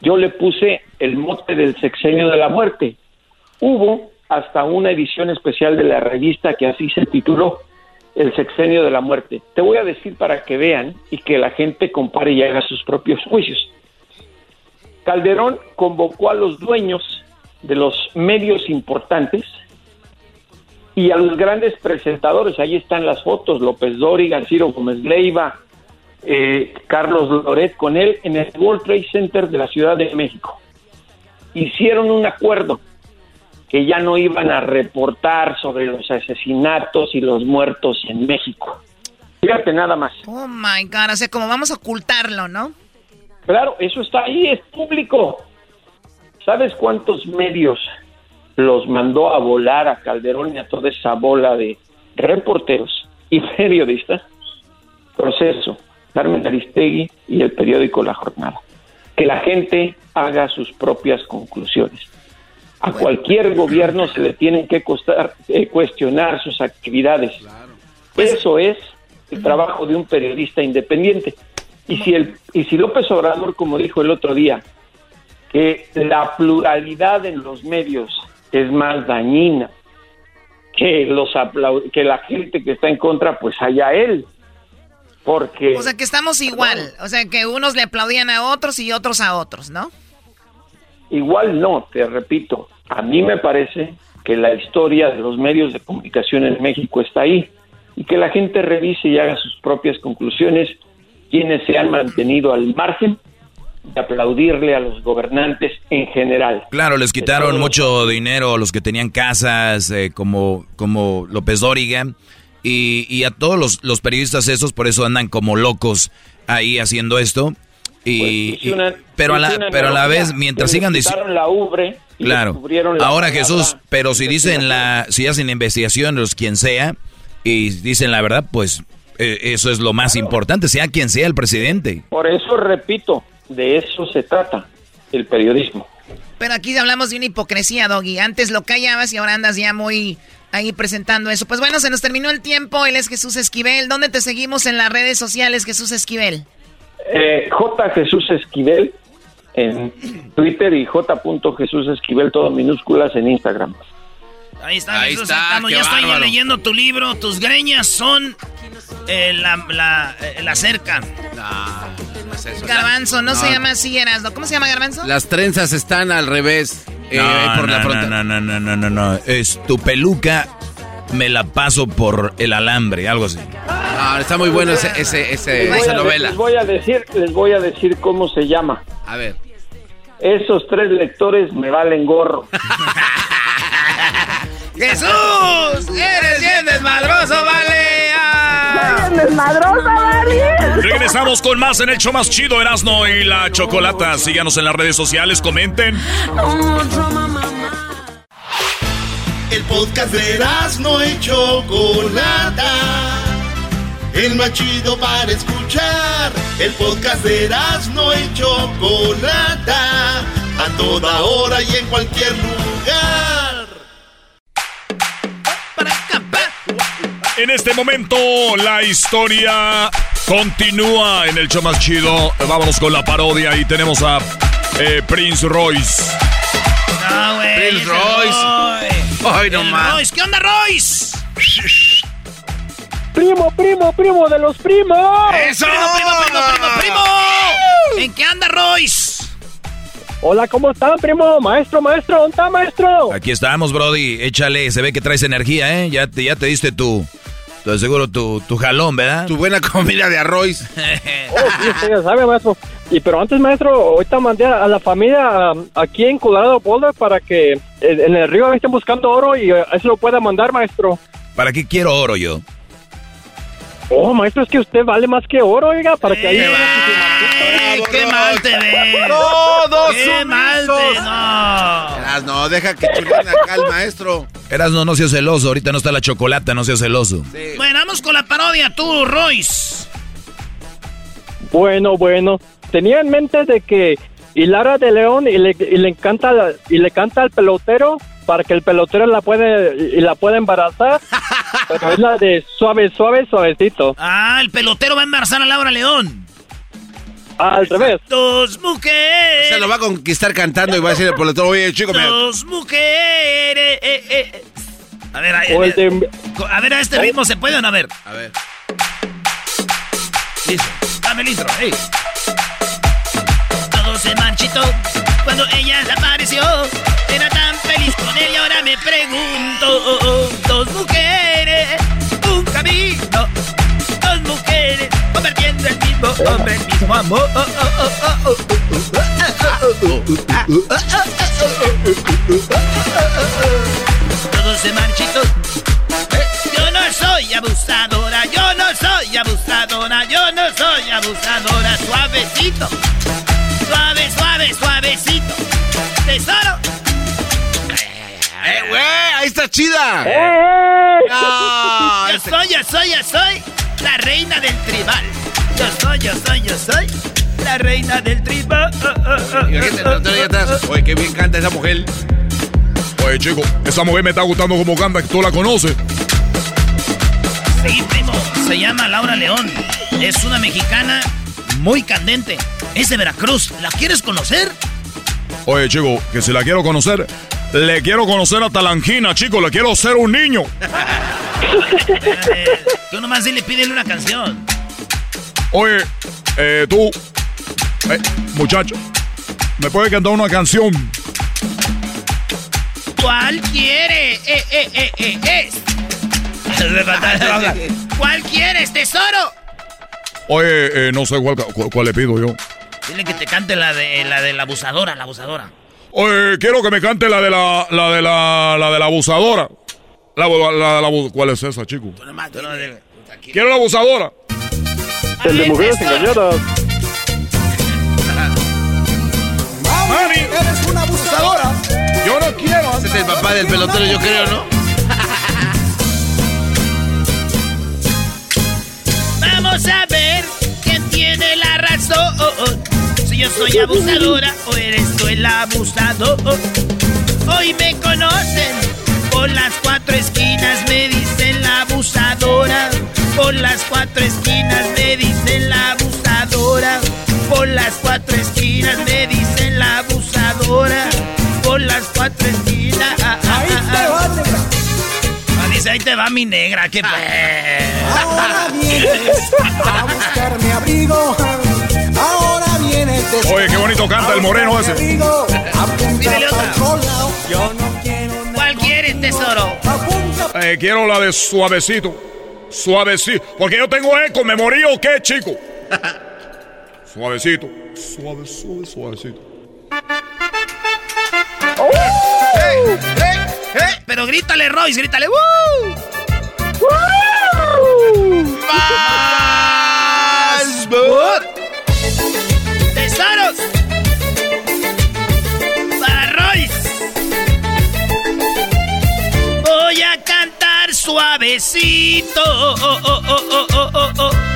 Yo le puse el mote del sexenio de la muerte. Hubo hasta una edición especial de la revista que así se tituló, El sexenio de la muerte. Te voy a decir para que vean y que la gente compare y haga sus propios juicios. Calderón convocó a los dueños de los medios importantes y a los grandes presentadores. Ahí están las fotos, López Dóriga, Ciro Gómez Leiva, eh, Carlos Loret con él en el World Trade Center de la Ciudad de México. Hicieron un acuerdo que ya no iban a reportar sobre los asesinatos y los muertos en México. Fíjate nada más. Oh my God, o sea, como vamos a ocultarlo, ¿no? Claro, eso está ahí, es público. ¿Sabes cuántos medios los mandó a volar a Calderón y a toda esa bola de reporteros y periodistas? Proceso, Carmen Aristegui y el periódico La Jornada. Que la gente haga sus propias conclusiones. A cualquier gobierno se le tienen que costar- eh, cuestionar sus actividades. Eso es el trabajo de un periodista independiente. Y si, el, y si López Obrador, como dijo el otro día, que la pluralidad en los medios es más dañina que, los que la gente que está en contra, pues allá él. Porque O sea, que estamos igual. O sea, que unos le aplaudían a otros y otros a otros, ¿no? Igual no, te repito, a mí me parece que la historia de los medios de comunicación en México está ahí y que la gente revise y haga sus propias conclusiones quienes se han mantenido al margen de aplaudirle a los gobernantes en general. Claro, les quitaron mucho dinero a los que tenían casas, eh, como, como López Dóriga, y, y a todos los, los periodistas esos, por eso andan como locos ahí haciendo esto. Y, una- y- pero a la, pero a la vez, mientras sigan diciendo... la ubre y Claro. descubrieron la Ahora palabra Jesús, pero si dicen la, si hacen investigación, los quien sea, y dicen la verdad, pues eh, eso es lo más importante, sea quien sea el presidente. Por eso repito, de eso se trata el periodismo. Pero aquí hablamos de una hipocresía, Doggy. Antes lo callabas y ahora andas ya muy ahí presentando eso. Pues bueno, se nos terminó el tiempo. Él es Jesús Esquivel. ¿Dónde te seguimos en las redes sociales, Jesús Esquivel? Eh, J. Jesús Esquivel en Twitter y J. Jesús Esquivel, todo minúsculas en Instagram. Ahí está, Ahí Jesús está, Ya estoy bárbaro. leyendo tu libro. Tus greñas son eh, la, la, eh, la cerca. Garbanzo, no, No. se llama así, Erasno. ¿Cómo se llama Garbanzo? Las trenzas están al revés. eh, No, por la no, frontera. no, no, no, no, no, no, es tu peluca me la paso por el alambre, algo así. Ah, está muy bueno ese, ese, ese- esa a- novela. Les voy a decir, les voy a decir cómo se llama. A ver. Esos tres lectores me valen gorro. ¡Jesús! ¡Eres bien desmadroso, vale! Ah. desmadrosa, Dani! Regresamos con más en el show más chido, Erasno y la Chocolata. Síganos en las redes sociales, comenten. El podcast de no y Chocolata. El más chido para escuchar. El podcast de no y Chocolata. A toda hora y en cualquier lugar. En este momento la historia continúa en el show más chido. Vámonos con la parodia y tenemos a eh, Prince Royce. No, güey. Prince Royce. Ay, no más. Royce, ¿qué onda, Royce? Primo, primo, primo de los primos. ¡Eso! Primo, primo, primo, primo, primo. ¿En qué anda, Royce? Hola, ¿cómo están, primo? Maestro, maestro, ¿dónde está, maestro? Aquí estamos, Brody. Échale, se ve que traes energía, ¿eh? Ya te, ya te diste tu, tu seguro tu, tu jalón, ¿verdad? Tu buena comida de arroz. Oh, sí, ya sabe, maestro. Y pero antes, maestro, ahorita mandé a la familia um, aquí en Colorado Boulder para que eh, en el río estén buscando oro y eh, eso lo pueda mandar, maestro. ¿Para qué quiero oro yo? Oh, maestro, es que usted vale más que oro, oiga, para que ahí... Ey, ¡Qué mal te ves! Todos ¡Qué mal te... No! Eras, no, deja que chulen acá al maestro. Eras no, no seas celoso. Ahorita no está la chocolata, no seas celoso. Bueno, vamos con la parodia, tú, Royce. Bueno, bueno. Tenía en mente de que Hilara de León y le, y le encanta la- y le canta al pelotero para que el pelotero la puede y la pueda embarazar. Pero es la de suave, suave, suavecito. Ah, el pelotero va a embarazar a Laura León. al revés. Dos mujeres. Se lo va a conquistar cantando y va a decir el pelotero, oye, chico, me... Dos mujeres. eh, eh. A ver, a, O de- a ver, a este ritmo se puede o no? A ver. A ver. Listo. Dame el intro. Se marchitó cuando ella apareció. Era tan feliz con él y ahora me pregunto. Dos mujeres, un camino. Dos mujeres convirtiendo el mismo hombre, el mismo amor. Todo se marchitó. Yo no soy abusadora, yo no soy abusadora, yo no soy abusadora. Suavecito, suave, suave, suavecito. Tesoro. ¡Eh, güey! ¡Ahí está chida! ¡Eh! No, Yo este- soy, yo soy, yo soy la reina del tribal. Yo soy, yo soy, yo soy la reina del tribal. Oye, qué bien canta esa mujer. Oye, chico, esa mujer me está gustando como canta, que tú la conoces. Sí, primo, se llama Laura León. Es una mexicana muy candente. Es de Veracruz. ¿La quieres conocer? Oye, chico, que si la quiero conocer, le quiero conocer hasta la angina, chico, le quiero ser un niño. Espérate, Tú nomás dile, pídele una canción. Oye, eh, tú, eh, muchacho, ¿me puedes cantar una canción? ¿Cuál quiere? Eh, eh, eh, eh, es. ¿Cuál quieres, tesoro? Oye, eh, no sé cuál, cuál- cuál le pido yo. Dile que te cante la de la de la abusadora, la abusadora. Oye, quiero que me cante la de la, la de la, la de la abusadora. La, la, la- la ¿Cuál es esa, chico? Quiero la abusadora. El de mujeres engañadas. Mami, eres una abusadora. Yo no quiero. Ese es el papá del pelotero, yo creo, ¿no? Ver quién tiene la razón. Si yo soy abusadora o eres tú el abusador. Hoy me conocen por las cuatro esquinas, me dicen la abusadora. Por las cuatro esquinas me dicen la abusadora. Por las cuatro esquinas me dicen la abusadora. Por las cuatro esquinas. ah, ah, Ahí ah, te dice, ahí te va mi negra, qué Ahora vienes a buscar mi abrigo. Ahora vienes de Oye, qué bonito canta el moreno ese. abrigo. Para otra. otro lado. Yo no quiero nada. ¿Cuál quieres, tesoro? Apunta Eh, quiero la de suavecito. Suavecito. Porque yo tengo eco, ¿me morí o qué, chico? Suavecito. Suave, suave, suavecito. Pero grítale, Royce, grítale. ¡Woo! ¡Más! ¡Tesoros! Para Royce. Voy a cantar suavecito. Oh, oh, oh,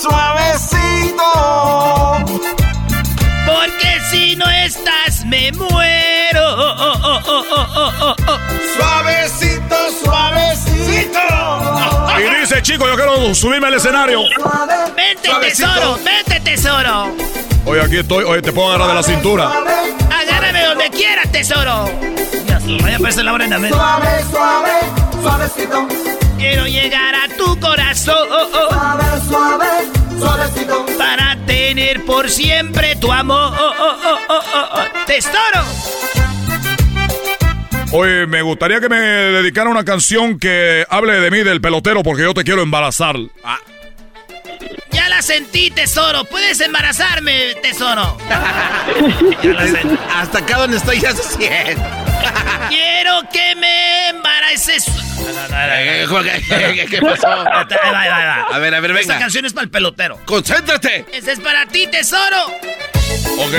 suavecito. Porque si no estás, me muero. Suavecito, suavecito. Y dice, chico, yo quiero subirme al escenario. Vente, Suavecito. tesoro, vente, tesoro. Oye, aquí estoy. Oye, te puedo agarrar de la cintura. Agárrame donde quieras, tesoro. Vaya, pues la hora en América. Suave, suave, suavecito. Quiero llegar a tu corazón. Suave, suave, suavecito. Para tener por siempre tu amor. Tesoro. Oye, me gustaría que me dedicara una canción que hable de mí, del pelotero, porque yo te quiero embarazar. Ah, Sentí, tesoro. Puedes embarazarme, tesoro. Hasta acá donde estoy ya se siente. Quiero que me embaraces. ¿Qué pasó? A ver, a ver, venga. Esta canción es para el pelotero. ¡Concéntrate! Esta es para ti, tesoro. ok.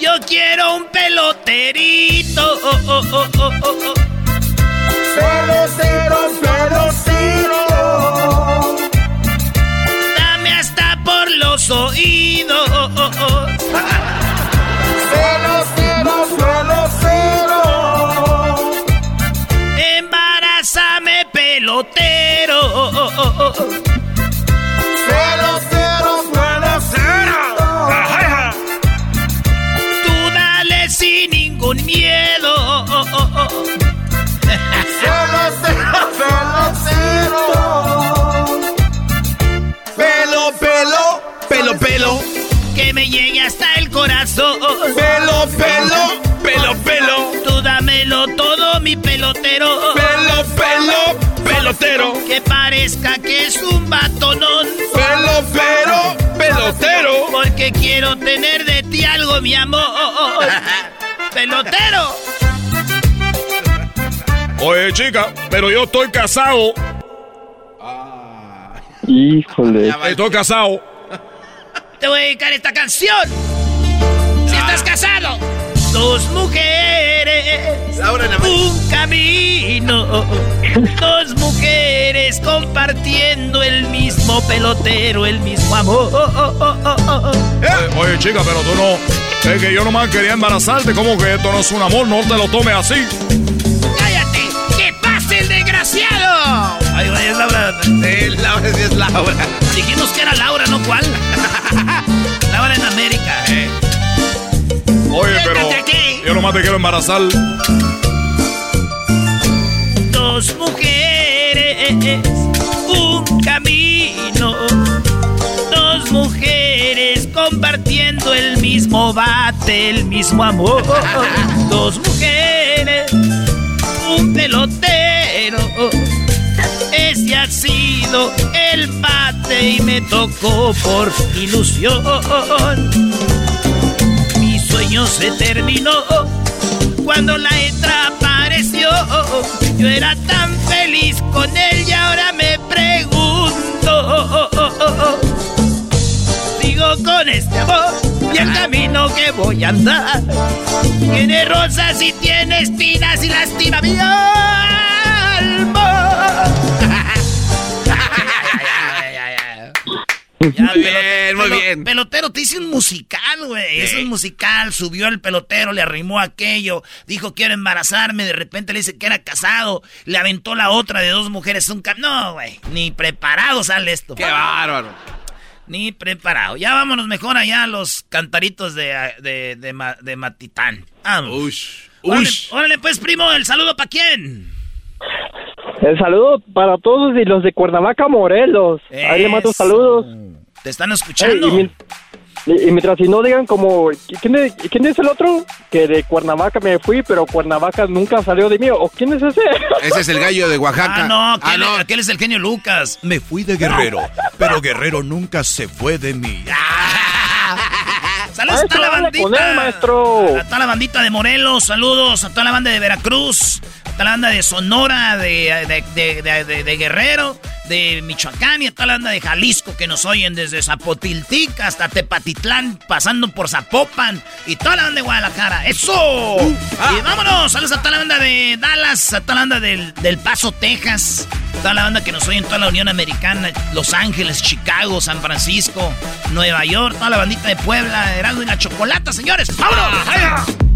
Yo quiero un peloterito. Oh, oh, oh, oh. Pelotero, pelotero. Dame hasta por los oídos. Pelo. Que me llegue hasta el corazón. Pelo, pelo, pelo, pelo. Tú dámelo todo, mi pelotero. Pelo, pelo, pelotero. Que parezca que es un batonón. Pelo, pero, pelotero. Porque quiero tener de ti algo, mi amor. pelotero. Oye, chica, pero yo estoy casado. Híjole. Estoy casado. Te voy a dedicar esta canción. Si estás casado. Dos mujeres. Laura. Un camino. Dos mujeres compartiendo el mismo pelotero, el mismo amor. Oye, oye, chica, pero tú no. Es que yo nomás quería embarazarte. ¿Cómo que esto no es un amor? No te lo tomes así. ¡Cállate! ¡Que pase el desgraciado! Ay, es Laura. Sí, Laura sí es Laura. Dijimos que era Laura, ¿no cuál? Laura en América. Eh. Oye, pero aquí. yo nomás te quiero embarazar. Dos mujeres, un camino. Dos mujeres compartiendo el mismo bate, el mismo amor. Dos mujeres, un pelotero. Ese ha sido el bate y me tocó por ilusión. Mi sueño se terminó cuando la letra apareció. Yo era tan feliz con él y ahora me pregunto. Sigo con este amor y el camino que voy a andar. Tiene rosas y tiene espinas y lastima mi alma. Ya, Muy bien, muy bien. Pelotero, te hice un musical, güey. Es un musical. Subió el pelotero, le arrimó aquello. Dijo, quiero embarazarme. De repente le dice que era casado. Le aventó la otra de dos mujeres. Un cam- No, güey. Ni preparado sale esto. Qué bárbaro. Ni preparado. Ya vámonos mejor allá a los cantaritos de, de, de, Ma- de Matitán. Vamos. Ush. Ush. órale, pues, primo, el saludo para quién. El saludo para todos y los de Cuernavaca, Morelos. Ahí le mando Eso. saludos. Te están escuchando. y, mi- y- y mientras si no digan como, ¿quién es, ¿quién es el otro? Que de Cuernavaca me fui, pero Cuernavaca nunca salió de mí. ¿O quién es ese? Ese es el gallo de Oaxaca. Ah, no, aquel, aquel es el genio Lucas. Me fui de Guerrero, pero Guerrero nunca se fue de mí. Saludos a toda la bandita. él, maestro. A toda la bandita de Morelos, saludos a toda la banda de Veracruz, toda la banda de Sonora, de, de, de- Guerrero de Michoacán y a toda la banda de Jalisco que nos oyen desde Zapotiltic hasta Tepatitlán, pasando por Zapopan y toda la banda de Guadalajara. ¡Eso! Y vámonos, saludos a toda la banda de Dallas, a toda la banda del, del Paso, Texas, toda la banda que nos oye en toda la Unión Americana, Los Ángeles, Chicago, San Francisco, Nueva York, toda la bandita de Puebla, Heraldo y la Chocolata, señores. ¡Vámonos!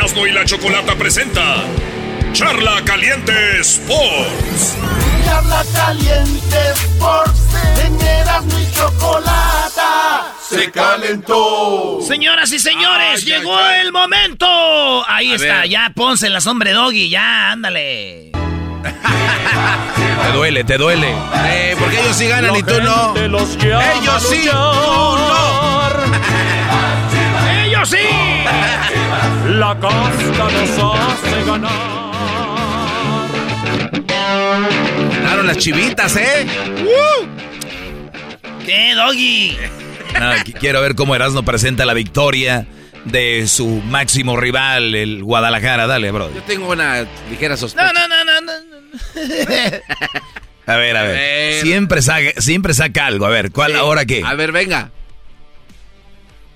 Erasmo y la Chocolata presenta Charla Caliente Sports. Charla Caliente Sports en Erasmo y Chocolata se calentó. Señoras y señores, Ay, llegó ay, ay. el momento. Ahí A está, ver. ya pónselas, hombre doggy, ya, ándale. Te duele, te duele. Eh, porque ellos sí ganan y tú no. Ellos sí, tú. ¡Ellos sí! La casta nos hace ganar. Ganaron las chivitas, ¿eh? ¿Qué, doggy? No, quiero ver cómo Erasmo presenta la victoria de su máximo rival, el Guadalajara. Dale, bro. Yo tengo una ligera sospecha. No, no, no, no, no. A ver, a ver. ver. Siempre, saca, siempre saca algo. A ver, ¿cuál Sí. ahora qué? A ver, venga.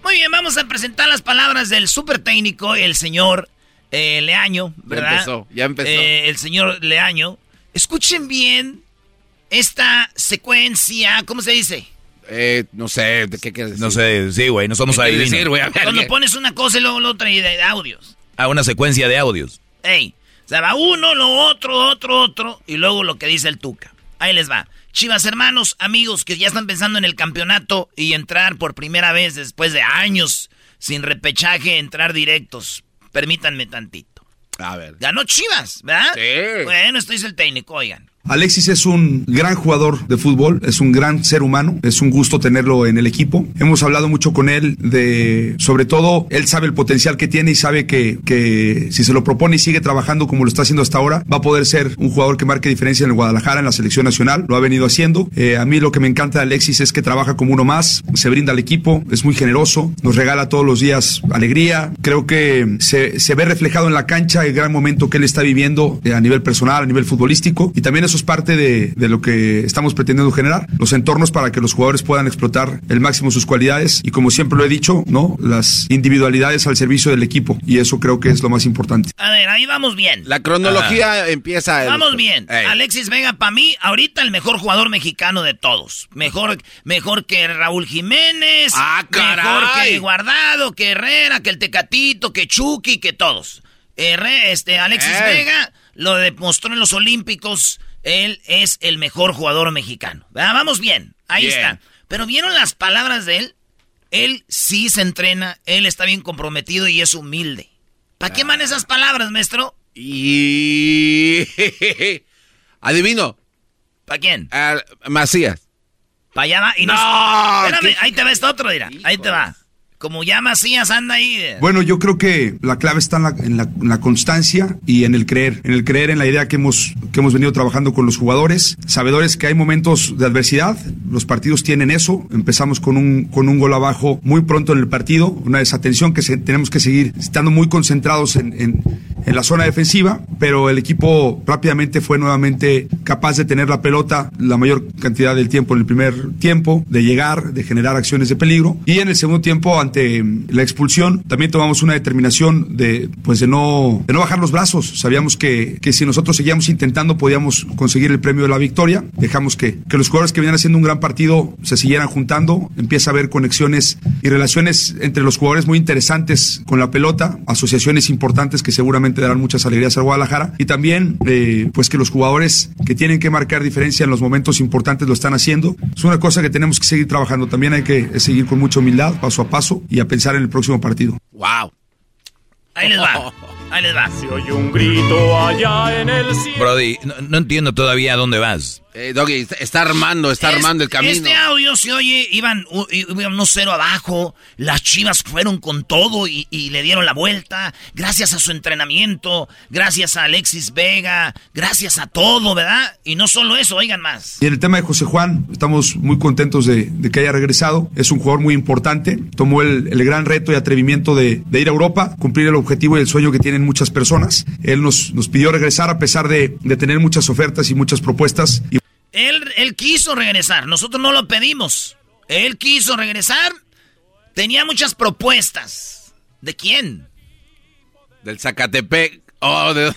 Muy bien, vamos a presentar las palabras del súper técnico, el señor eh, Leaño, ¿verdad? empezó, ya empezó. Eh, el señor Leaño. Escuchen bien esta secuencia, ¿cómo se dice? Eh, no sé, ¿de qué quieres decir? No sé, sí, güey, no somos ¿Qué quieres adivinos. decir, Cuando ¿qué? pones una cosa y luego la otra y de, de audios. A una secuencia de audios. Ey, o sea, va uno, lo otro, otro, otro, y luego lo que dice el Tuca. Ahí les va. Chivas hermanos, amigos que ya están pensando en el campeonato y entrar por primera vez después de años sin repechaje, entrar directos. Permítanme tantito. A ver. Ganó Chivas, ¿verdad? Sí. Bueno, esto dice el técnico, oigan. Alexis es un gran jugador de fútbol, es un gran ser humano, es un gusto tenerlo en el equipo. Hemos hablado mucho con él de, sobre todo, él sabe el potencial que tiene y sabe que, que si se lo propone y sigue trabajando como lo está haciendo hasta ahora, va a poder ser un jugador que marque diferencia en el Guadalajara, en la selección nacional, lo ha venido haciendo. Eh, a mí lo que me encanta de Alexis es que trabaja como uno más, se brinda al equipo, es muy generoso, nos regala todos los días alegría. Creo que se, se ve reflejado en la cancha el gran momento que él está viviendo eh, a nivel personal, a nivel futbolístico y también eso es parte de, de lo que estamos pretendiendo generar, los entornos para que los jugadores puedan explotar el máximo sus cualidades y como siempre lo he dicho, ¿no? Las individualidades al servicio del equipo y eso creo que es lo más importante. A ver, ahí vamos bien. La cronología empieza. el- Vamos bien. Ey. Alexis Vega, para mí, ahorita el mejor jugador mexicano de todos. Mejor, mejor que Raúl Jiménez. Ah, Mejor que Guardado, que Herrera, que el Tecatito, que Chucky, que todos. Este, Alexis Ey. Vega lo demostró en los Olímpicos. Él es el mejor jugador mexicano. ¿Verdad? Vamos bien. Ahí Bien. está. Pero ¿vieron las palabras de él? Él sí se entrena, él está bien comprometido y es humilde. ¿Para qué man esas palabras, maestro? Y. Adivino. ¿Para quién? Ah, Macías. Para allá va. Y no, No, espérame, ahí te va esto otro, mira. Ahí te va. Como ya Macías anda ahí. Bueno, yo creo que la clave está en la, constancia y en el creer, en el creer en la idea que hemos, que hemos venido trabajando con los jugadores, sabedores que hay momentos de adversidad, los partidos tienen eso, empezamos con un, con un gol abajo muy pronto en el partido, una desatención que tenemos que seguir estando muy concentrados en, en- en la zona defensiva, pero el equipo rápidamente fue nuevamente capaz de tener la pelota la mayor cantidad del tiempo en el primer tiempo, de llegar, de generar acciones de peligro. Y en el segundo tiempo ante ante la expulsión, también tomamos una determinación de, pues, de no, de no bajar los brazos. Sabíamos que, que si nosotros seguíamos intentando podíamos conseguir el premio de la victoria. Dejamos que, que los jugadores que venían haciendo un gran partido se siguieran juntando. Empieza a haber conexiones y relaciones entre los jugadores muy interesantes con la pelota, asociaciones importantes que seguramente darán muchas alegrías al Guadalajara y también, eh, pues, que los jugadores que tienen que marcar diferencia en los momentos importantes lo están haciendo. Es una cosa que tenemos que seguir trabajando. También hay que seguir con mucha humildad, paso a paso, y a pensar en el próximo partido. ¡Wow! Ahí les va. Ahí les va. Se oye un grito allá en el cielo. Brody, no, no entiendo todavía a dónde vas. Eh, Doggy, está, armando, está Es- armando el camino. Este audio se oye, iban, iban unos cero abajo, las chivas fueron con todo y, y le dieron la vuelta, gracias a su entrenamiento, gracias a Alexis Vega, gracias a todo, ¿verdad? Y no solo eso, oigan más. Y en el tema de José Juan, estamos muy contentos de, de que haya regresado. Es un jugador muy importante. Tomó el, el gran reto y atrevimiento de, de ir a Europa, cumplir el objetivo y el sueño que tienen muchas personas. Él nos, nos pidió regresar a pesar de, de tener muchas ofertas y muchas propuestas. Y Él, él quiso regresar, nosotros no lo pedimos. Él quiso regresar, tenía muchas propuestas. ¿De quién? Del Zacatepec. Oh, de...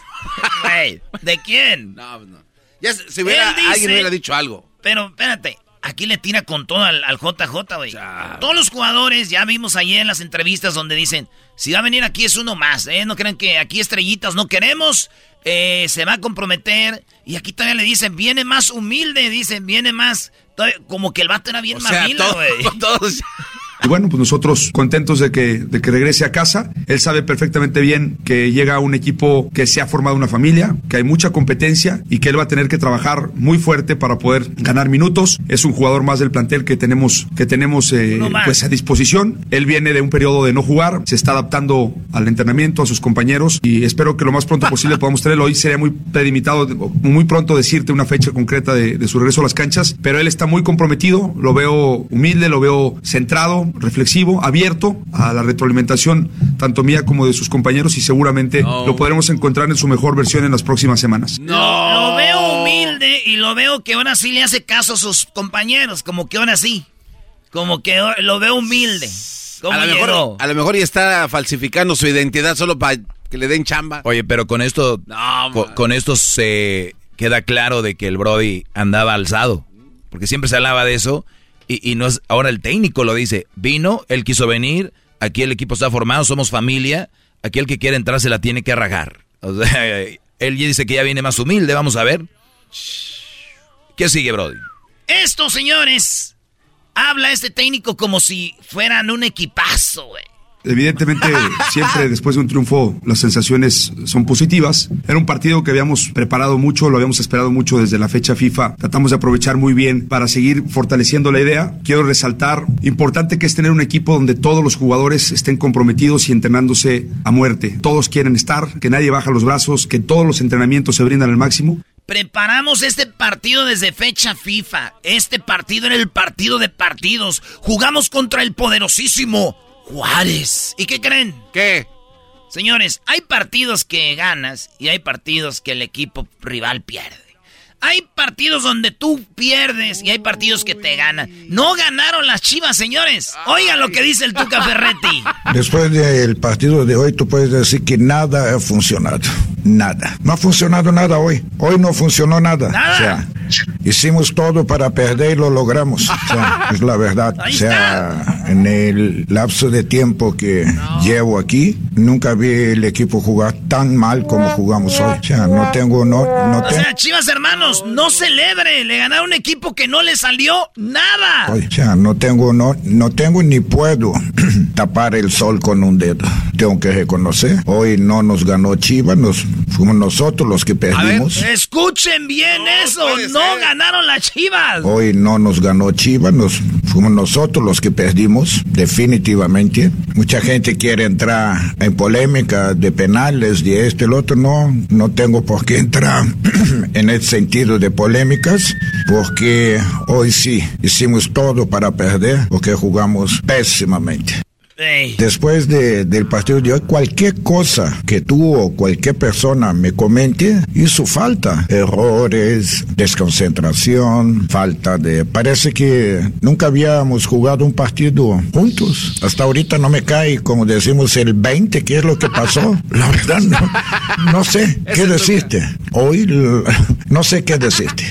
¿de quién? No, no. Ya se- si hubiera, dice- alguien hubiera dicho algo. Pero espérate, aquí le tira con todo al, al JJ, güey. Todos los jugadores, ya vimos ayer en las entrevistas donde dicen, si va a venir aquí es uno más, ¿eh? No crean que aquí estrellitas no queremos, eh, se va a comprometer. Y aquí todavía le dicen, viene más humilde, dicen, viene más... todavía- como que el vato era bien O sea, mamila, todo- güey. todos... Y bueno, pues nosotros contentos de que, de que regrese a casa. Él sabe perfectamente bien que llega a un equipo que se ha formado una familia, que hay mucha competencia y que él va a tener que trabajar muy fuerte para poder ganar minutos. Es un jugador más del plantel que tenemos, que tenemos eh, pues a disposición. Él viene de un periodo de no jugar, se está adaptando al entrenamiento, a sus compañeros y espero que lo más pronto posible podamos tenerlo. Hoy sería muy prelimitado, muy pronto decirte una fecha concreta de, de su regreso a las canchas, pero él está muy comprometido, lo veo humilde, lo veo centrado, reflexivo, abierto a la retroalimentación tanto mía como de sus compañeros y seguramente lo podremos encontrar en su mejor versión en las próximas semanas. Lo veo humilde y lo veo que ahora sí le hace caso a sus compañeros, como que ahora sí. Como que lo veo humilde. ¿Cómo A lo, mejor, a lo mejor ya está falsificando su identidad solo para que le den chamba. Oye, pero con esto, No, co- con, esto se queda claro de que el Brody andaba alzado. Porque siempre se hablaba de eso. Y, y no es, ahora el técnico lo dice. Vino, él quiso venir. Aquí el equipo está formado, somos familia. Aquí el que quiere entrar se la tiene que rajar. O sea, él ya dice que ya viene más humilde. Vamos a ver. ¿Qué sigue, Brody? Esto, señores, habla este técnico como si fueran un equipazo, güey. Evidentemente, siempre después de un triunfo, las sensaciones son positivas. Era un partido que habíamos preparado mucho, lo habíamos esperado mucho desde la fecha FIFA. Tratamos de aprovechar muy bien para seguir fortaleciendo la idea. Quiero resaltar, importante que es tener un equipo donde todos los jugadores estén comprometidos y entrenándose a muerte. Todos quieren estar, que nadie baja los brazos, que todos los entrenamientos se brindan al máximo. Preparamos este partido desde fecha FIFA. Este partido era el partido de partidos. Jugamos contra el poderosísimo Juárez. ¿Y qué creen? ¿Qué? Señores, hay partidos que ganas y hay partidos que el equipo rival pierde. Hay partidos donde tú pierdes y hay partidos que te ganan. No ganaron las chivas, señores. Oigan lo que dice el Tuca Ferretti. Después del partido de hoy, tú puedes decir que nada ha funcionado. Nada. No ha funcionado nada hoy. Hoy no funcionó nada. Nada. O sea, hicimos todo para perder y lo logramos. O sea, es la verdad. O sea, en el lapso de tiempo que llevo aquí, nunca vi el equipo jugar tan mal como jugamos hoy. O sea, no tengo, no, no O sea, chivas hermanos, no celebre. Le ganaron un equipo que no le salió nada. O sea, no tengo, no, no tengo ni puedo tapar el sol con un dedo. Tengo que reconocer. Hoy no nos ganó Chivas, nos fuimos nosotros los que perdimos. Escuchen bien eso. No ganaron las chivas. Hoy no nos ganó Chivas, nos fuimos nosotros los que perdimos, definitivamente. Mucha gente quiere entrar en polémica de penales, de este, el otro. No, no tengo por qué entrar en el sentido de polémicas, porque hoy sí hicimos todo para perder, porque jugamos pésimamente. Después de, del partido de hoy, cualquier cosa que tú o cualquier persona me comente, hizo falta. Errores, desconcentración, falta de... Parece que nunca habíamos jugado un partido juntos. Hasta ahorita no me cae, como decimos, el 20, ¿qué es lo que pasó? La verdad, no, no sé qué decirte. Hoy no sé qué decirte.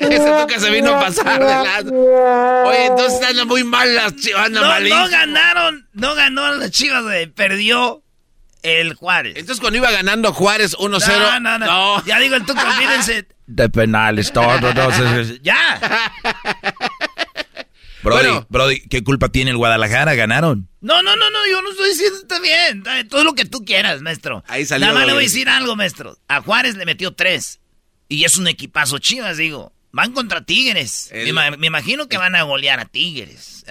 Ese nunca se vino a pasar de lado. Oye, entonces están muy mal las chivas, no, no ganaron, no ganó las chivas, güey. Perdió el Juárez. Entonces cuando iba ganando Juárez 1-0. No, no, no, Ya digo el tú, olvídense. De penales, todo, todo. ya. Brody, Brody, ¿qué culpa tiene el Guadalajara? ¿Ganaron? No, no, no, no, yo no estoy diciendo está bien. Todo lo que tú quieras, maestro. Ahí salió. Nada más le voy a decir algo, maestro. A Juárez le metió tres. Y es un equipazo chivas, digo. Van contra Tigres. Me, imagino que van a golear a Tigres.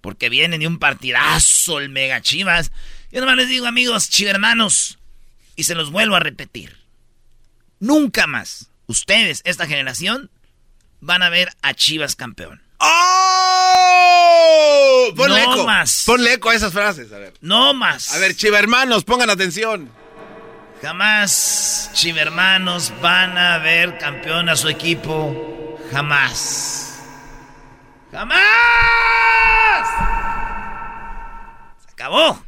Porque vienen de un partidazo el Mega Chivas. Yo nomás les digo, amigos, chivermanos, y se los vuelvo a repetir. Nunca más ustedes, esta generación, van a ver a Chivas campeón. ¡Oh! Ponle no eco. más. Ponle eco a esas frases, a ver. No más. A ver, chivermanos, pongan atención. Jamás, chivermanos, van a ver campeón a su equipo. Jamás. ¡Jamás! Se acabó.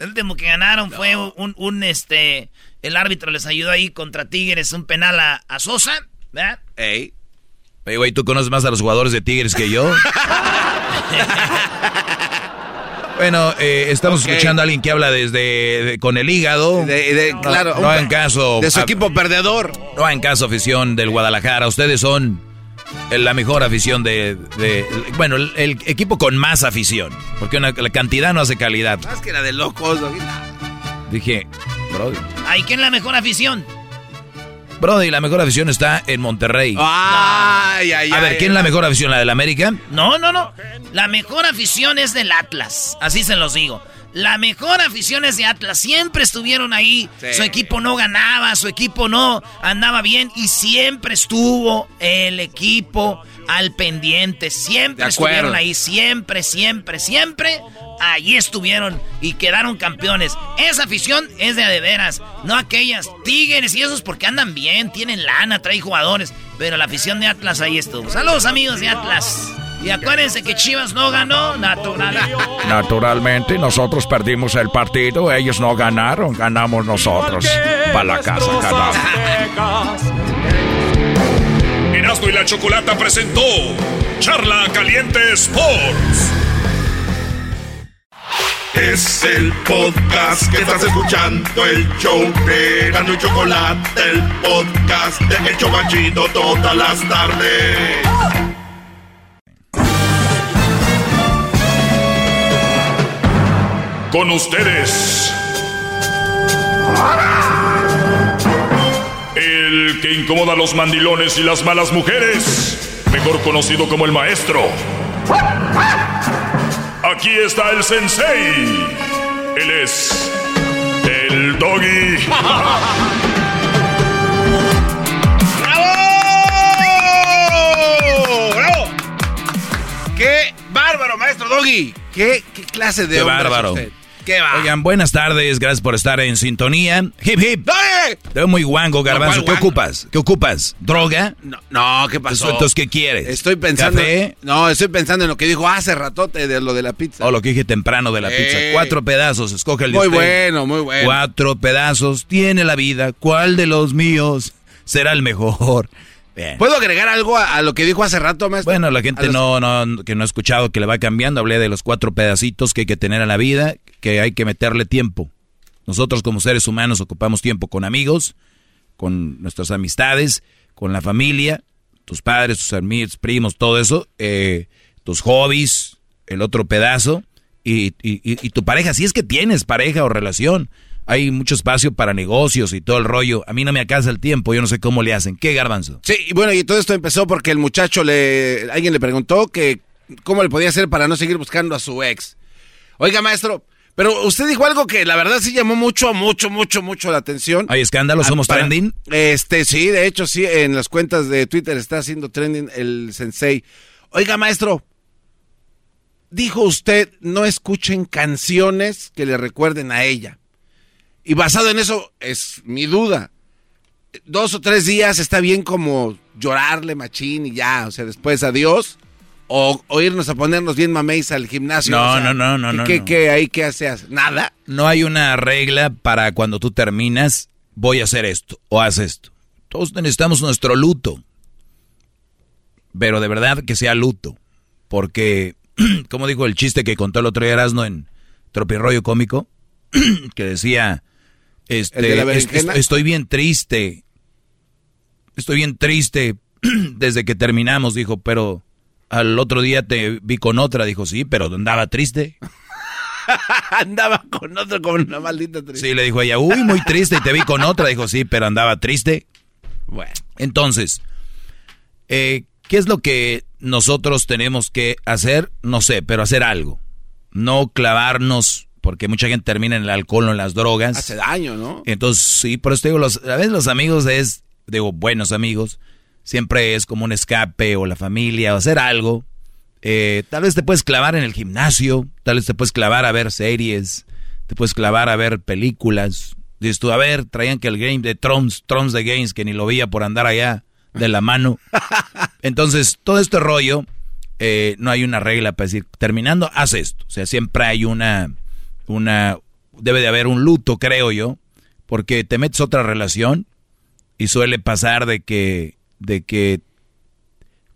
El último que ganaron fue un, un, este. El árbitro les ayudó ahí contra Tigres, un penal a, a Sosa, ¿verdad? Ey. Oye, güey, ¿tú conoces más a los jugadores de Tigres que yo? bueno, eh, estamos escuchando a alguien que habla desde con el hígado. De, claro, no, en caso. De su equipo perdedor. No en caso afición del Guadalajara. Ustedes son la mejor afición de. bueno, el, equipo con más afición. Porque la cantidad no hace calidad. Más que la de locos. Dije, bro. ¿Ay, quién es la mejor afición? Brody, la mejor afición está en Monterrey. Ay, ay, a ver, ¿quién es la mejor afición? ¿La del América? No, no, no. La mejor afición es del Atlas. Así se los digo. La mejor afición es de Atlas. Siempre estuvieron ahí. Su equipo no ganaba, su equipo no andaba bien y siempre estuvo el equipo al pendiente. Siempre estuvieron ahí. Siempre, siempre, siempre. Allí estuvieron y quedaron campeones. Esa afición es de de veras, no aquellas tigres y esos porque andan bien, tienen lana, traen jugadores. Pero la afición de Atlas ahí estuvo. Saludos amigos de Atlas. Y acuérdense que Chivas no ganó, natural. Naturalmente, nosotros perdimos el partido, ellos no ganaron, ganamos nosotros. Para la casa, ganamos. Erasmo y la Chocolata presentó Charla Caliente Sports. Es el podcast que estás escuchando, el show de Erasmo y Chocolate, el podcast de El Chocachito todas las tardes. Con ustedes. El que incomoda a los mandilones y las malas mujeres. Mejor conocido como el maestro. Aquí está el sensei. Él es el doggy. ¡Bravo! ¡Bravo! ¡Qué bárbaro, maestro doggy! ¿Qué, qué clase de Qué hombre es bárbaro. usted? ¿Qué va? Oigan, buenas tardes, gracias por estar en sintonía. Hip hip. Te veo muy guango, garbanzo. ¿cuál ¿Qué guango? ocupas? ¿Qué ocupas? ¿Droga? No, no, ¿qué pasó? Entonces, ¿qué quieres? Estoy pensando. ¿Café? No, estoy pensando en lo que dijo hace ratote de lo de la pizza. O lo que dije temprano de la pizza. Cuatro pedazos, escoge el Muy usted. bueno, muy bueno. Cuatro pedazos, tiene la vida. ¿Cuál de los míos será el mejor? Bien. ¿Puedo agregar algo a, a lo que dijo hace rato, maestro? Bueno, la gente los- no, no, que no ha escuchado que le va cambiando. Hablé de los cuatro pedacitos que hay que tener en la vida, que hay que meterle tiempo. Nosotros como seres humanos ocupamos tiempo con amigos, con nuestras amistades, con la familia, tus padres, tus amigos, primos, todo eso, eh, tus hobbies, el otro pedazo, y, y- y- tu pareja, si es que tienes pareja o relación. Hay mucho espacio para negocios y todo el rollo. A mí no me alcanza el tiempo, yo no sé cómo le hacen. ¿Qué garbanzo? Sí, bueno, y todo esto empezó porque el muchacho le. Alguien le preguntó que cómo le podía hacer para no seguir buscando a su ex. Oiga, maestro, pero usted dijo algo que la verdad sí llamó mucho, mucho, mucho, mucho la atención. ¿Hay escándalos? ¿Somos para- trending? Este, sí, de hecho, sí, en las cuentas de Twitter está haciendo trending el sensei. Oiga, maestro, dijo usted, no escuchen canciones que le recuerden a ella. Y basado en eso es mi duda. Dos o tres días está bien como llorarle machín y ya, o sea, después adiós. O, o irnos a ponernos bien mameis al gimnasio. No, o sea, no, no, no, no, ¿Qué, no. qué, ahí qué haces? ¿Nada? No hay una regla para cuando tú terminas, voy a hacer esto o haz esto. Todos necesitamos nuestro luto. Pero de verdad que sea luto. Porque, como dijo el chiste que contó el otro día Erasmo en Tropirroyo Cómico, que decía, este, ¿El de la "Es- berenjena? es- estoy bien triste. Estoy bien triste desde que terminamos, dijo, pero al otro día te vi con otra, dijo, sí, pero andaba triste. Andaba con otro con una maldita tristeza. Sí, le dijo ella, uy, muy triste, y te vi con otra. Dijo, sí, pero andaba triste. Bueno. Entonces, eh, ¿qué es lo que nosotros tenemos que hacer? No sé, pero hacer algo. No clavarnos, porque mucha gente termina en el alcohol o en las drogas. Hace daño, ¿no? Entonces, sí, por eso te digo, los, a veces los amigos es, digo, buenos amigos, siempre es como un escape o la familia o hacer algo. Eh, tal vez te puedes clavar en el gimnasio, tal vez te puedes clavar a ver series, te puedes clavar a ver películas. Dices tú, a ver, traían que el game de Trumps, Trumps de Games, que ni lo veía por andar allá de la mano. Entonces, todo este rollo, eh, no hay una regla para decir, terminando, haz esto. O sea, siempre hay una, una, debe de haber un luto, creo yo, porque te metes otra relación y suele pasar de que, de que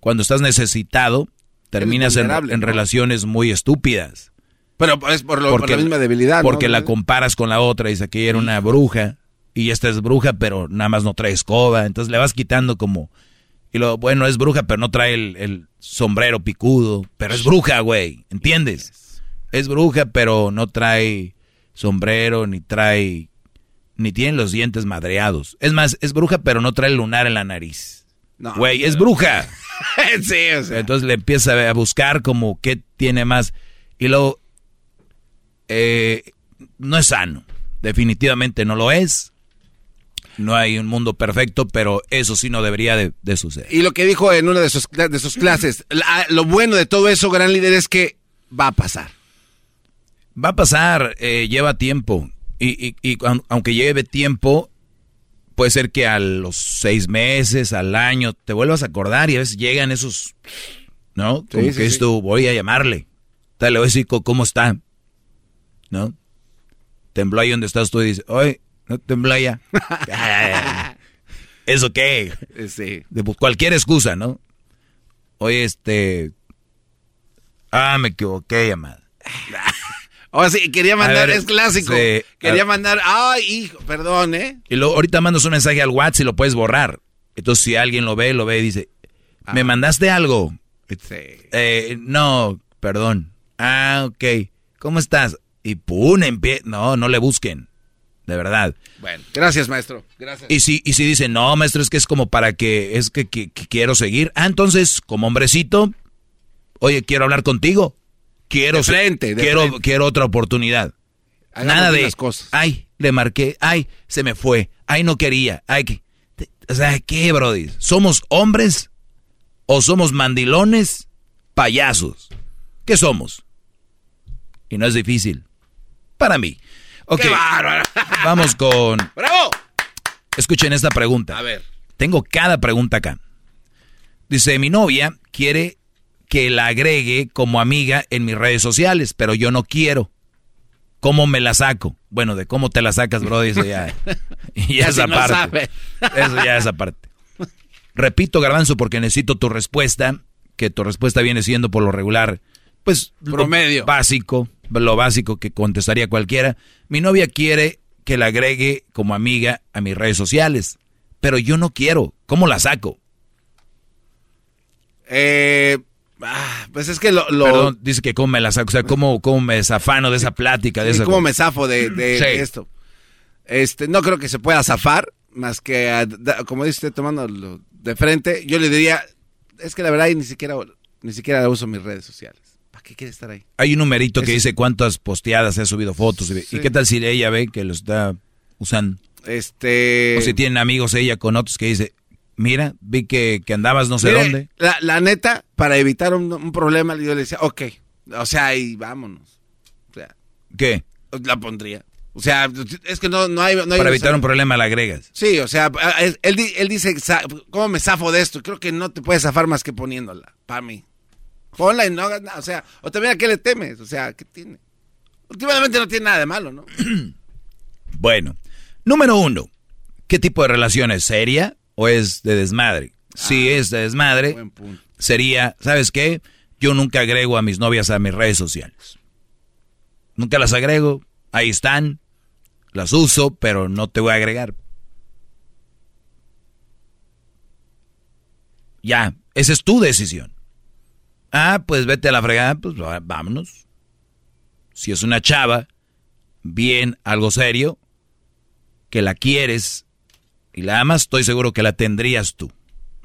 cuando estás necesitado, terminas en, en ¿no? relaciones muy estúpidas. Pero es por, lo- por la misma debilidad, ¿no? Porque la comparas con la otra, dice que ella era una bruja y esta es bruja, pero nada más no trae escoba, entonces le vas quitando como... Y lo bueno, es bruja, pero no trae el, el sombrero picudo, pero es bruja, güey, ¿entiendes? Es bruja, pero no trae sombrero, ni trae... Ni tiene los dientes madreados. Es más, es bruja, pero no trae lunar en la nariz. No. Güey, es bruja. sí, o sea. Entonces le empieza a buscar como qué tiene más. Y luego, eh, no es sano. Definitivamente no lo es. No hay un mundo perfecto, pero eso sí no debería de, de suceder. Y lo que dijo en una de sus, de sus clases, la- lo bueno de todo eso, gran líder, es que va a pasar. Va a pasar, eh, lleva tiempo. Y, y- y aun- aunque lleve tiempo, puede ser que a los seis meses, al año, te vuelvas a acordar y a veces llegan esos, ¿no? Como Sí, que sí. esto, voy a llamarle. Tal, le voy a decir cómo está, ¿no? Tembló ahí donde estás tú y dices, oye, no tembló allá. ¿Eso qué? Sí. De pues, cualquier excusa, ¿no? Oye, este... Ah, me equivoqué, llamada. O sí, quería mandar, ver, es clásico. sí, quería mandar, ay, hijo, perdón, ¿eh? Y luego ahorita mandas un mensaje al WhatsApp y lo puedes borrar. Entonces, si alguien lo ve, lo ve y dice, ¿me mandaste algo? Eh, no, perdón. Ah, ok. ¿Cómo estás? Y pum, empie... No, no le busquen. De verdad. Bueno, gracias, maestro. Gracias. Y si, y si dicen, no, maestro, es que es como para que, es que, que- que quiero seguir. Ah, entonces, como hombrecito, oye, quiero hablar contigo. Quiero, De frente, de quiero, frente. quiero otra oportunidad. Hagamos Nada de, las cosas. ay, le marqué, ay, se me fue, ay, no quería, ay, o sea, ¿qué, brody? ¿Somos hombres o somos mandilones, payasos? ¿Qué somos? Y no es difícil. Para mí. Ok. ¡Qué! Vamos con... ¡Bravo! Escuchen esta pregunta. A ver. Tengo cada pregunta acá. Dice, mi novia quiere que la agregue como amiga en mis redes sociales, pero yo no quiero. ¿Cómo me la saco? Bueno, de cómo te la sacas, bro, eso ya, ya esa no parte. Eso ya esa parte. Repito, Garbanzo, porque necesito tu respuesta, que tu respuesta viene siendo por lo regular, pues lo Promedio. básico, lo básico que contestaría cualquiera. Mi novia quiere que la agregue como amiga a mis redes sociales, pero yo no quiero. ¿Cómo la saco? Eh, ah, pues es que lo... lo- Perdón, dice que cómo me la saco, o sea, cómo, cómo me desafano de esa plática, de sí, esa ¿Cómo me zafo de, de Sí. esto? Este, no creo que se pueda zafar, más que, a- como dice usted, tomándolo de frente. Yo le diría, es que la verdad ni siquiera, ni siquiera uso mis redes sociales. ¿Para qué quiere estar ahí? Hay un numerito que dice cuántas posteadas ha subido fotos. Sí. ¿Y qué tal si ella ve que lo está usando? Este... O si tienen amigos ella con otros que dice, mira, vi que, que andabas no sé Mire, dónde. La, la neta, para evitar un, un problema, yo le decía, ok, O sea, y vámonos. O sea, ¿Qué? La pondría. O sea, es que no, no hay... No hay Para evitar un problema la agregas. Sí, o sea, él, él dice, ¿cómo me zafo de esto? Creo que no te puedes zafar más que poniéndola, para mí. Ponla y no hagas nada, o sea, o también a qué le temes, o sea, ¿qué tiene? Últimamente no tiene nada de malo, ¿no? bueno, número uno, ¿qué tipo de relación es? ¿Seria o es de desmadre? si ah, es de desmadre, sería, ¿sabes qué? Yo nunca agrego a mis novias a mis redes sociales. Nunca las agrego, ahí están, las uso, pero no te voy a agregar. Ya, esa es tu decisión. Ah, pues vete a la fregada, pues vámonos. Si es una chava, bien, algo serio, que la quieres y la amas, estoy seguro que la tendrías tú,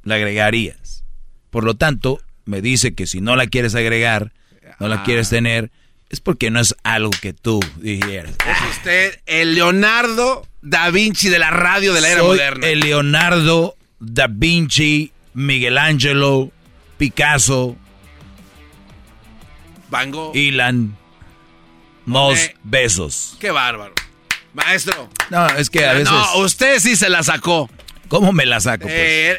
la agregarías. Por lo tanto, me dice que si no la quieres agregar, no la quieres ah. tener, es porque no es algo que tú dijeras. Es usted el Leonardo da Vinci de la radio de la era moderna. El Leonardo da Vinci, Miguel Ángelo, Picasso, Van Gogh, Ilan, Mos, besos. Qué bárbaro. Maestro. No, es que a veces. No, usted sí se la sacó. ¿Cómo me la saco? Pues? Eh,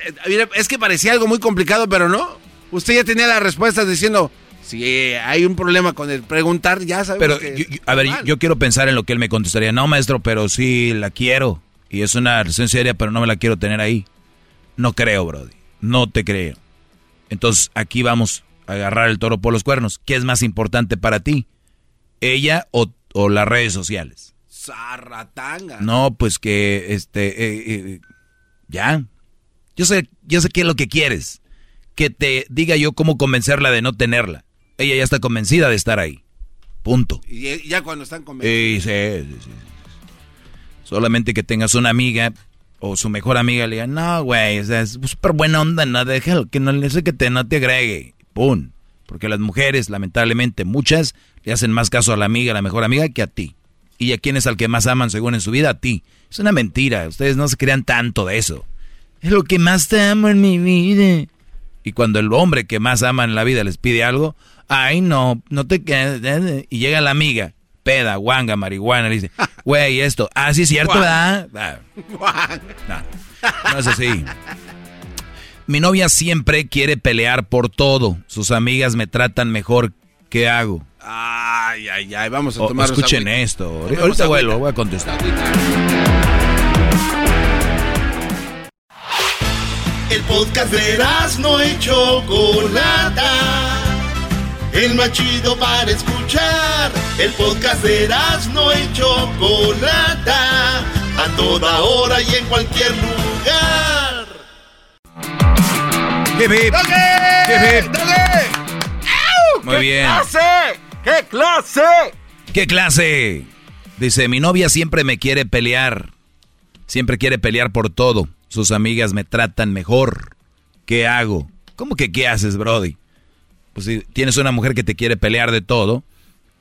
es que parecía algo muy complicado, pero no. Usted ya tenía las respuestas diciendo, si hay un problema con el preguntar, ya sabes. Pero, a ver, yo, quiero pensar en lo que él me contestaría. No, maestro, pero sí la quiero. Y es una relación seria, pero no me la quiero tener ahí. No creo, Brody. No te creo. Entonces, aquí vamos a agarrar el toro por los cuernos. ¿Qué es más importante para ti? ¿Ella o, las redes sociales? Zarratanga. No, pues que, este, eh, eh, ya. Yo sé, yo sé qué es lo que quieres. Que te diga yo cómo convencerla de no tenerla ella ya está convencida de estar ahí. Punto. Y ya cuando están convencidos. Sí, sí, sí, Solamente que tengas una amiga o su mejor amiga le diga, no, güey, es súper buena onda, no, déjalo, que no, sé que te, no te agregue. Pum. Porque las mujeres, lamentablemente, muchas le hacen más caso a la amiga, a la mejor amiga, que a ti. ¿Y a quién es al que más aman según en su vida? A ti. Es una mentira. Ustedes no se crean tanto de eso. Es lo que más te amo en mi vida. Y cuando el hombre que más ama en la vida les pide algo, ay, no, no te quedes. Y llega la amiga, peda, guanga, marihuana, le dice, güey, esto, ah, sí es cierto, ¿verdad? Ah. No, no es así. Mi novia siempre quiere pelear por todo. Sus amigas me tratan mejor. ¿Qué hago? Ay, ay, ay, vamos a tomar. escuchen esto. Ahorita vuelvo, voy a contestar. El podcast de no y Chocolata. El más chido para escuchar. El podcast de no y Chocolata. A toda hora y en cualquier lugar. ¡Qué Muy bien. clase! ¡Qué clase! ¡Qué clase! Dice, mi novia siempre me quiere pelear. Siempre quiere pelear por todo sus amigas me tratan mejor. ¿Qué hago? ¿Cómo que qué haces, Brody? Pues si tienes una mujer que te quiere pelear de todo,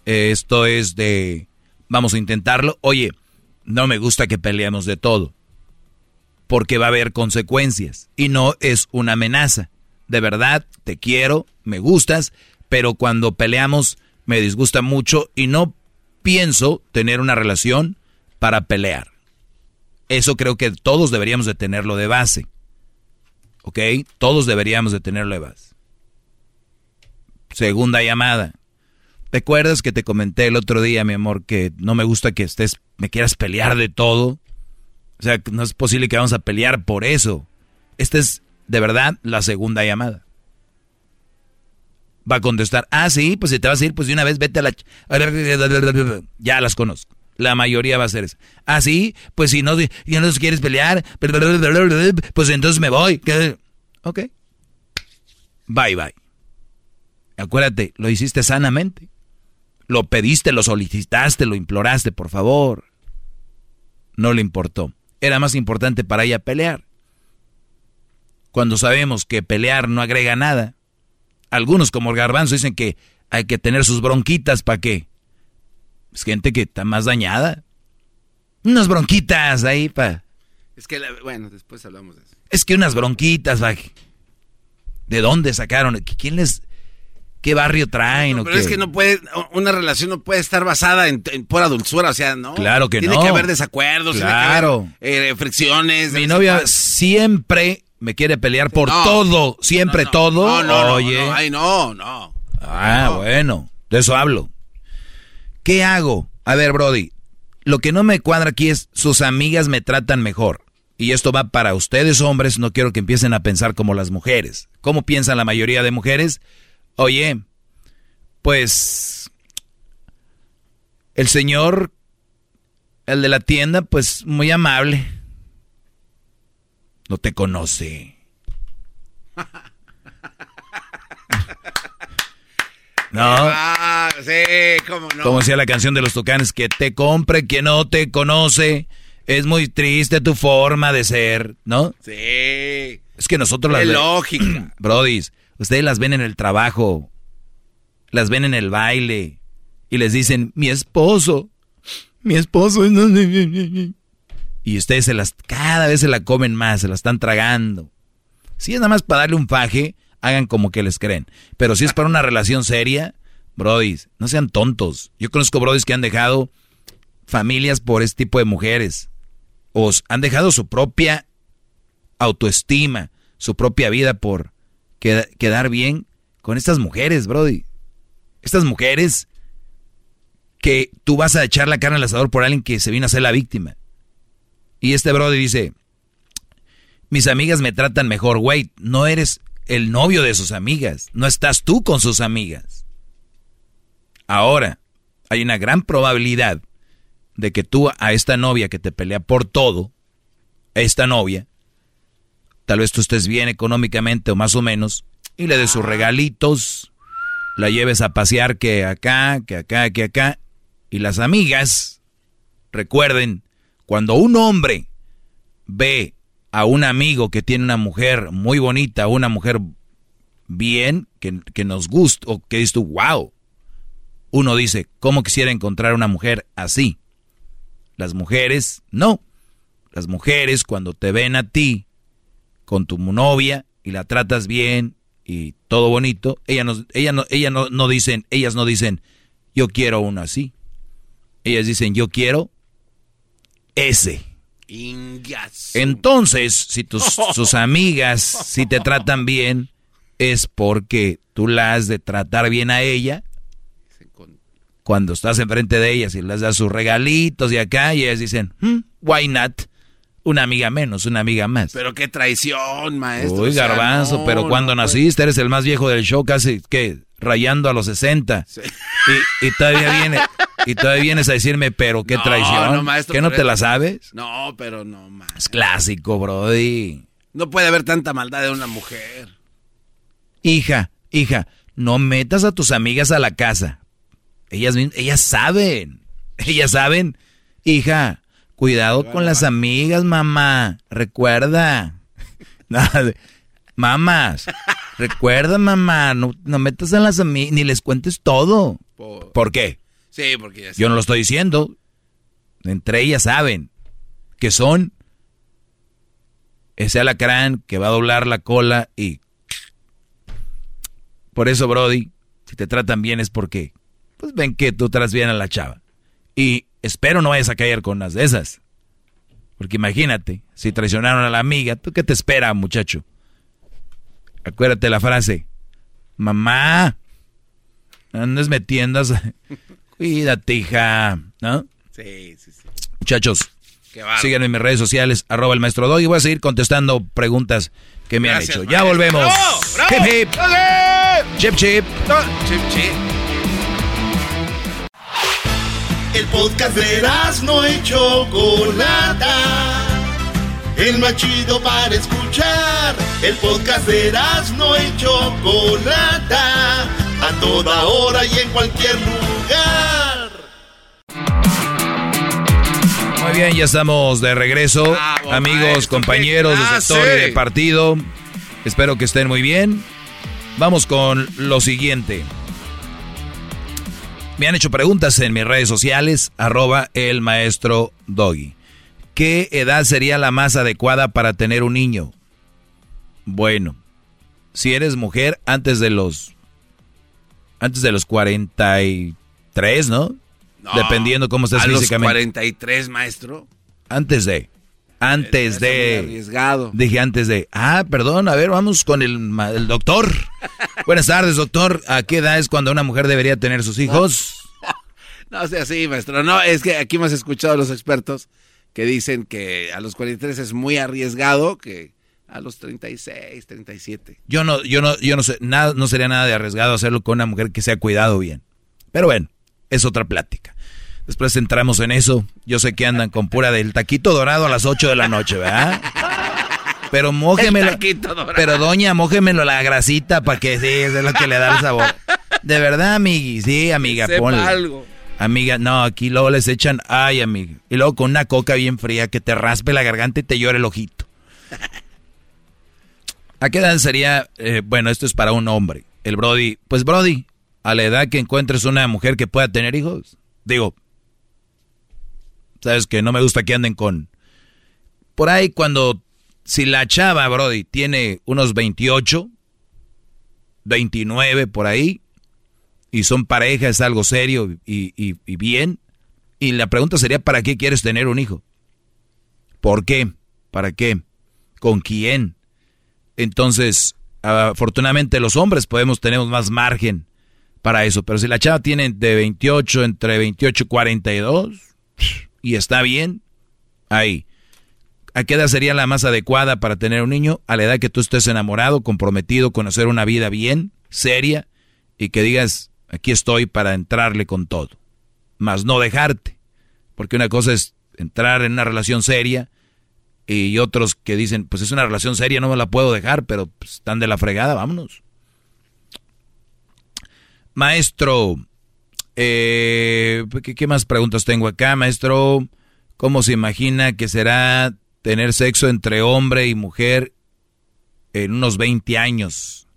esto es de, vamos a intentarlo. Oye, no me gusta que peleemos de todo, porque va a haber consecuencias y no es una amenaza. De verdad, te quiero, me gustas, pero cuando peleamos me disgusta mucho y no pienso tener una relación para pelear. Eso creo que todos deberíamos de tenerlo de base. ¿Ok? Todos deberíamos de tenerlo de base. Segunda llamada. ¿Recuerdas que te comenté el otro día, mi amor, que no me gusta que estés, me quieras pelear de todo? O sea, no es posible que vamos a pelear por eso. Esta es, de verdad, la segunda llamada. Va a contestar, ah, sí, pues si te vas a ir, pues de una vez vete a la... Ya las conozco. La mayoría va a ser eso. Ah, sí, pues si no, ya no quieres pelear, pues entonces me voy. Ok. Bye, bye. Acuérdate, lo hiciste sanamente. Lo pediste, lo solicitaste, lo imploraste, por favor. No le importó. Era más importante para ella pelear. Cuando sabemos que pelear no agrega nada. Algunos como el garbanzo dicen que hay que tener sus bronquitas para qué es gente que está más dañada. Unas bronquitas ahí, pa. Es que, bueno, después hablamos de eso. Es que unas bronquitas, va. ¿De dónde sacaron? ¿Quién les...? ¿Qué barrio traen o pero qué? es que no puede, una relación no puede estar basada en, en pura dulzura, o sea, ¿no? Claro que tiene no. Tiene que haber desacuerdos, claro. tiene que haber eh, fricciones. Mi novia siempre me quiere pelear por No. todo, siempre No, no, todo. No, no, no, Oye. no, ay, no, no. Ah, No. bueno, de eso hablo. ¿Qué hago? A ver, Brody, lo que no me cuadra aquí es sus amigas me tratan mejor. Y esto va para ustedes hombres, no quiero que empiecen a pensar como las mujeres. ¿Cómo piensan la mayoría de mujeres? Oye, pues el señor, el de la tienda, pues muy amable. No te conoce. ¿No? Ah, sí, cómo no. Como decía la canción de los tucanes, que te compre quien no te conoce. Es muy triste tu forma de ser, ¿no? Sí. Es que nosotros las Qué ve- lógica. Brodis, ustedes las ven en el trabajo, las ven en el baile y les dicen, mi esposo, mi esposo. es no sé qué". Y ustedes se las, cada vez se la comen más, se la están tragando. Si es nada más para darle un faje, hagan como que les creen. Pero si es para una relación seria, brodis, no sean tontos. Yo conozco brodis que han dejado familias por este tipo de mujeres. O han dejado su propia autoestima, su propia vida por queda- quedar bien con estas mujeres, brody. Estas mujeres que tú vas a echar la carne al asador por alguien que se vino a ser la víctima. Y este brody dice, mis amigas me tratan mejor, güey, no eres el novio de sus amigas, no estás tú con sus amigas. Ahora, hay una gran probabilidad de que tú a esta novia que te pelea por todo, esta novia, tal vez tú estés bien económicamente o más o menos, y le des sus regalitos, la lleves a pasear que acá, que acá, que acá, y las amigas, recuerden, cuando un hombre ve a un amigo que tiene una mujer muy bonita, una mujer bien, que, nos gusta, o que dices tú, wow, uno dice, ¿cómo quisiera encontrar una mujer así? Las mujeres, no. Las mujeres cuando te ven a ti con tu novia y la tratas bien y todo bonito, ellas no, ella no, ella no, no dicen, ellas no dicen, yo quiero uno así. Ellas dicen, yo quiero ese. Ingas. Entonces, si tus sus amigas, si te tratan bien, es porque tú la has de tratar bien a ella. Cuando estás enfrente de ellas y les das sus regalitos y acá, y ellas dicen, "Hmm, why not? Una amiga menos, una amiga más. Pero qué traición, maestro. Uy, o sea, garbanzo, no, pero cuando no, naciste eres el más viejo del show, casi que rayando a los 60. Y, y todavía viene, y todavía vienes a decirme, pero qué No, traición. no, maestro, ¿Que no te la sabes? No, pero no, ma. Es clásico, Brody. No puede haber tanta maldad de una mujer. Hija, hija, no metas a tus amigas a la casa. Ellas, ellas saben. Ellas saben. Hija, cuidado con las amigas, mamá. Recuerda. Nada Mamás, recuerda, mamá, no, no metas a las amigas, ni les cuentes todo. Por- ¿Por qué? Sí, porque ya Yo no lo estoy diciendo. Entre ellas saben que son ese alacrán que va a doblar la cola y... Por eso, Brody, si te tratan bien es porque pues ven que tú tratas bien a la chava. Y espero no vayas a caer con unas de esas. Porque imagínate, si traicionaron a la amiga, ¿tú qué te espera, muchacho? Acuérdate la frase. Mamá, no andes metiendas. Cuídate, hija. ¿No? Sí, sí, sí. Muchachos, síganme en mis redes sociales, arroba el maestro Doggy. Voy a seguir contestando preguntas que me Gracias, han hecho. Ya volvemos. ¡Bravo! ¡Bravo! Hip, hip. Chip, chip. Chip, chip. El podcast de no y Chocolata. El más chido para escuchar. El podcast de no y Chocolata. A toda hora y en cualquier lugar. Muy bien, ya estamos de regreso. Bravo, Amigos, maestro, compañeros de sector y de partido. Espero que estén muy bien. Vamos con lo siguiente. Me han hecho preguntas en mis redes sociales, arroba el maestro Doggy. ¿Qué edad sería la más adecuada para tener un niño? Bueno, si eres mujer antes de los Antes de los 43, ¿no? no Dependiendo cómo estés a físicamente. los 43, maestro. Antes de. Antes de. Arriesgado. Dije antes de. Ah, perdón, a ver, vamos con el, el doctor. Buenas tardes, doctor. ¿A qué edad es cuando una mujer debería tener sus hijos? No, sea así, maestro. No, es que aquí hemos escuchado a los expertos que dicen que a los 43 es muy arriesgado, que a los 36, 37. Yo no, yo no, yo no sé, nada, no sería nada de arriesgado hacerlo con una mujer que se ha cuidado bien. Pero bueno, es otra plática. Después entramos en eso. Yo sé que andan con pura del taquito dorado a las 8 de la noche, ¿verdad? Pero mójemelo. Pero doña, mójemelo la grasita para que sí, es lo que le da el sabor. De verdad, amigui, sí, amiga, ponle. algo. Amiga, no, aquí luego les echan, ay, amiga. Y luego con una coca bien fría que te raspe la garganta y te llore el ojito. ¿A qué edad sería, eh, bueno, esto es para un hombre, el Brody? Pues Brody, a la edad que encuentres una mujer que pueda tener hijos. Digo, sabes que no me gusta que anden con... Por ahí cuando, si la chava, Brody, tiene unos 28, 29 por ahí, y son pareja, es algo serio y, bien. Y la pregunta sería, ¿para qué quieres tener un hijo? ¿Por qué? ¿Para qué? ¿Con quién? Entonces, afortunadamente los hombres podemos tener más margen para eso. Pero si la chava tiene de 28, entre 28 y 42, y está bien, ahí. ¿A qué edad sería la más adecuada para tener un niño? A la edad que tú estés enamorado, comprometido, conocer una vida bien, seria, y que digas, Aquí estoy para entrarle con todo. Más no dejarte. Porque una cosa es entrar en una relación seria y otros que dicen, pues es una relación seria, no me la puedo dejar, pero pues, están de la fregada, vámonos. Maestro, eh, ¿qué, más preguntas tengo acá, maestro? ¿Cómo se imagina que será tener sexo entre hombre y mujer en unos 20 años?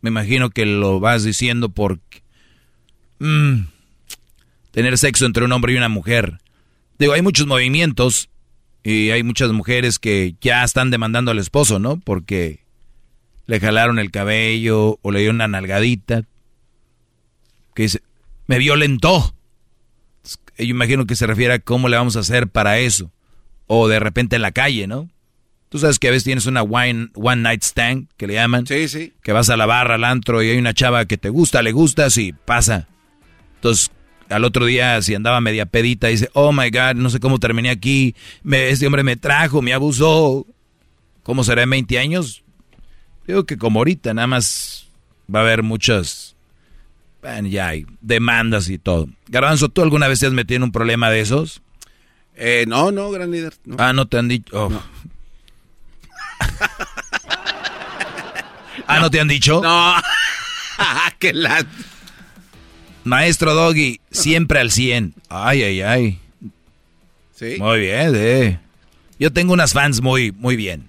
Me imagino que lo vas diciendo porque Mm. tener sexo entre un hombre y una mujer. Digo, hay muchos movimientos y hay muchas mujeres que ya están demandando al esposo, ¿no? Porque le jalaron el cabello o le dio una nalgadita. Que dice, me violentó. Yo imagino que se refiere a cómo le vamos a hacer para eso. O de repente en la calle, ¿no? Tú sabes que a veces tienes una one, one night stand, que le llaman. Sí, sí. Que vas a la barra, al antro y hay una chava que te gusta, le gusta, sí, pasa. Entonces, al otro día, si andaba media pedita, dice, oh my God, no sé cómo terminé aquí, me, este hombre me trajo, me abusó. ¿Cómo será en 20 años? Digo que como ahorita, nada más va a haber muchas, bueno, ya hay demandas y todo. Garbanzo, ¿tú alguna vez te has metido en un problema de esos? Eh, no, no, gran líder. Ah, no te han dicho. Oh. ah, ¿no te han dicho? No. que la... Maestro Doggy, siempre al 100. Ay, ay, ay. Sí. Muy bien, eh. Yo tengo unas fans muy, muy bien.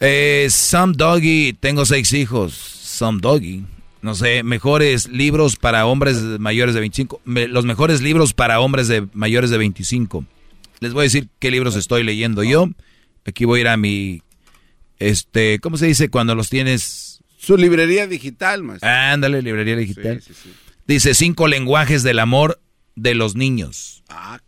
Eh, Some Doggy, tengo seis hijos. Some Doggy. No sé, mejores libros para hombres mayores de 25. los mejores libros para hombres de mayores de 25. Les voy a decir qué libros estoy leyendo yo. Aquí voy a ir a mi. Este, ¿cómo se dice cuando los tienes su librería digital, más. Ándale, librería digital. Dice cinco lenguajes del amor de los niños. Ah.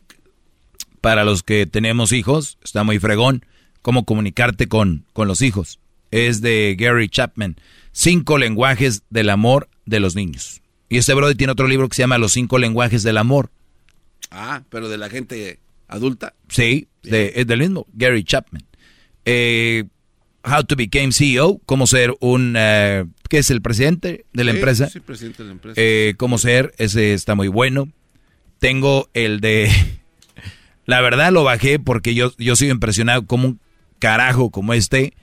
Para los que tenemos hijos, está muy fregón cómo comunicarte con, con los hijos. Es de Gary Chapman. Cinco lenguajes del amor de los niños. Y este brother tiene otro libro que se llama Los cinco lenguajes del amor. Ah, pero de la gente adulta. Sí, es del mismo, Gary Chapman. Eh, How to Become CEO, cómo ser un, eh, ¿qué es el presidente de la empresa? Sí, presidente de la empresa. Eh, cómo ser, ese está muy bueno. Tengo el de, la verdad lo bajé porque yo, yo sigo impresionado como un carajo como este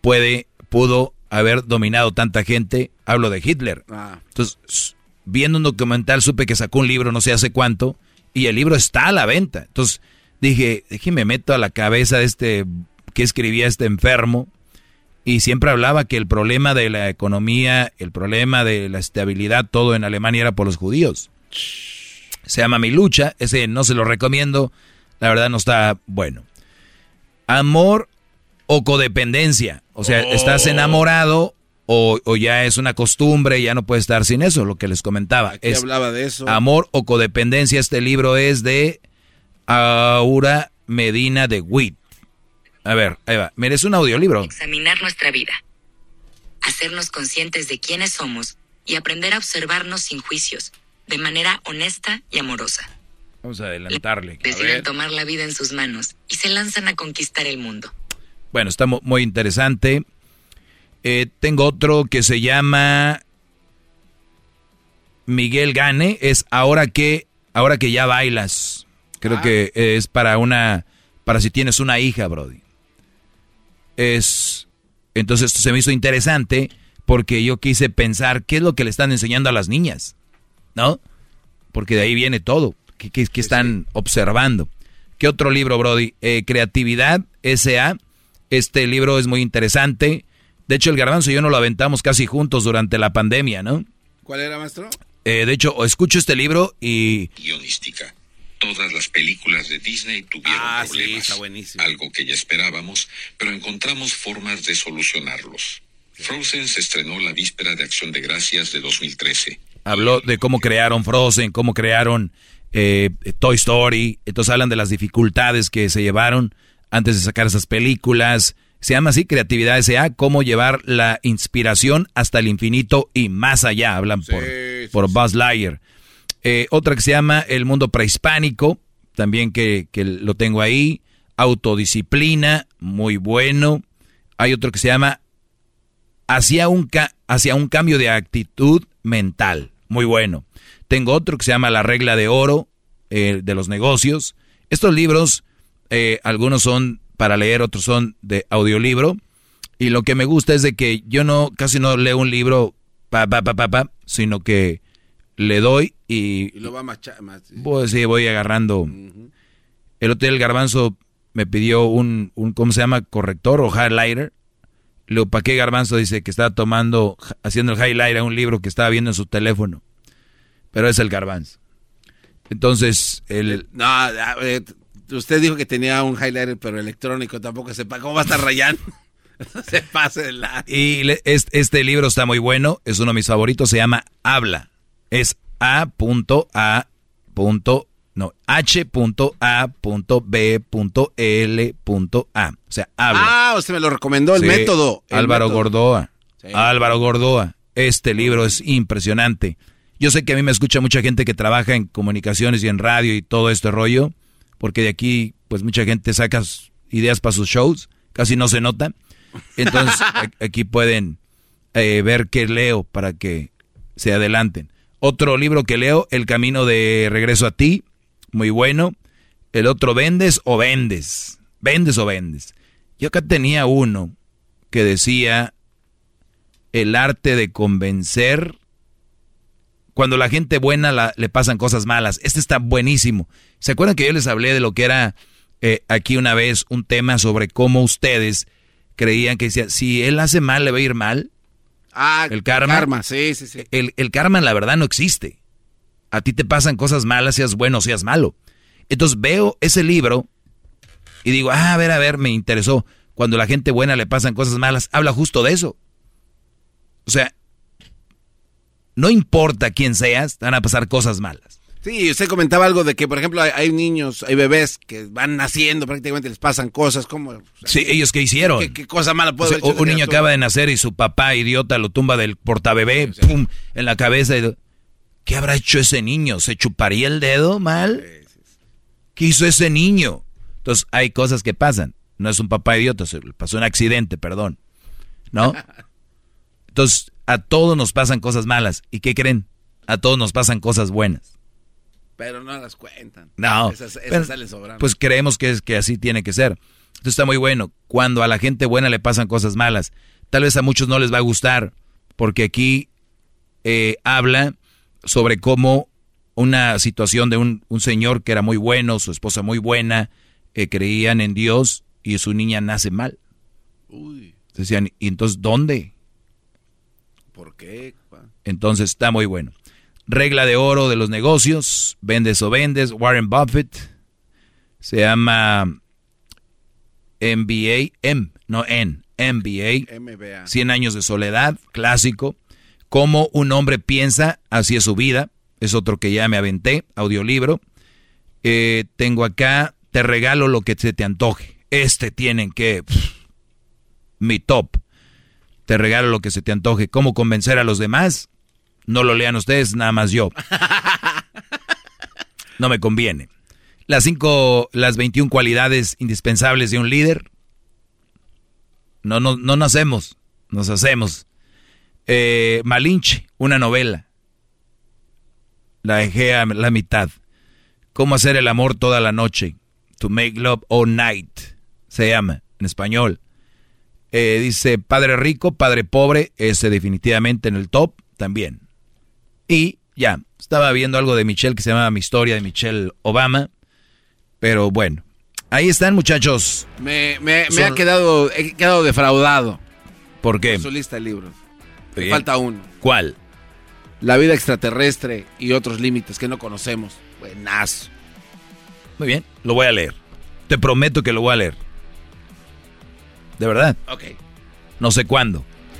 puede, pudo haber dominado tanta gente. Hablo de Hitler. Ah. Entonces, viendo un documental supe que sacó un libro no sé hace cuánto y el libro está a la venta. Entonces dije, déjeme meto a la cabeza de este que escribía este enfermo y siempre hablaba que el problema de la economía, el problema de la estabilidad, todo en Alemania era por los judíos. Se llama Mi lucha, ese no se lo recomiendo, la verdad no está bueno. Amor o codependencia, o sea, estás oh. enamorado o, ya es una costumbre, ya no puede estar sin eso, lo que les comentaba. es hablaba de eso. Amor o codependencia. Este libro es de Aura Medina de Witt. A ver, ahí va. Es un audiolibro. Examinar nuestra vida. Hacernos conscientes de quiénes somos y aprender a observarnos sin juicios, de manera honesta y amorosa. Vamos a adelantarle. Deciden tomar la vida en sus manos y se lanzan a conquistar el mundo. Bueno, está muy interesante. Eh, tengo otro que se llama Miguel Gane. Es ahora que, ahora que ya bailas. Creo ah. que es para una, para si tienes una hija, Brody. Es, entonces se me hizo interesante porque yo quise pensar qué es lo que le están enseñando a las niñas, ¿no? Porque de ahí viene todo. ¿Qué, están observando? ¿Qué otro libro, Brody? Eh, Creatividad S.A. Este libro es muy interesante. De hecho, el garbanzo y yo nos lo aventamos casi juntos durante la pandemia, ¿no? ¿Cuál era, maestro? Eh, de hecho, escucho este libro y... Guionística. Todas las películas de Disney tuvieron ah, problemas. Sí, está buenísimo. Algo que ya esperábamos, pero encontramos formas de solucionarlos. Frozen se estrenó la víspera de Acción de Gracias de 2013. Habló de cómo crearon Frozen, cómo crearon eh, Toy Story. Entonces hablan de las dificultades que se llevaron antes de sacar esas películas se llama así, Creatividad S.A., cómo llevar la inspiración hasta el infinito y más allá, hablan por, por Buzz Lightyear. Eh, otra que se llama El Mundo Prehispánico, también que, lo tengo ahí. Autodisciplina, muy bueno. Hay otro que se llama Hacia un, hacia un cambio de actitud mental, muy bueno. Tengo otro que se llama La Regla de Oro eh, de los Negocios. Estos libros, eh, algunos son para leer, otros son de audiolibro. Y lo que me gusta es de que yo no, casi no leo un libro pa, pa, pa, pa, pa sino que le doy y... Y lo va más... Pues sí, voy agarrando. El otro día el garbanzo me pidió un, un, ¿cómo se llama? Corrector o highlighter. Lo ¿para qué garbanzo? Dice que estaba tomando, haciendo el highlighter a un libro que estaba viendo en su teléfono. Pero es el garbanzo. Entonces, el... No, usted dijo que tenía un highlighter, pero electrónico, tampoco sepa cómo va a estar rayando. se pase de la... Y este, libro está muy bueno, es uno de mis favoritos, se llama Habla. Es A.A. No, H.A.B.L.A. O sea, habla. Ah, usted me lo recomendó, el método. Álvaro Gordoa. Álvaro Gordoa. Este libro es impresionante. Yo sé que a mí me escucha mucha gente que trabaja en comunicaciones y en radio y todo este rollo porque de aquí pues mucha gente saca ideas para sus shows, casi no se nota. Entonces aquí pueden eh, ver qué leo para que se adelanten. Otro libro que leo, El Camino de Regreso a ti, muy bueno. El otro, Vendes o Vendes. Vendes o Vendes. Yo acá tenía uno que decía el arte de convencer cuando la gente buena le pasan cosas malas. Este está buenísimo. ¿Se acuerdan que yo les hablé de lo que era eh, aquí una vez un tema sobre cómo ustedes creían que decía, si él hace mal, le va a ir mal? Ah, el karma. karma sí, sí, sí. El, el karma, la verdad, no existe. A ti te pasan cosas malas, seas bueno o seas malo. Entonces veo ese libro y digo, ah, a ver, a ver, me interesó. Cuando la gente buena le pasan cosas malas, habla justo de eso. O sea, no importa quién seas, te van a pasar cosas malas. Sí, usted comentaba algo de que, por ejemplo, hay, niños, hay bebés que van naciendo, prácticamente les pasan cosas como... sí, ellos qué hicieron. ¿Qué, cosa mala puede o Un niño acaba de nacer y su papá idiota lo tumba del portabebé, pum, en la cabeza. Y, ¿Qué habrá hecho ese niño? ¿Se chuparía el dedo mal? ¿Qué hizo ese niño? Entonces, hay cosas que pasan. No es un papá idiota, se pasó un accidente, perdón. ¿No? Entonces, a todos nos pasan cosas malas. ¿Y qué creen? A todos nos pasan cosas buenas. Pero no las cuentan. No. Esas, salen sobrando. Pues creemos que, es, que así tiene que ser. Esto está muy bueno. Cuando a la gente buena le pasan cosas malas, tal vez a muchos no les va a gustar, porque aquí eh, habla sobre cómo una situación de un, señor que era muy bueno, su esposa muy buena, eh, creían en Dios y su niña nace mal. Uy. Decían, ¿y entonces dónde? ¿Por qué? Entonces está muy bueno. Regla de oro de los negocios, vendes o vendes, Warren Buffett. Se llama MBA, M, no N, MBA, 100 años de soledad, clásico. Cómo un hombre piensa, así es su vida. Es otro que ya me aventé, audiolibro. Eh, tengo acá, te regalo lo que se te antoje. Este tienen que... mi top. Te regalo lo que se te antoje. ¿Cómo convencer a los demás? No lo lean ustedes, nada más yo. No me conviene. Las cinco, las 21 cualidades indispensables de un líder. No, no, no nacemos, nos hacemos. Eh, Malinche, una novela. La dejé a la mitad. Cómo hacer el amor toda la noche. To make love all night. Se llama en español. Eh, dice padre rico, padre pobre. Ese definitivamente en el top también. Y ya, estaba viendo algo de Michelle que se llama Mi historia de Michelle Obama. Pero bueno, ahí están muchachos. Me, ha quedado, he quedado defraudado. ¿Por qué? su lista de libros. Me falta uno. ¿Cuál? La vida extraterrestre y otros límites que no conocemos. Buenazo. Muy bien, lo voy a leer. Te prometo que lo voy a leer. De verdad. Ok. No sé cuándo.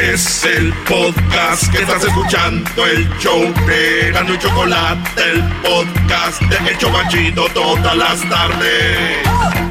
Es el podcast que estás escuchando, el show de Gano y Chocolate, el podcast de El Chocachito todas las tardes.